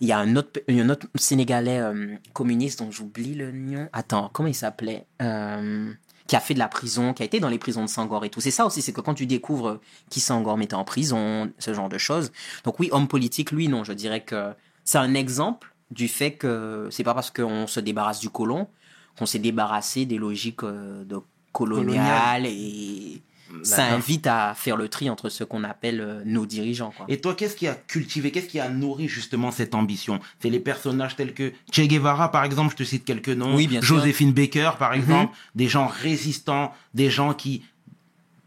Speaker 3: Il y a un autre, un autre Sénégalais euh, communiste dont j'oublie le nom. Attends, comment il s'appelait Euh, Qui a fait de la prison, qui a été dans les prisons de Sangor et tout. C'est ça aussi, c'est que quand tu découvres qui Sangor mettait en prison, ce genre de choses. Donc oui, homme politique, lui, non, je dirais que c'est un exemple du fait que c'est pas parce qu'on se débarrasse du colon qu'on s'est débarrassé des logiques euh, de coloniales et ça
Speaker 1: D'accord.
Speaker 3: invite à faire le tri entre ce qu'on appelle euh, nos dirigeants. Quoi.
Speaker 1: Et toi, qu'est-ce qui a cultivé, qu'est-ce qui a nourri justement cette ambition? C'est les personnages tels que Che Guevara, par exemple, je te cite quelques noms.
Speaker 3: Oui, bien sûr.
Speaker 1: Joséphine Baker, par exemple, des gens résistants, des gens qui,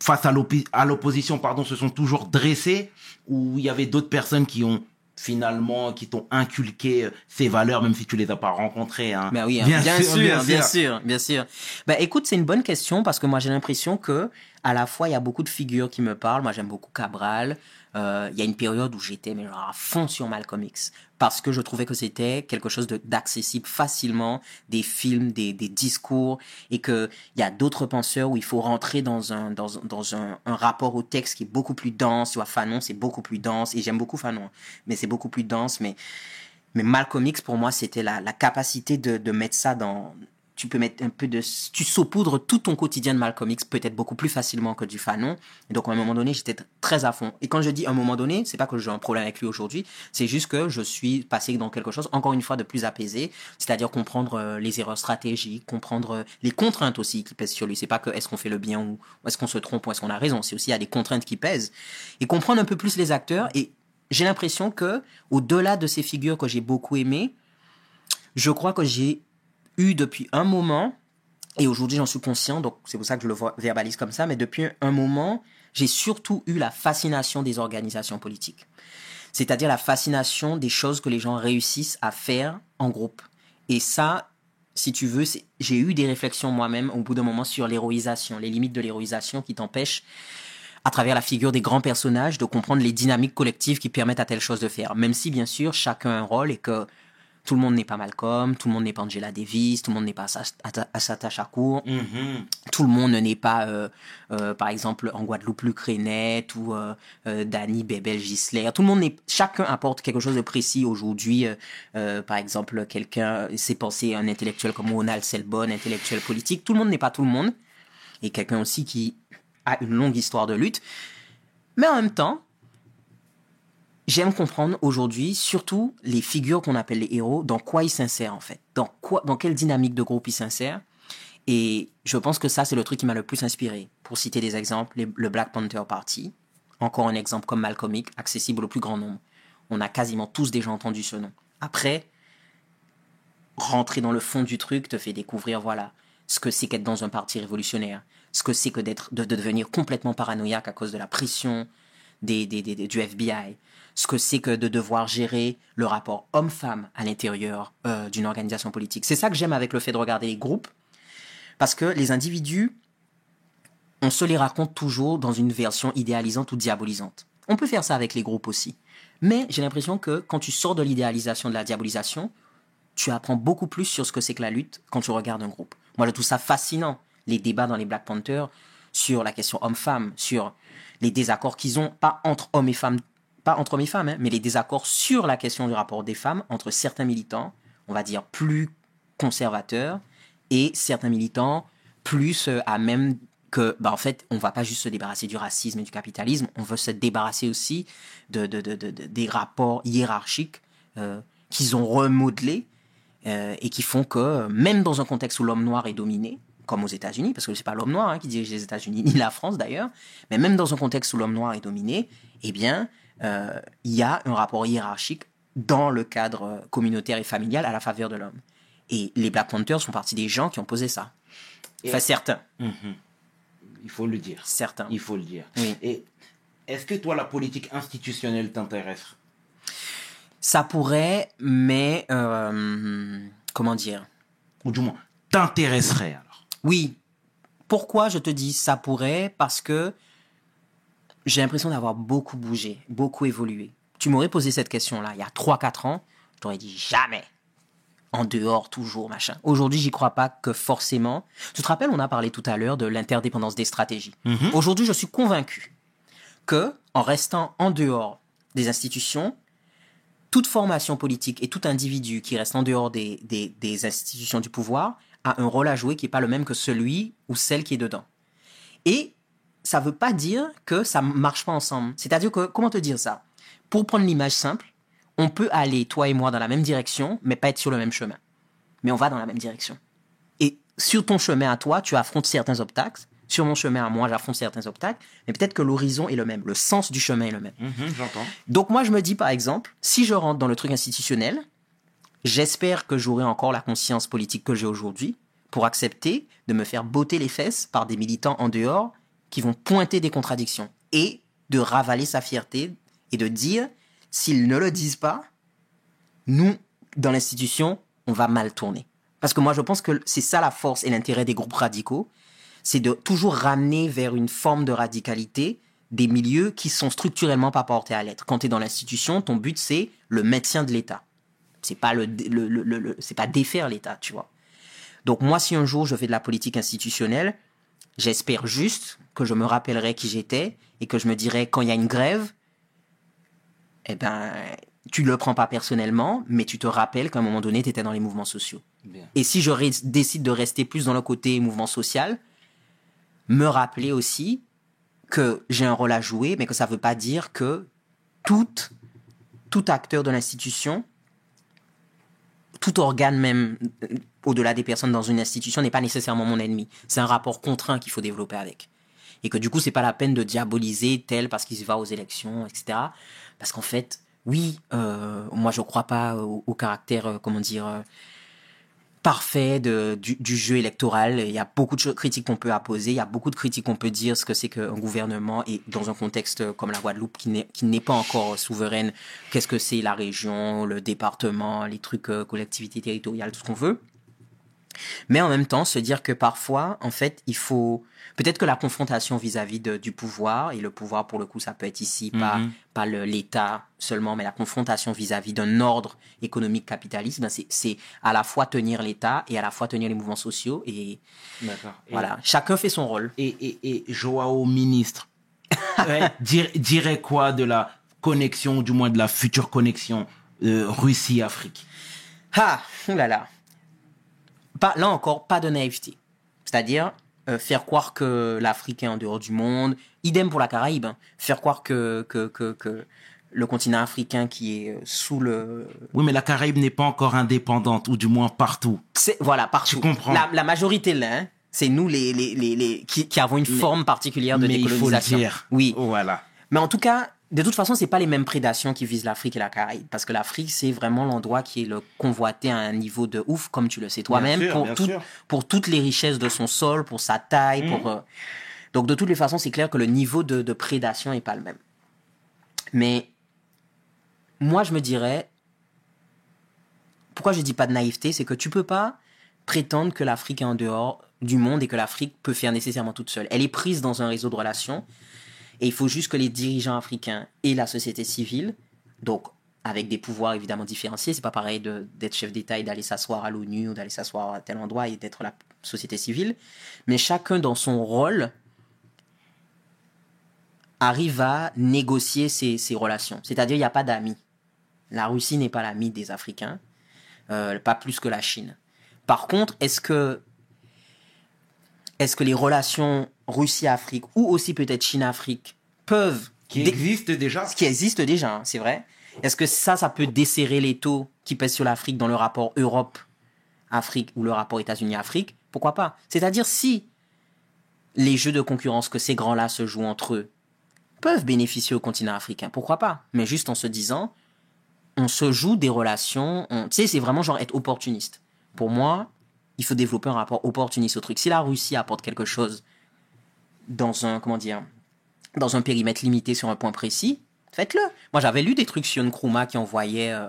Speaker 1: face à l'opposition, pardon, se sont toujours dressés, ou il y avait d'autres personnes qui ont finalement, qui t'ont inculqué euh, ces valeurs, même si tu les as pas rencontrées. Hein.
Speaker 3: Ben oui, hein.
Speaker 1: Bien
Speaker 3: bien,
Speaker 1: sûr,
Speaker 3: sûr,
Speaker 1: bien
Speaker 3: bien
Speaker 1: sûr.
Speaker 3: sûr, bien sûr. Ben écoute, c'est une bonne question parce que moi j'ai l'impression que à la fois il y a beaucoup de figures qui me parlent. Moi j'aime beaucoup Cabral. Euh, Il y a une période où j'étais mais genre à fond sur Malcolm X parce que je trouvais que c'était quelque chose de- d'accessible facilement, des films, des, des discours et que il y a d'autres penseurs où il faut rentrer dans un dans, dans un, un rapport au texte qui est beaucoup plus dense. Tu vois, Fanon c'est beaucoup plus dense et j'aime beaucoup Fanon, mais c'est beaucoup plus dense. Mais mais Malcolm X, pour moi, c'était la, la capacité de, de mettre ça dans... Tu peux mettre un peu de... Tu saupoudres tout ton quotidien de Malcolm X peut-être beaucoup plus facilement que du Fanon. Et donc, à un moment donné, j'étais très à fond. Et quand je dis un moment donné, c'est pas que j'ai un problème avec lui aujourd'hui, c'est juste que je suis passé dans quelque chose, encore une fois, de plus apaisé, c'est-à-dire comprendre euh, les erreurs stratégiques, comprendre euh, les contraintes aussi qui pèsent sur lui. C'est pas que est-ce qu'on fait le bien ou, ou est-ce qu'on se trompe ou est-ce qu'on a raison. C'est aussi il y a des contraintes qui pèsent. Et comprendre un peu plus les acteurs et j'ai l'impression que, au-delà de ces figures que j'ai beaucoup aimées, je crois que j'ai depuis un moment, et aujourd'hui j'en suis conscient, donc c'est pour ça que je le verbalise comme ça, mais depuis un moment, j'ai surtout eu la fascination des organisations politiques. C'est-à-dire la fascination des choses que les gens réussissent à faire en groupe. Et ça, si tu veux, j'ai eu des réflexions moi-même au bout d'un moment sur l'héroïsation, les limites de l'héroïsation qui t'empêchent à travers la figure des grands personnages, de comprendre les dynamiques collectives qui permettent à telle chose de faire. Même si, bien sûr, chacun a un rôle et que tout le monde n'est pas Malcolm, tout le monde n'est pas Angela Davis, tout le monde n'est pas Assata Shakur,
Speaker 1: Mhm.
Speaker 3: tout le monde n'est pas, euh, euh, par exemple, en Guadeloupe, Luc ou euh, euh, Danny Bebel Gisler. Tout le monde n'est, chacun apporte quelque chose de précis aujourd'hui. par exemple, quelqu'un s'est pensé un intellectuel comme Ronald Selbonne, intellectuel politique. Tout le monde n'est pas tout le monde. Et quelqu'un aussi qui a une longue histoire de lutte. Mais en même temps, j'aime comprendre aujourd'hui, surtout les figures qu'on appelle les héros, dans quoi ils s'insèrent en fait. Dans, quoi, dans quelle dynamique de groupe ils s'insèrent. Et je pense que ça, c'est le truc qui m'a le plus inspiré. Pour citer des exemples, les- le Black Panther Party, encore un exemple comme Malcolm X, accessible au plus grand nombre. On a quasiment tous déjà entendu ce nom. Après, rentrer dans le fond du truc te fait découvrir, voilà, ce que c'est qu'être dans un parti révolutionnaire, ce que c'est que d'être, de, de devenir complètement paranoïaque à cause de la pression des- des- du FBI, ce que c'est que de devoir gérer le rapport homme-femme à l'intérieur euh, d'une organisation politique. C'est ça que j'aime avec le fait de regarder les groupes, parce que les individus, on se les raconte toujours dans une version idéalisante ou diabolisante. On peut faire ça avec les groupes aussi. Mais j'ai l'impression que quand tu sors de l'idéalisation, de la diabolisation, tu apprends beaucoup plus sur ce que c'est que la lutte quand tu regardes un groupe. Moi, je trouve ça fascinant. les débats dans les Black Panthers sur la question homme-femme, sur les désaccords qu'ils ont, pas entre hommes et femmes, pas entre hommes et femmes, hein, mais les désaccords sur la question du rapport des femmes entre certains militants, on va dire plus conservateurs, et certains militants plus euh, à même que, bah, en fait, on va pas juste se débarrasser du racisme et du capitalisme, on veut se débarrasser aussi de, de- de- de- de- des rapports hiérarchiques euh, qu'ils ont remodelés euh, et qui font que, même dans un contexte où l'homme noir est dominé, comme aux États-Unis, parce que c'est pas l'homme noir hein, qui dirige les États-Unis, ni la France d'ailleurs, mais même dans un contexte où l'homme noir est dominé, eh bien, il y a un rapport hiérarchique dans le cadre euh, communautaire et familial à la faveur de l'homme. Et les Black Panthers font partie des gens qui ont posé ça. Enfin, certains.
Speaker 1: Il faut le dire.
Speaker 3: Certains.
Speaker 1: Il faut le dire.
Speaker 3: Oui.
Speaker 1: Et est-ce que toi, la politique institutionnelle t'intéresse?
Speaker 3: Ça pourrait, mais euh, comment dire?
Speaker 1: Ou du moins, t'intéresserait alors?
Speaker 3: Oui. Pourquoi je te dis ça pourrait? Parce que j'ai l'impression d'avoir beaucoup bougé, beaucoup évolué. Tu m'aurais posé cette question-là il y a 3-4 ans, je t'aurais dit jamais. En dehors, toujours, machin. Aujourd'hui, j'y crois pas que forcément. Tu te rappelles, on a parlé tout à l'heure de l'interdépendance des stratégies. Aujourd'hui, je suis convaincu que, en restant en dehors des institutions, toute formation politique et tout individu qui reste en dehors des, des, des institutions du pouvoir a un rôle à jouer qui n'est pas le même que celui ou celle qui est dedans. Et ça ne veut pas dire que ça ne marche pas ensemble. C'est-à-dire que, comment te dire ça? Pour prendre l'image simple, on peut aller, toi et moi, dans la même direction, mais pas être sur le même chemin. Mais on va dans la même direction. Et sur ton chemin à toi, tu affrontes certains obstacles. Sur mon chemin à moi, j'affronte certains obstacles. Mais peut-être que l'horizon est le même, le sens du chemin est le même.
Speaker 1: Mhm, J'entends.
Speaker 3: Donc moi, je me dis, par exemple, si je rentre dans le truc institutionnel, j'espère que j'aurai encore la conscience politique que j'ai aujourd'hui pour accepter de me faire botter les fesses par des militants en dehors qui vont pointer des contradictions et de ravaler sa fierté et de dire, s'ils ne le disent pas, nous, dans l'institution, on va mal tourner. Parce que moi, je pense que c'est ça la force et l'intérêt des groupes radicaux, c'est de toujours ramener vers une forme de radicalité des milieux qui sont structurellement pas portés à l'être. Quand tu es dans l'institution, ton but c'est le maintien de l'État. C'est pas le, pas défaire l'État, tu vois. Donc moi, si un jour je fais de la politique institutionnelle, j'espère juste que je me rappellerai qui j'étais et que je me dirai quand il y a une grève, eh ben, tu le prends pas personnellement, mais tu te rappelles qu'à un moment donné, tu étais dans les mouvements sociaux.
Speaker 1: Bien.
Speaker 3: Et si je décide de rester plus dans le côté mouvement social, me rappeler aussi que j'ai un rôle à jouer, mais que ça ne veut pas dire que tout, tout acteur de l'institution, tout organe même, euh, au-delà des personnes dans une institution, n'est pas nécessairement mon ennemi. C'est un rapport contraint qu'il faut développer avec. Et que du coup, c'est pas la peine de diaboliser tel parce qu'il va aux élections, etc. Parce qu'en fait, oui, euh, moi je crois pas au, caractère, euh, comment dire, parfait de, du, du jeu électoral. Il y a beaucoup de critiques qu'on peut apposer, il y a beaucoup de critiques qu'on peut dire ce que c'est qu'un gouvernement et dans un contexte comme la Guadeloupe qui n'est qui n'est pas encore souveraine, qu'est-ce que c'est la région, le département, les trucs euh, collectivités territoriales, tout ce qu'on veut. Mais en même temps, se dire que parfois, en fait, il faut peut-être que la confrontation vis-à-vis de- du pouvoir et le pouvoir pour le coup, ça peut être ici pas
Speaker 1: Mhm.
Speaker 3: pas le- l'État seulement, mais la confrontation vis-à-vis d'un ordre économique capitaliste, ben c'est- c'est à la fois tenir l'État et à la fois tenir les mouvements sociaux et voilà, chacun fait son rôle.
Speaker 1: Et, et, et Joao ministre ouais, dir- dirait quoi de la connexion, du moins de la future connexion euh, Russie-Afrique?
Speaker 3: Ah, oulala. Pas, là encore, pas de naïveté. C'est-à-dire faire croire que l'Afrique est en dehors du monde. Idem pour la Caraïbe. hein. Faire croire que, que, que, que le continent africain qui est euh, sous le...
Speaker 1: Oui, mais la Caraïbe n'est pas encore indépendante, ou du moins partout.
Speaker 3: C'est, voilà, partout.
Speaker 1: Tu comprends.
Speaker 3: La, la majorité là, hein, c'est nous les, les, les, les- qui, qui avons une forme particulière de
Speaker 1: mais il faut le
Speaker 3: décolonisation.
Speaker 1: dire.
Speaker 3: Oui.
Speaker 1: Voilà.
Speaker 3: Mais en tout cas, de toute façon, c'est pas les mêmes prédations qui visent l'Afrique et la Caraïbe. Parce que l'Afrique, c'est vraiment l'endroit qui est le convoité à un niveau de ouf, comme tu le sais toi-même, pour, tout- toutes les richesses de son sol, pour sa taille, pour. euh, Donc, de toutes les façons, c'est clair que le niveau de, de prédation est pas le même. Mais moi, je me dirais. Pourquoi je dis pas de naïveté C'est que tu peux pas prétendre que l'Afrique est en dehors du monde et que l'Afrique peut faire nécessairement toute seule. Elle est prise dans un réseau de relations et il faut juste que les dirigeants africains et la société civile, donc avec des pouvoirs évidemment différenciés. C'est pas pareil d'être chef d'État et d'aller s'asseoir à l'ONU ou d'aller s'asseoir à tel endroit et d'être la société civile. Mais chacun dans son rôle arrive à négocier ses, ses relations. C'est-à-dire, il n'y a pas d'amis. La Russie n'est pas l'ami des Africains, euh, pas plus que la Chine. Par contre, est-ce que, est-ce que les relations Russie-Afrique ou aussi peut-être Chine-Afrique peuvent
Speaker 1: Qui existe déjà.
Speaker 3: ce qui existe déjà, hein, c'est vrai. Est-ce que ça, ça peut desserrer les taux qui pèsent sur l'Afrique dans le rapport Europe-Afrique ou le rapport États-Unis-Afrique? Pourquoi pas? C'est-à-dire si les jeux de concurrence que ces grands-là se jouent entre eux peuvent bénéficier au continent africain, pourquoi pas? Mais juste en se disant, on se joue des relations, on- tu sais, c'est vraiment genre être opportuniste. Pour moi, il faut développer un rapport opportuniste au truc. Si la Russie apporte quelque chose dans un, comment dire, dans un périmètre limité sur un point précis, faites-le. Moi, j'avais lu des trucs sur Nkrumah qui envoyait euh,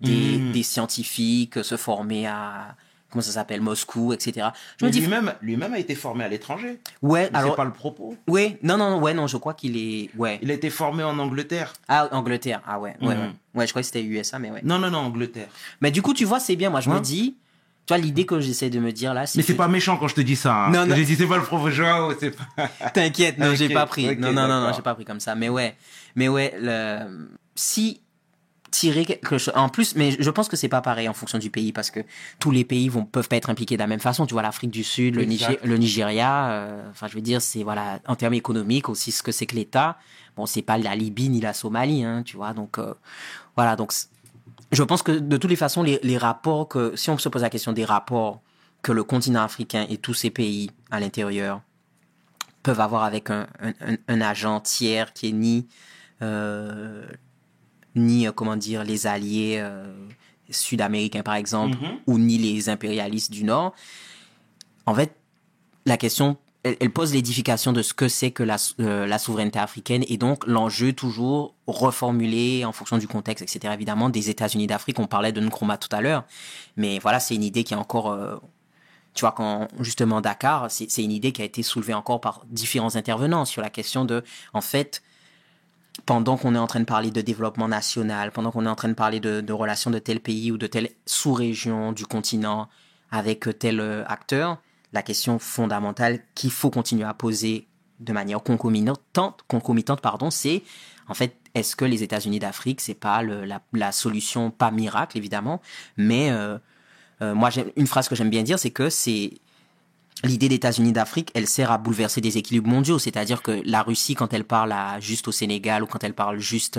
Speaker 3: des,
Speaker 1: Mm.
Speaker 3: des scientifiques se former à, comment ça s'appelle, Moscou, etc. Je me dis,
Speaker 1: lui-même, lui-même a été formé à l'étranger.
Speaker 3: ouais,
Speaker 1: Mais
Speaker 3: alors,
Speaker 1: c'est pas le propos.
Speaker 3: ouais, non, non, ouais, non, je crois qu'il est, ouais.
Speaker 1: Il a été formé en Angleterre.
Speaker 3: Ah, Angleterre, ah ouais, ouais, ouais. Ouais, je crois que c'était USA, mais ouais.
Speaker 1: Non, non, non, Angleterre.
Speaker 3: Mais du coup, tu vois, c'est bien. Moi, je me
Speaker 1: Ouais.
Speaker 3: dis, tu vois, l'idée que j'essaie de me dire là, c'est.
Speaker 1: Mais c'est pas méchant quand je te dis ça. Hein.
Speaker 3: Non, non.
Speaker 1: J'ai dit c'est pas le propos Joao, c'est pas.
Speaker 3: T'inquiète, non, j'ai pas pris. non, non, non, non, j'ai pas pris comme ça. Mais ouais, mais ouais, le... si tirer quelque chose. En plus, mais je pense que c'est pas pareil en fonction du pays parce que tous les pays vont peuvent pas être impliqués de la même façon. Tu vois, l'Afrique du Sud, le. Nigé- le Nigeria. euh, Enfin, je veux dire, c'est voilà, en termes économiques aussi ce que c'est que l'État. Bon, c'est pas la Libye ni la Somalie, hein, tu vois. Donc euh, voilà, donc je pense que de toutes les façons, les, les rapports que si on se pose la question des rapports que le continent africain et tous ces pays à l'intérieur peuvent avoir avec un, un, un- un agent tiers qui est ni euh, ni euh, comment dire les alliés euh, sud-américains par exemple
Speaker 1: Mhm.
Speaker 3: ou ni les impérialistes du nord en fait la question elle, pose l'édification de ce que c'est que la, euh, la souveraineté africaine et donc l'enjeu toujours reformulé en fonction du contexte etc évidemment des États-Unis d'Afrique on parlait de Nkrumah tout à l'heure mais voilà c'est une idée qui est encore euh, tu vois, quand justement Dakar, c'est une idée qui a été soulevée encore par différents intervenants sur la question de, en fait, pendant qu'on est en train de parler de développement national, pendant qu'on est en train de parler de, de relations de tel pays ou de telle sous-région du continent avec tel euh, acteur, la question fondamentale qu'il faut continuer à poser de manière concomitante, concomitante pardon, c'est en fait, est-ce que les États-Unis d'Afrique, c'est pas la, solution, pas miracle évidemment, mais euh, euh, moi, une phrase que j'aime bien dire, c'est que c'est l'idée d'États-Unis d'Afrique, elle sert à bouleverser des équilibres mondiaux. C'est-à-dire que la Russie, quand elle parle juste au Sénégal ou quand elle parle juste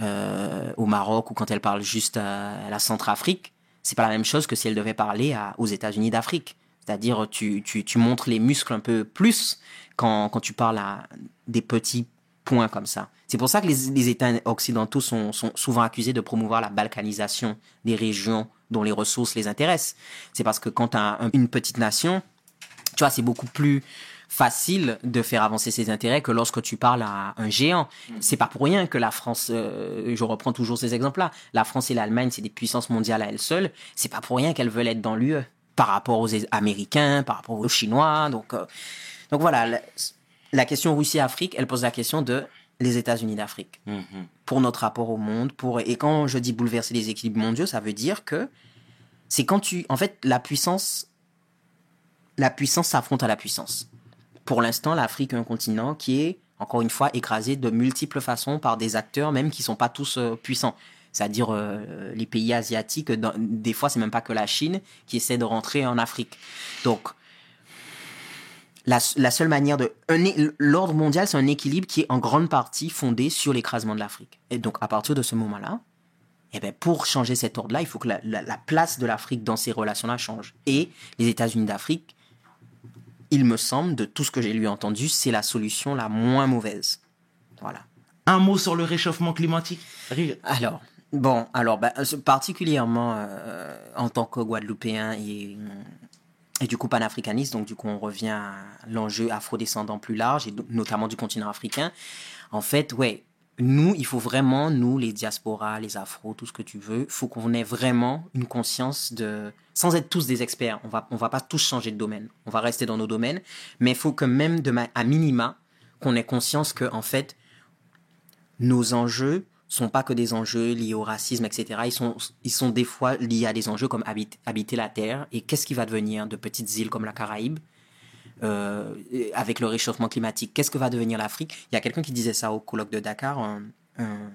Speaker 3: euh, au Maroc ou quand elle parle juste à, la Centrafrique, c'est pas la même chose que si elle devait parler aux États-Unis d'Afrique. C'est-à-dire, tu, tu, montres les muscles un peu plus quand, quand tu parles à des petits points comme ça. C'est pour ça que les, les États occidentaux sont, sont souvent accusés de promouvoir la balkanisation des régions dont les ressources les intéressent. C'est parce que quand tu as une petite nation, tu vois, c'est beaucoup plus facile de faire avancer ses intérêts que lorsque tu parles à un géant. C'est pas pour rien que la France, euh, je reprends toujours ces exemples-là, la France et l'Allemagne, c'est des puissances mondiales à elles seules. C'est pas pour rien qu'elles veulent être dans l'UE par rapport aux Américains, par rapport aux Chinois. Donc, euh, donc voilà, la, la question Russie-Afrique, elle pose la question de les États-Unis d'Afrique
Speaker 1: Mhm.
Speaker 3: pour notre rapport au monde. Pour et quand je dis bouleverser les équilibres mondiaux, ça veut dire que c'est quand tu, en fait, la puissance, la puissance s'affronte à la puissance. Pour l'instant, l'Afrique est un continent qui est encore une fois écrasé de multiples façons par des acteurs même qui sont pas tous euh, puissants. C'est-à-dire euh, les pays asiatiques, dans- des fois c'est même pas que la Chine qui essaie de rentrer en Afrique. Donc la, la seule manière de l'ordre mondial, c'est un équilibre qui est en grande partie fondé sur l'écrasement de l'Afrique. Et donc à partir de ce moment-là, eh ben, pour changer cet ordre-là, il faut que la, la- la place de l'Afrique dans ces relations-là change. Et les États-Unis d'Afrique, il me semble, de tout ce que j'ai lu entendu, c'est la solution la moins mauvaise. Voilà.
Speaker 1: Un mot sur le réchauffement climatique.
Speaker 3: Alors, bon, alors, bah, euh, particulièrement euh, en tant que Guadeloupéen et, et du coup panafricaniste, donc du coup on revient à l'enjeu afrodescendant plus large, et notamment du continent africain. En fait, ouais, nous, il faut vraiment, nous, les diasporas, les afros, tout ce que tu veux, faut qu'on ait vraiment une conscience de, sans être tous des experts, on va, on va pas tous changer de domaine, on va rester dans nos domaines, mais il faut que même à minima, qu'on ait conscience que, en fait, nos enjeux sont pas que des enjeux liés au racisme, etc. Ils sont, ils sont des fois liés à des enjeux comme habiter, habiter la Terre et qu'est-ce qui va devenir de petites îles comme la Caraïbe euh, avec le réchauffement climatique? Qu'est-ce que va devenir l'Afrique? Il y a quelqu'un qui disait ça au colloque de Dakar, un,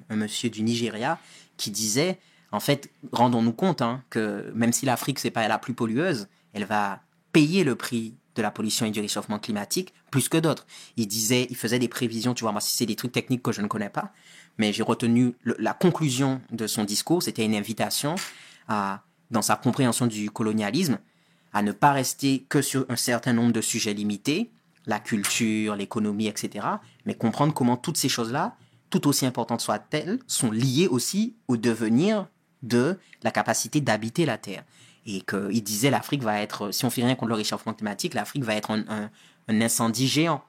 Speaker 3: monsieur du Nigeria, qui disait, en fait, rendons-nous compte hein, que même si l'Afrique c'est pas la plus pollueuse, elle va payer le prix de la pollution et du réchauffement climatique plus que d'autres. Il disait, il faisait des prévisions, tu vois, moi si c'est des trucs techniques que je ne connais pas, mais j'ai retenu la conclusion de son discours, c'était une invitation à, dans sa compréhension du colonialisme, à ne pas rester que sur un certain nombre de sujets limités, la culture, l'économie, etc., mais comprendre comment toutes ces choses-là, tout aussi importantes soient-elles, sont liées aussi au devenir de la capacité d'habiter la Terre. Et qu'il disait l'Afrique va être, si on fait rien contre le réchauffement climatique, l'Afrique va être un incendie géant.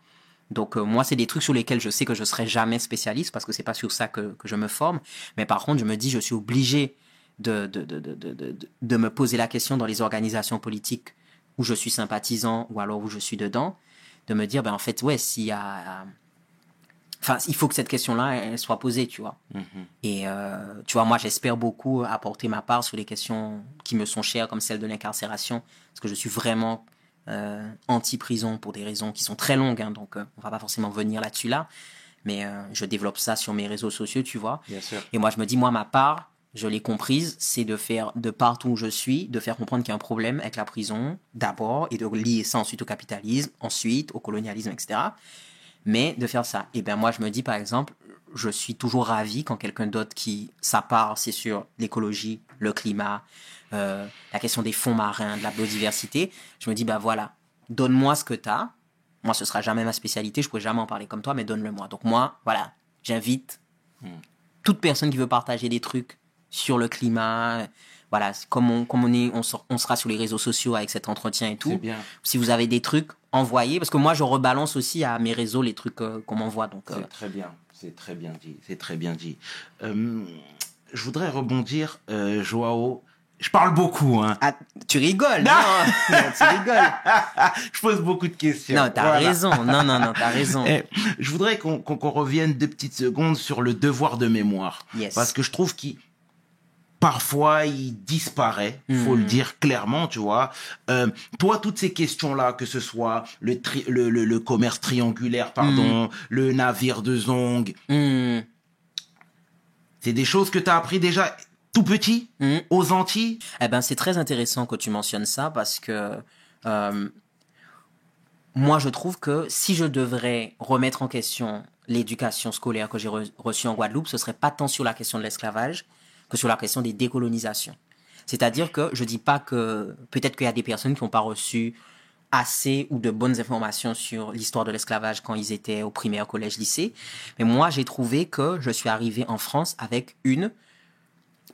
Speaker 3: Donc euh, moi, c'est des trucs sur lesquels je sais que je serai jamais spécialiste parce que c'est pas sur ça que, que je me forme. Mais par contre, je me dis, je suis obligé de, de, de, de, de, de- de me poser la question dans les organisations politiques où je suis sympathisant ou alors où je suis dedans, de me dire, ben en fait, ouais, s'il y a... Enfin, il faut que cette question-là, elle soit posée, tu vois. Et euh, tu vois, moi, j'espère beaucoup apporter ma part sur les questions qui me sont chères, comme celle de l'incarcération, parce que je suis vraiment anti-prison pour des raisons qui sont très longues, hein, donc euh, on va pas forcément venir là-dessus là. Mais euh, je développe ça sur mes réseaux sociaux, tu vois.
Speaker 1: Bien sûr.
Speaker 3: Et moi, je me dis, moi, ma part, je l'ai comprise, c'est de faire, de partout où je suis, de faire comprendre qu'il y a un problème avec la prison, d'abord, et de lier ça ensuite au capitalisme, ensuite au colonialisme, etc. Mais de faire ça. Et bien, moi, je me dis, par exemple, je suis toujours ravi quand quelqu'un d'autre qui, sa part, c'est sur l'écologie, le climat, euh, la question des fonds marins, de la biodiversité. Je me dis, bah voilà, donne-moi ce que tu as. Moi, ce sera jamais ma spécialité, je pourrais jamais en parler comme toi, mais donne-le-moi. Donc moi, voilà, j'invite toute personne qui veut partager des trucs sur le climat, voilà, comme on, comme on est, on, sera- on sera sur les réseaux sociaux avec cet entretien et tout.
Speaker 1: bien.
Speaker 3: Si vous avez des trucs, envoyez, parce que moi, je rebalance aussi à mes réseaux les trucs euh, qu'on m'envoie. Donc, euh,
Speaker 1: C'est très bien, c'est très bien dit, c'est très bien dit. Euh, je voudrais rebondir, Joao. Je parle beaucoup, hein.
Speaker 3: ah, tu rigoles, non, non, tu rigoles.
Speaker 1: Je pose beaucoup de questions.
Speaker 3: Non, t'as
Speaker 1: Voilà.
Speaker 3: raison, non, non, non, t'as raison.
Speaker 1: Eh, je voudrais qu'on qu'on- qu'on revienne deux petites secondes sur le devoir de mémoire.
Speaker 3: Yes.
Speaker 1: Parce que je trouve qu'il parfois il disparaît, faut
Speaker 3: Mhm.
Speaker 1: le dire clairement, tu vois. Euh, toi, toutes ces questions-là, que ce soit le, tri- le, le, le commerce triangulaire, pardon,
Speaker 3: Mhm.
Speaker 1: le navire de Zong,
Speaker 3: Hmm,
Speaker 1: c'est des choses que tu as appris déjà tout petit
Speaker 3: hmm.
Speaker 1: aux Antilles.
Speaker 3: Eh ben, c'est très intéressant que tu mentionnes ça parce que euh, moi, je trouve que si je devrais remettre en question l'éducation scolaire que j'ai re- reçue en Guadeloupe, ce serait pas tant sur la question de l'esclavage que sur la question des décolonisations. C'est-à-dire que je dis pas que peut-être qu'il y a des personnes qui n'ont pas reçu assez ou de bonnes informations sur l'histoire de l'esclavage quand ils étaient au primaire, collège, lycée. Mais moi, j'ai trouvé que je suis arrivé en France avec une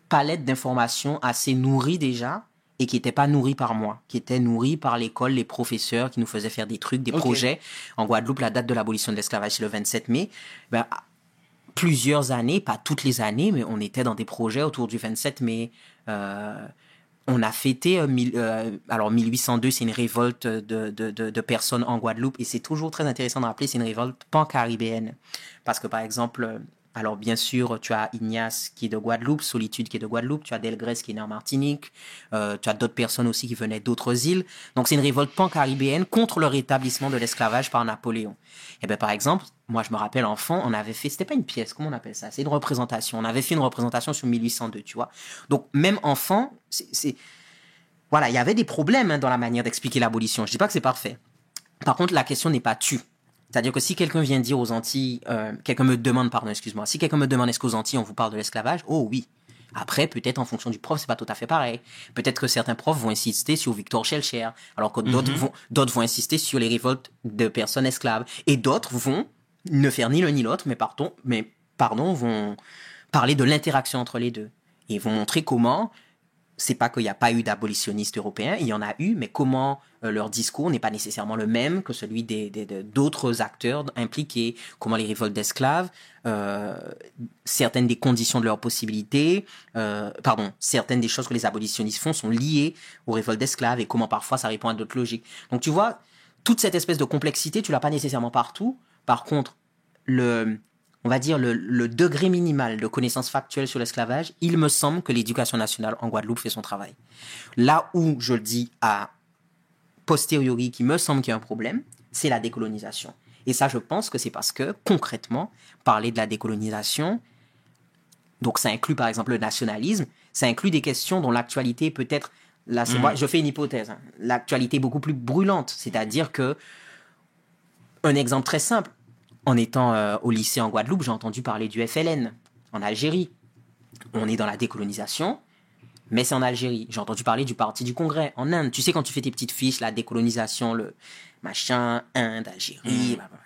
Speaker 3: palette d'informations assez nourrie déjà et qui n'était pas nourrie par moi, qui était nourrie par l'école, les professeurs qui nous faisaient faire des trucs, des projets. En Guadeloupe, la date de l'abolition de l'esclavage, c'est le 27 mai. Ben, plusieurs années, pas toutes les années, mais on était dans des projets autour du 27 mai. Euh, on a fêté, euh, mille- euh, alors 1802, c'est une révolte de, de, de, de personnes en Guadeloupe, et c'est toujours très intéressant de rappeler, c'est une révolte pan-caribéenne. Parce que par exemple, alors bien sûr, tu as Ignace qui est de Guadeloupe, Solitude qui est de Guadeloupe, tu as Delgrès qui est né en Martinique, euh, tu as d'autres personnes aussi qui venaient d'autres îles. Donc c'est une révolte pan-caribéenne contre le rétablissement de l'esclavage par Napoléon. Et bien par exemple, moi je me rappelle enfant, on avait fait, c'était pas une pièce, comment on appelle ça? C'est une représentation. On avait fait une représentation sur 1802, tu vois. Donc même enfant, c'est- voilà, il y avait des problèmes hein, dans la manière d'expliquer l'abolition. Je dis pas que c'est parfait. Par contre, la question n'est pas tue. C'est-à-dire que si quelqu'un vient dire aux Antilles, euh, quelqu'un me demande, pardon, excuse-moi, si quelqu'un me demande est-ce qu'aux Antilles on vous parle de l'esclavage, oh oui. Après, peut-être en fonction du prof, c'est pas tout à fait pareil. Peut-être que certains profs vont insister sur Victor Schellcher, alors que d'autres vont, d'autres vont insister sur les révoltes de personnes esclaves. Et d'autres vont ne faire ni l'un ni l'autre, mais pardon, mais pardon, vont parler de l'interaction entre les deux. Et vont montrer comment c'est pas qu'il n'y a pas eu d'abolitionnistes européens, il y en a eu, mais comment euh, leur discours n'est pas nécessairement le même que celui des, des- de- d'autres acteurs impliqués, comment les révoltes d'esclaves, euh, certaines des conditions de leurs possibilités, euh, pardon, certaines des choses que les abolitionnistes font sont liées aux révoltes d'esclaves et comment parfois ça répond à d'autres logiques. Donc tu vois, toute cette espèce de complexité, tu l'as pas nécessairement partout. Par contre, le, on va dire, le, le degré minimal de connaissance factuelle sur l'esclavage, il me semble que l'éducation nationale en Guadeloupe fait son travail. Là où je le dis à posteriori, qui me semble qu'il y a un problème, c'est la décolonisation. Et ça, je pense que c'est parce que, concrètement, parler de la décolonisation, donc ça inclut par exemple le nationalisme, ça inclut des questions dont l'actualité peut être, là c'est moi, je fais une hypothèse, hein. l'actualité est beaucoup plus brûlante, c'est-à-dire que, un exemple très simple, en étant euh, au lycée en Guadeloupe, j'ai entendu parler du FLN en Algérie. On est dans la décolonisation, mais c'est en Algérie. J'ai entendu parler du Parti du Congrès en Inde. Tu sais, quand tu fais tes petites fiches, la décolonisation, le machin, Inde, Algérie. blablabla.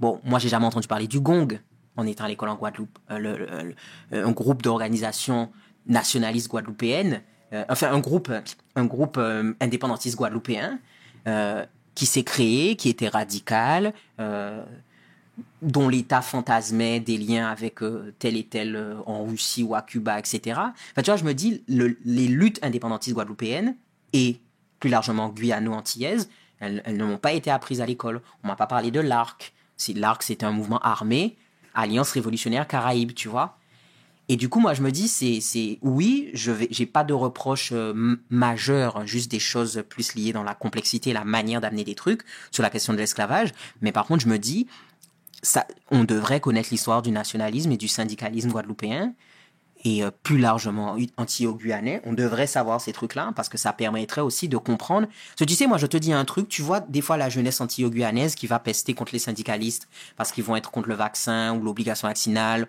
Speaker 3: Bon, moi, j'ai jamais entendu parler du Gong en étant à l'école en Guadeloupe. Euh, le- le- le- un groupe d'organisations nationalistes guadeloupéennes, euh, enfin, un groupe, un groupe euh, indépendantiste guadeloupéen qui s'est créé, qui était radical, dont l'État fantasmait des liens avec euh, tel et tel euh, en Russie ou à Cuba, etc. Enfin, tu vois, je me dis, le- les luttes indépendantistes guadeloupéennes et plus largement guyano-antillaises, elles, ne m'ont pas été apprises à l'école. On m'a pas parlé de l'ARC. L'ARC, c'était un mouvement armé, Alliance révolutionnaire Caraïbe, tu vois. Et du coup, moi, je me dis, c'est, oui, je vais, j'ai pas de reproches euh, majeurs, juste des choses plus liées dans la complexité, la manière d'amener des trucs sur la question de l'esclavage. Mais par contre, je me dis, on devrait connaître l'histoire du nationalisme et du syndicalisme guadeloupéen et euh, plus largement anti-guyanais. On devrait savoir ces trucs-là parce que ça permettrait aussi de comprendre. Que tu sais, moi, je te dis un truc, tu vois, des fois, la jeunesse anti-guyanaise qui va pester contre les syndicalistes parce qu'ils vont être contre le vaccin ou l'obligation vaccinale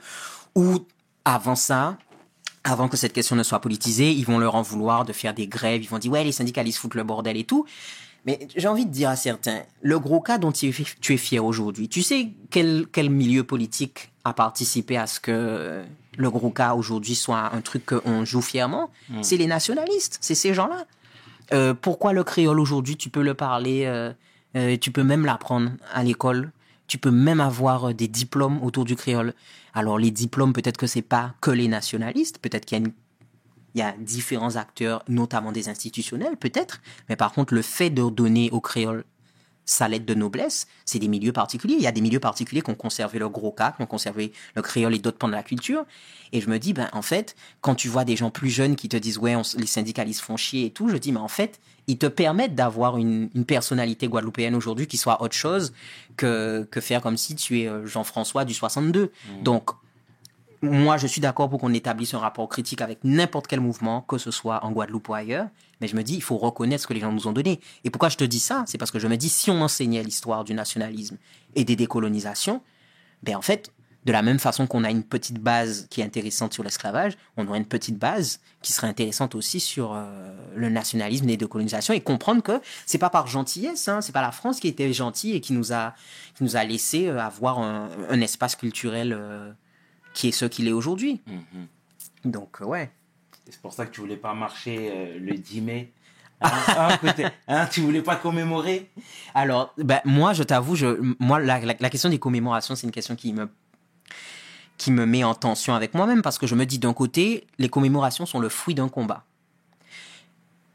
Speaker 3: ou avant ça, avant que cette question ne soit politisée, ils vont leur en vouloir de faire des grèves, ils vont dire ouais les syndicalistes foutent le bordel et tout. Mais j'ai envie de dire à certains, le gros cas dont tu es, fier aujourd'hui, tu sais quel, quel milieu politique a participé à ce que le gros cas aujourd'hui soit un truc qu'on joue fièrement? C'est les nationalistes, c'est ces gens-là. Euh, pourquoi le créole aujourd'hui, tu peux le parler, euh, euh, tu peux même l'apprendre à l'école, tu peux même avoir des diplômes autour du créole? Alors les diplômes, peut-être que c'est pas que les nationalistes, peut-être qu'il y a une il y a différents acteurs, notamment des institutionnels, peut-être, mais par contre, le fait de donner au créole sa lettre de noblesse, c'est des milieux particuliers. Il y a des milieux particuliers qui ont conservé le gros cas, qui ont conservé le créole et d'autres pans de la culture. Et je me dis, ben, en fait, quand tu vois des gens plus jeunes qui te disent, ouais, on les syndicalistes font chier et tout, je dis, mais en fait, ils te permettent d'avoir une, une personnalité guadeloupéenne aujourd'hui qui soit autre chose que, que faire comme si tu es euh, Jean-François du 62. Donc, moi, je suis d'accord pour qu'on établisse un rapport critique avec n'importe quel mouvement, que ce soit en Guadeloupe ou ailleurs. Mais je me dis, il faut reconnaître ce que les gens nous ont donné. Et pourquoi je te dis ça? C'est parce que je me dis, si on enseignait l'histoire du nationalisme et des décolonisations, ben en fait, de la même façon qu'on a une petite base qui est intéressante sur l'esclavage, on aurait une petite base qui serait intéressante aussi sur euh, le nationalisme et les décolonisations et comprendre que c'est pas par gentillesse, hein, c'est pas la France qui était gentille et qui nous a qui nous a laissé euh, avoir un, espace culturel euh, qui est ce qu'il est aujourd'hui. Donc, euh, ouais.
Speaker 1: C'est pour ça que tu voulais pas marcher euh, le 10 mai. Hein, hein, hein, tu voulais pas commémorer?
Speaker 3: Alors, ben, moi, je t'avoue, je, moi, la, la- la question des commémorations, c'est une question qui me, qui me met en tension avec moi-même parce que je me dis d'un côté, les commémorations sont le fruit d'un combat.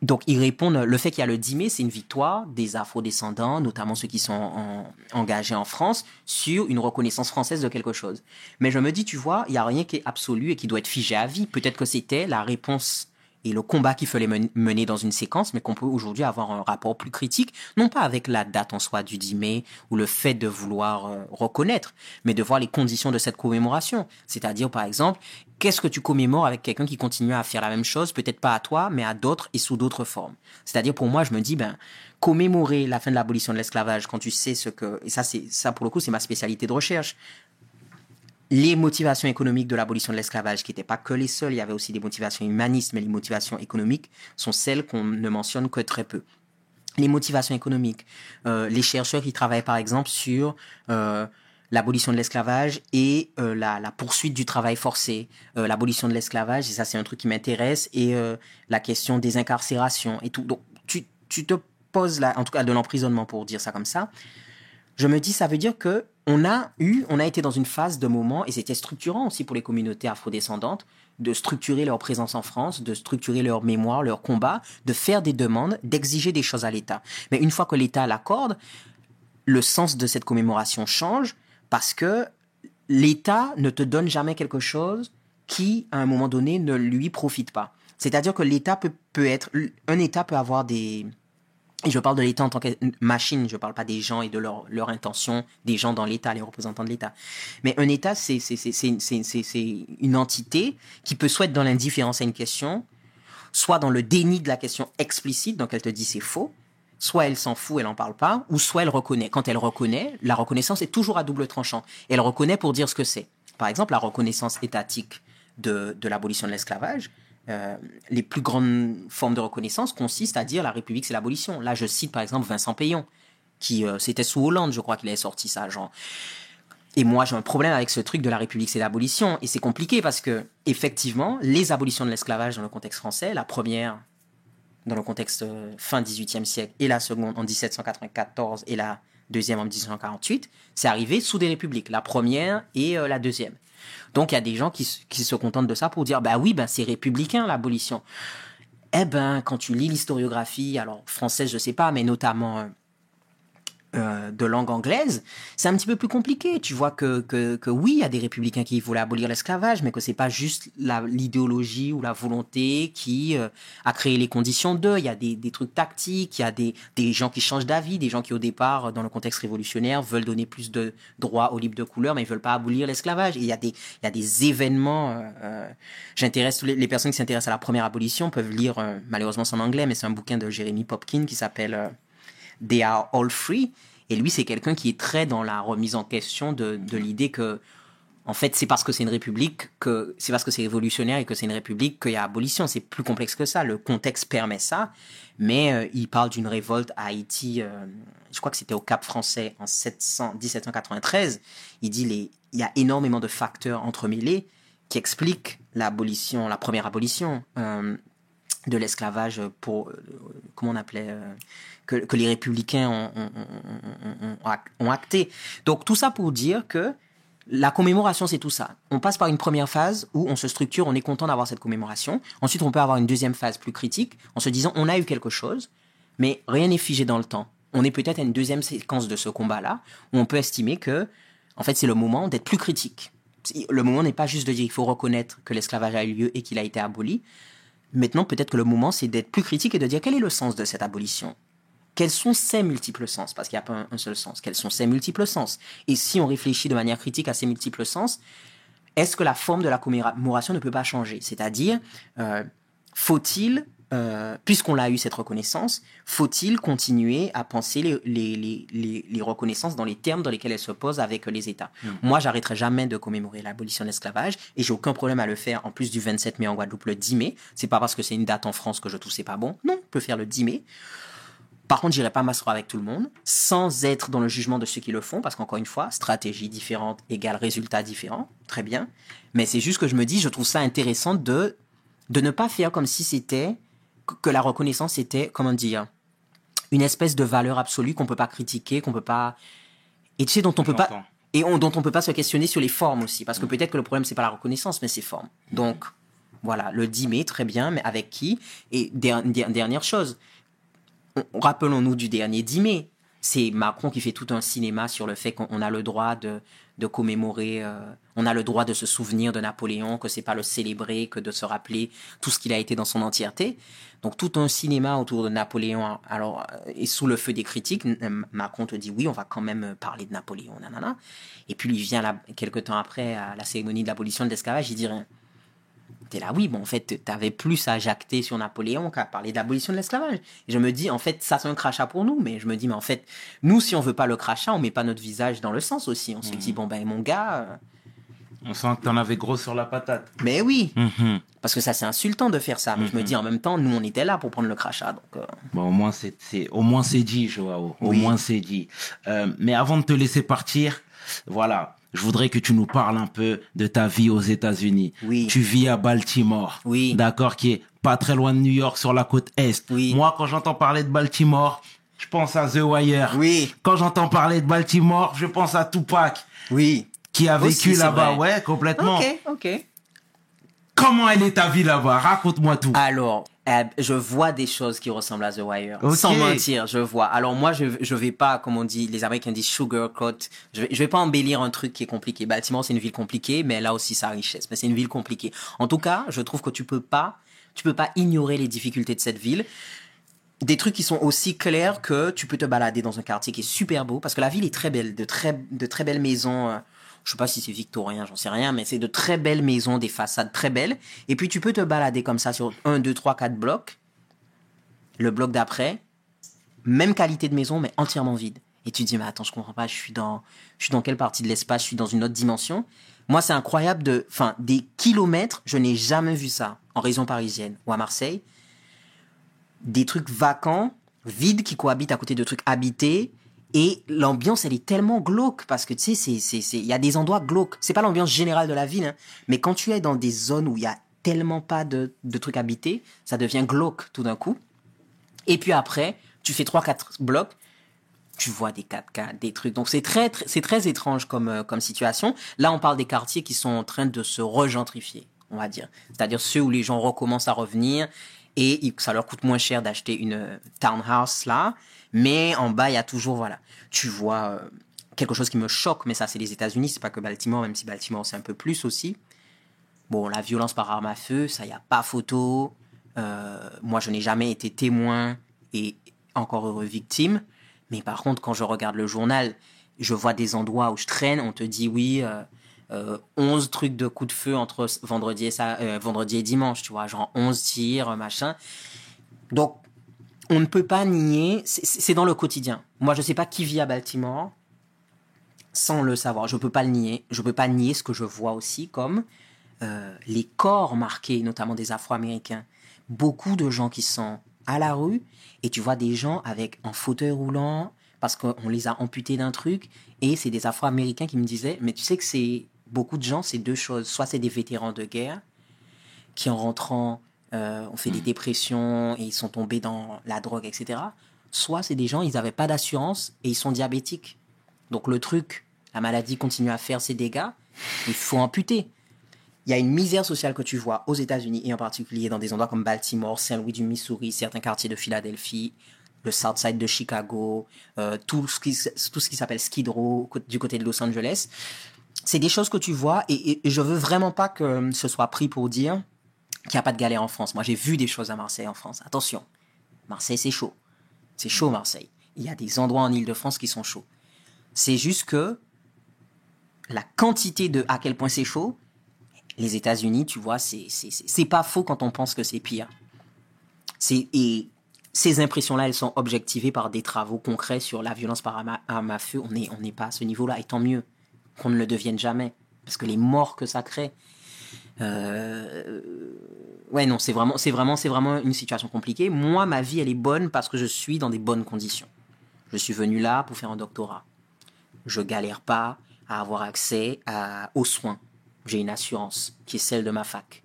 Speaker 3: Donc, ils répondent, le fait qu'il y a le 10 mai, c'est une victoire des afro-descendants, notamment ceux qui sont en- engagés en France, sur une reconnaissance française de quelque chose. Mais je me dis, tu vois, il n'y a rien qui est absolu et qui doit être figé à vie. Peut-être que c'était la réponse et le combat qu'il fallait men- mener dans une séquence, mais qu'on peut aujourd'hui avoir un rapport plus critique, non pas avec la date en soi du 10 mai ou le fait de vouloir euh, reconnaître, mais de voir les conditions de cette commémoration. C'est-à-dire, par exemple, qu'est-ce que tu commémores avec quelqu'un qui continue à faire la même chose, peut-être pas à toi, mais à d'autres et sous d'autres formes. C'est-à-dire, pour moi, je me dis, ben, commémorer la fin de l'abolition de l'esclavage quand tu sais ce que, et ça, c'est, ça, pour le coup, c'est ma spécialité de recherche, les motivations économiques de l'abolition de l'esclavage, qui n'étaient pas que les seules, il y avait aussi des motivations humanistes, mais les motivations économiques sont celles qu'on ne mentionne que très peu. Les motivations économiques, euh, les chercheurs qui travaillent par exemple sur euh, l'abolition de l'esclavage et euh, la, poursuite du travail forcé, euh, l'abolition de l'esclavage, et ça c'est un truc qui m'intéresse, et euh, la question des incarcérations et tout. Donc tu, tu te poses là, en tout cas de l'emprisonnement pour dire ça comme ça, je me dis, ça veut dire que on a eu, on a été dans une phase de moment, et c'était structurant aussi pour les communautés afrodescendantes, de structurer leur présence en France, de structurer leur mémoire, leur combat, de faire des demandes, d'exiger des choses à l'État. Mais une fois que l'État l'accorde, le sens de cette commémoration change parce que l'État ne te donne jamais quelque chose qui, à un moment donné, ne lui profite pas. C'est-à-dire que l'État peut, peut être, un État peut avoir des, et je parle de l'État en tant que machine, je parle pas des gens et de leur, leur intention, des gens dans l'État, les représentants de l'État. Mais un État, c'est une entité qui peut soit être dans l'indifférence à une question, soit dans le déni de la question explicite, donc elle te dit c'est faux, soit elle s'en fout, elle en parle pas, ou soit elle reconnaît. Quand elle reconnaît, la reconnaissance est toujours à double tranchant. Elle reconnaît pour dire ce que c'est. Par exemple, la reconnaissance étatique de, de l'abolition de l'esclavage, euh, les plus grandes formes de reconnaissance consistent à dire la République c'est l'abolition. Là, je cite par exemple Vincent Payon, qui euh, c'était sous Hollande, je crois qu'il avait sorti ça, genre. Et moi, j'ai un problème avec ce truc de la République, c'est l'abolition. Et c'est compliqué parce que, effectivement, les abolitions de l'esclavage dans le contexte français, la première dans le contexte euh, fin 18e siècle et la seconde en 1794 et la deuxième en 1848, c'est arrivé sous des républiques, la première et euh, la deuxième. Donc il y a des gens qui, qui se contentent de ça pour dire bah oui, ben c'est républicain l'abolition. Eh ben quand tu lis l'historiographie, alors française je sais pas, mais notamment euh, de langue anglaise, c'est un petit peu plus compliqué. Tu vois que, que, que oui, il y a des républicains qui voulaient abolir l'esclavage, mais que c'est pas juste l'idéologie ou la volonté qui euh, a créé les conditions d'eux. Il y a des, des trucs tactiques, il y a des, des gens qui changent d'avis, des gens qui au départ, dans le contexte révolutionnaire, veulent donner plus de droits aux libres de couleur, mais ils veulent pas abolir l'esclavage. Il y a des, il y a des événements. euh, euh, J'intéresse les, personnes qui s'intéressent à la première abolition peuvent lire, euh, malheureusement c'est en anglais, mais c'est un bouquin de Jeremy Popkin qui s'appelle They Are All Free. Et lui, c'est quelqu'un qui est très dans la remise en question de, l'idée que, en fait, c'est parce que c'est une république que c'est parce que c'est révolutionnaire et que c'est une république qu'il y a abolition. C'est plus complexe que ça. Le contexte permet ça, mais euh, il parle d'une révolte à Haïti. euh, je crois que c'était au Cap Français en 700, 1793. Il dit les, il y a énormément de facteurs entremêlés qui expliquent l'abolition, la première abolition. euh, de l'esclavage pour euh, comment on appelait euh, que, les républicains ont, ont acté. Donc tout ça pour dire que la commémoration, c'est tout ça. On passe par une première phase où on se structure, on est content d'avoir cette commémoration. Ensuite, on peut avoir une deuxième phase plus critique en se disant on a eu quelque chose, mais rien n'est figé dans le temps. On est peut-être à une deuxième séquence de ce combat-là où on peut estimer que, en fait, c'est le moment d'être plus critique. Le moment n'est pas juste de dire il faut reconnaître que l'esclavage a eu lieu et qu'il a été aboli. Maintenant, peut-être que le moment, c'est d'être plus critique et de dire quel est le sens de cette abolition? Quels sont ses multiples sens? Parce qu'il n'y a pas un, seul sens. Quels sont ses multiples sens? Et si on réfléchit de manière critique à ces multiples sens, est-ce que la forme de la commémoration ne peut pas changer? C'est-à-dire, euh, faut-il, euh, puisqu'on l'a eu cette reconnaissance, faut-il continuer à penser les, les, les, les, reconnaissances dans les termes dans lesquels elles se posent avec les États? Moi, j'arrêterai jamais de commémorer l'abolition de l'esclavage et j'ai aucun problème à le faire en plus du 27 mai en Guadeloupe le 10 mai. C'est pas parce que c'est une date en France que je trouve c'est pas bon. Non, on peut faire le 10 mai. Par contre, j'irai pas m'asseoir avec tout le monde, sans être dans le jugement de ceux qui le font, parce qu'encore une fois, stratégie différente égale résultat différent, très bien. Mais c'est juste que je me dis, je trouve ça intéressant de de ne pas faire comme si c'était que la reconnaissance était, comment dire, une espèce de valeur absolue qu'on peut pas critiquer, qu'on peut pas et tu sais dont on peut pas et on- dont on peut pas se questionner sur les formes aussi, parce que peut-être que le problème c'est pas la reconnaissance, mais ses formes. Donc voilà, le 10 mai, très bien, mais avec qui? Et der- der- dernière chose, on- rappelons-nous du dernier 10 mai. C'est Macron qui fait tout un cinéma sur le fait qu'on on a le droit de, de commémorer, euh, on a le droit de se souvenir de Napoléon, que c'est pas le célébrer, que de se rappeler tout ce qu'il a été dans son entièreté. Donc tout un cinéma autour de Napoléon, alors euh, et sous le feu des critiques, N- Macron te dit oui, on va quand même euh, parler de Napoléon, nanana. Et puis il vient là quelques temps après à la cérémonie de l'abolition de l'esclavage, il dit rien. T'es là, oui, bon, en fait, t'avais plus à jacter sur Napoléon qu'à parler d'abolition de l'esclavage. Et je me dis, en fait, ça c'est un crachat pour nous, mais je me dis, mais en fait, nous, si on veut pas le crachat, on met pas notre visage dans le sens aussi. On se dit, bon, ben, mon gars, euh,
Speaker 1: On sent que t'en avais gros sur la patate.
Speaker 3: mais oui,
Speaker 1: Mhm.
Speaker 3: parce que ça c'est insultant de faire ça. Mais je me dis, en même temps, nous, on était là pour prendre le crachat, donc. euh,
Speaker 1: Bon, au moins c'est, c'est- au moins c'est dit, Joao. Au
Speaker 3: Oui.
Speaker 1: moins c'est dit. Euh, mais avant de te laisser partir, voilà, je voudrais que tu nous parles un peu de ta vie aux États-Unis.
Speaker 3: Oui.
Speaker 1: Tu vis à Baltimore.
Speaker 3: Oui.
Speaker 1: D'accord, qui est pas très loin de New York, sur la côte est.
Speaker 3: Oui.
Speaker 1: Moi, quand j'entends parler de Baltimore, je pense à The Wire.
Speaker 3: Oui.
Speaker 1: Quand j'entends parler de Baltimore, je pense à Tupac,
Speaker 3: Oui.
Speaker 1: qui a vécu là-bas. Ouais, complètement.
Speaker 3: Ok, ok.
Speaker 1: Comment elle est ta vie là-bas? Raconte-moi tout.
Speaker 3: Alors, je vois des choses qui ressemblent à The Wire. Sans mentir, je vois. Alors moi, je je vais pas, comme on dit, les Américains disent sugarcoat. Je vais, je vais pas embellir un truc qui est compliqué. Baltimore, c'est une ville compliquée, mais elle a aussi sa richesse. Mais c'est une ville compliquée. En tout cas, je trouve que tu peux pas, tu peux pas ignorer les difficultés de cette ville. Des trucs qui sont aussi clairs que tu peux te balader dans un quartier qui est super beau, parce que la ville est très belle, de très, de très belles maisons. Je sais pas si c'est victorien, j'en sais rien, mais c'est de très belles maisons, des façades très belles. Et puis tu peux te balader comme ça sur 1, 2, 3, 4 blocs. Le bloc d'après, même qualité de maison, mais entièrement vide. Et tu te dis, mais attends, je comprends pas, je suis dans, je suis dans quelle partie de l'espace, je suis dans une autre dimension. Moi, c'est incroyable de, enfin, des kilomètres, je n'ai jamais vu ça en région parisienne ou à Marseille. Des trucs vacants, vides, qui cohabitent à côté de trucs habités. Et l'ambiance, elle est tellement glauque parce que tu sais, c'est, c'est, c'est, il y a des endroits glauques. C'est pas l'ambiance générale de la ville, hein, mais quand tu es dans des zones où il y a tellement pas de, de trucs habités, ça devient glauque tout d'un coup. Et puis après, tu fais 3-4 blocs, tu vois des 4K, des trucs. Donc c'est très, c'est très étrange comme, euh, comme situation. Là, on parle des quartiers qui sont en train de se regentrifier, on va dire. C'est-à-dire ceux où les gens recommencent à revenir et il- ça leur coûte moins cher d'acheter une euh, townhouse là. Mais en bas, il y a toujours, voilà, tu vois euh, quelque chose qui me choque, mais ça c'est les États-Unis, c'est pas que Baltimore, même si Baltimore c'est un peu plus aussi. Bon, la violence par arme à feu, ça y a pas photo. Euh, moi, je n'ai jamais été témoin et encore heureux victime. Mais par contre, quand je regarde le journal, je vois des endroits où je traîne, on te dit oui, euh, euh, 11 trucs de coups de feu entre vendredi et, ça, euh, vendredi et dimanche, tu vois, genre 11 tirs, euh, machin. Donc, on ne peut pas nier, c'est- dans le quotidien. Moi, je sais pas qui vit à Baltimore sans le savoir. Je peux pas le nier. Je peux pas nier ce que je vois aussi comme euh, les corps marqués, notamment des Afro-Américains. Beaucoup de gens qui sont à la rue et tu vois des gens avec un fauteuil roulant parce qu'on les a amputés d'un truc et c'est des Afro-Américains qui me disaient mais tu sais que c'est beaucoup de gens c'est deux choses soit c'est des vétérans de guerre qui en rentrant euh, ont fait des dépressions et ils sont tombés dans la drogue etc soit c'est des gens ils n'avaient pas d'assurance et ils sont diabétiques. Donc le truc la maladie continue à faire ses dégâts il faut amputer. Il y a une misère sociale que tu vois aux États-Unis et en particulier dans des endroits comme Baltimore, Saint-Louis du Missouri, certains quartiers de Philadelphie, le South Side de Chicago, euh, tout ce qui, tout ce qui s'appelle Skid Row du côté de Los Angeles. C'est des choses que tu vois et, et- et je veux vraiment pas que ce soit pris pour dire qu'il n'y a pas de galère en France. Moi, j'ai vu des choses à Marseille en France. Attention, Marseille, c'est chaud. C'est chaud, Marseille. Il y a des endroits en Ile-de-France qui sont chauds. C'est juste que la quantité de à quel point c'est chaud, les États-Unis, tu vois, c'est c'est- pas faux quand on pense que c'est pire. Et ces impressions-là, elles sont objectivées par des travaux concrets sur la violence par arme à feu. On n'est on n'est pas à ce niveau-là, et tant mieux qu'on ne le devienne jamais, parce que les morts que ça crée. Euh, ouais, non, c'est vraiment, c'est vraiment, c'est vraiment une situation compliquée. Moi, ma vie, elle est bonne parce que je suis dans des bonnes conditions. Je suis venu là pour faire un doctorat. Je galère pas à avoir accès aux soins. J'ai une assurance qui est celle de ma fac,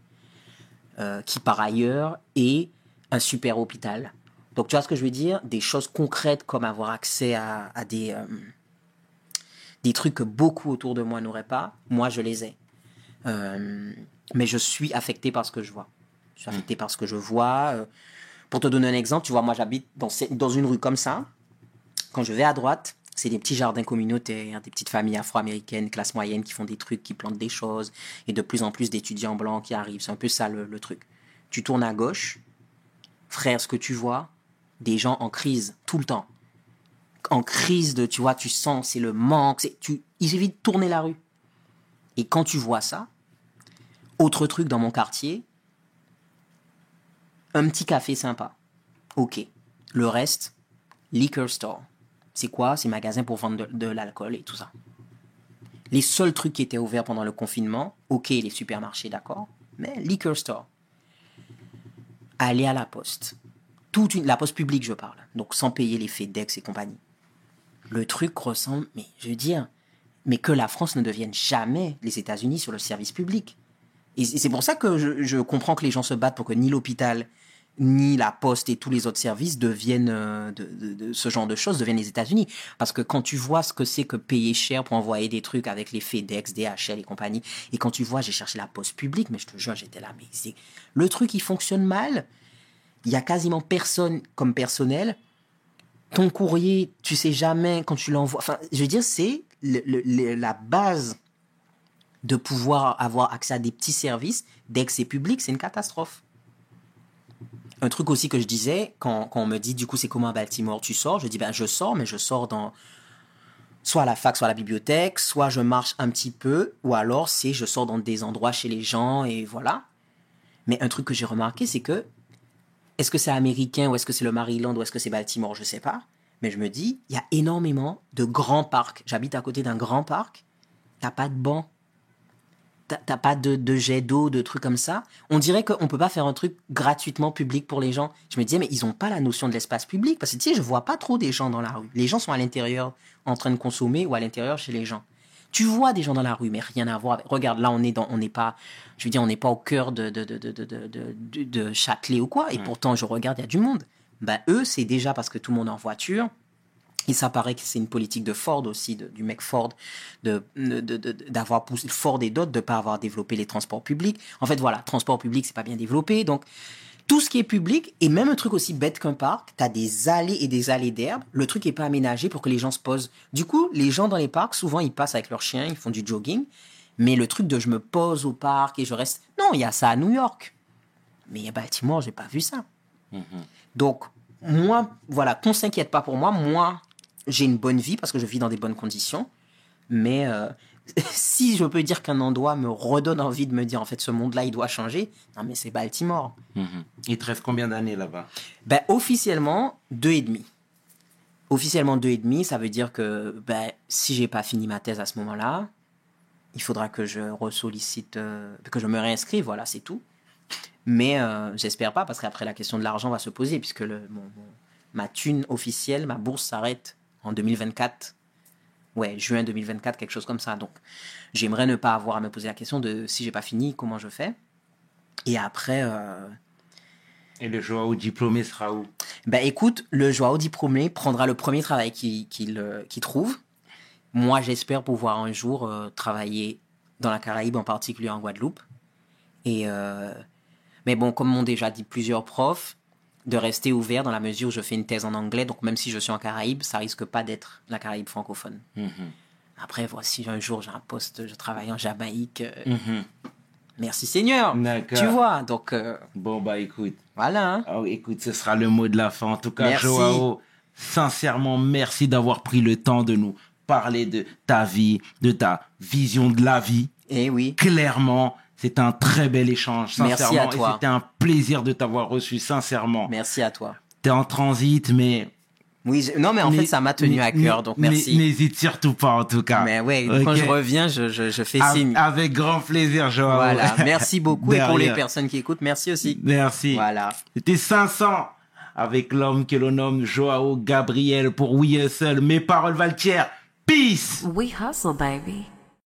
Speaker 3: euh, qui par ailleurs est un super hôpital. Donc tu vois ce que je veux dire? Des choses concrètes comme avoir accès à, des, euh, des trucs que beaucoup autour de moi n'auraient pas, moi je les ai. Mais je suis affecté par ce que je vois. Je suis affecté par ce que je vois. euh. pour te donner un exemple, tu vois, moi j'habite dans, une rue comme ça. Quand je vais à droite, c'est des petits jardins communautaires, des petites familles afro-américaines, classe moyenne, qui font des trucs, qui plantent des choses, et de plus en plus d'étudiants blancs qui arrivent. C'est un peu ça le, le truc. Tu tournes à gauche, frère, ce que tu vois, des gens en crise tout le temps. En crise de, tu vois, tu sens, c'est le manque. Tu, il suffit de tourner la rue. Et quand tu vois ça, autre truc dans mon quartier, un petit café sympa. Ok. Le reste, liquor store. C'est quoi? C'est magasin pour vendre de, de l'alcool et tout ça. Les seuls trucs qui étaient ouverts pendant le confinement, ok, les supermarchés, d'accord, mais liquor store. Aller à la poste. Toute une, la poste publique, je parle. Donc sans payer les FedEx et compagnie. Le truc ressemble, mais je veux dire, mais que la France ne devienne jamais les États-Unis sur le service public. Et c'est pour ça que je, comprends que les gens se battent pour que ni l'hôpital, ni la poste et tous les autres services deviennent euh, ce genre de choses deviennent les États-Unis. Parce que quand tu vois ce que c'est que payer cher pour envoyer des trucs avec les FedEx, DHL et compagnie, et quand tu vois, j'ai cherché la poste publique, mais je te jure, j'étais là, mais c'est le truc, il fonctionne mal. il y a quasiment personne comme personnel. Ton courrier, tu sais jamais quand tu l'envoies. Enfin, je veux dire, c'est la base de pouvoir avoir accès à des petits services dès que c'est public, c'est une catastrophe. Un truc aussi que je disais, quand, on me dit du coup c'est comment à Baltimore tu sors, je dis ben je sors, mais je sors dans soit à la fac, soit à la bibliothèque, soit je marche un petit peu, ou alors c'est je sors dans des endroits chez les gens et voilà. Mais un truc que j'ai remarqué, c'est que est-ce que c'est américain ou est-ce que c'est le Maryland ou est-ce que c'est Baltimore, je sais pas. Mais je me dis, il y a énormément de grands parcs. J'habite à côté d'un grand parc. T'as pas de banc. T'as pas de, de jet d'eau, de trucs comme ça. On dirait qu'on peut pas faire un truc gratuitement public pour les gens. Je me disais, mais ils ont pas la notion de l'espace public. Parce que tu sais, je vois pas trop des gens dans la rue. Les gens sont à l'intérieur en train de consommer ou à l'intérieur chez les gens. Tu vois des gens dans la rue, mais rien à voir. avec- Regarde, là, on est dans, on n'est pas, je veux dire, on n'est pas au cœur de, de, de, de, de, de, de- de- de Châtelet ou quoi. Et pourtant, je regarde, il y a du monde. Ben, eux, c'est déjà parce que tout le monde est en voiture. Et ça paraît que c'est une politique de Ford aussi, de- du mec Ford, de, de- de- d'avoir poussé Ford et d'autres de pas avoir développé les transports publics. En fait, voilà, transport public, c'est pas bien développé. Donc, tout ce qui est public, et même un truc aussi bête qu'un parc, t'as des allées et des allées d'herbe, le truc est pas aménagé pour que les gens se posent. Du coup, les gens dans les parcs, souvent, ils passent avec leurs chiens, ils font du jogging. Mais le truc de je me pose au parc et je reste. Non, il y a ça à New York. Mais à Baltimore, j'ai pas vu ça. Donc, moi, voilà, qu'on s'inquiète pas pour moi. Moi, j'ai une bonne vie parce que je vis dans des bonnes conditions. Mais euh, si je peux dire qu'un endroit me redonne envie de me dire, en fait, ce monde-là, il doit changer, non, mais c'est Baltimore.
Speaker 1: Mhm. Il te reste combien d'années là-bas?
Speaker 3: Ben, officiellement, deux et demi. Officiellement, deux et demi, ça veut dire que ben, si j'ai pas fini ma thèse à ce moment-là, il faudra que je ressollicite, euh, que je me réinscrive, voilà, c'est tout. Mais euh, j'espère pas, parce qu'après, la question de l'argent va se poser, puisque le, mon- mon- ma thune officielle, ma bourse s'arrête en 2024. Ouais, juin 2024, quelque chose comme ça. Donc, j'aimerais ne pas avoir à me poser la question de si j'ai pas fini, comment je fais. Et après, euh,
Speaker 1: Et le Joao diplômé sera où?
Speaker 3: Ben écoute, le Joao diplômé prendra le premier travail qu'il euh, qu'il trouve. Moi, j'espère pouvoir un jour euh, travailler dans la Caraïbe, en particulier en Guadeloupe. Et euh, mais bon, comme m'ont déjà dit plusieurs profs, de rester ouvert dans la mesure où je fais une thèse en anglais. Donc même si je suis en Caraïbe, ça risque pas d'être la Caraïbe francophone.
Speaker 1: Mhm.
Speaker 3: Après, voici un jour j'ai un poste, je travaille en Jamaïque. euh,
Speaker 1: Mhm.
Speaker 3: Merci Seigneur.
Speaker 1: D'accord.
Speaker 3: Tu vois, donc euh,
Speaker 1: Bon, bah écoute.
Speaker 3: voilà. hein.
Speaker 1: Oh, écoute, ce sera le mot de la fin. En tout cas,
Speaker 3: Merci.
Speaker 1: Joao, sincèrement, merci d'avoir pris le temps de nous parler de ta vie, de ta vision de la vie.
Speaker 3: Eh oui.
Speaker 1: Clairement, c'est un très bel échange,
Speaker 3: Merci
Speaker 1: sincèrement.
Speaker 3: à toi.
Speaker 1: C'était un plaisir de t'avoir reçu, sincèrement.
Speaker 3: Merci à toi.
Speaker 1: T'es en transit, mais...
Speaker 3: Oui, je- non mais en
Speaker 1: mais-
Speaker 3: fait ça m'a tenu à cœur, donc
Speaker 1: mais-
Speaker 3: merci.
Speaker 1: N'hésite surtout pas, en tout cas.
Speaker 3: Mais ouais,
Speaker 1: Ok.
Speaker 3: quand je reviens, je, je, je fais signe.
Speaker 1: Avec grand plaisir, Joao.
Speaker 3: Voilà, merci beaucoup. Et pour les personnes qui écoutent, merci aussi.
Speaker 1: Merci.
Speaker 3: Voilà.
Speaker 1: C'était 500 avec l'homme que l'on nomme Joao Gabriel pour We Hustle. Mes paroles valent Peace!
Speaker 2: We hustle, baby.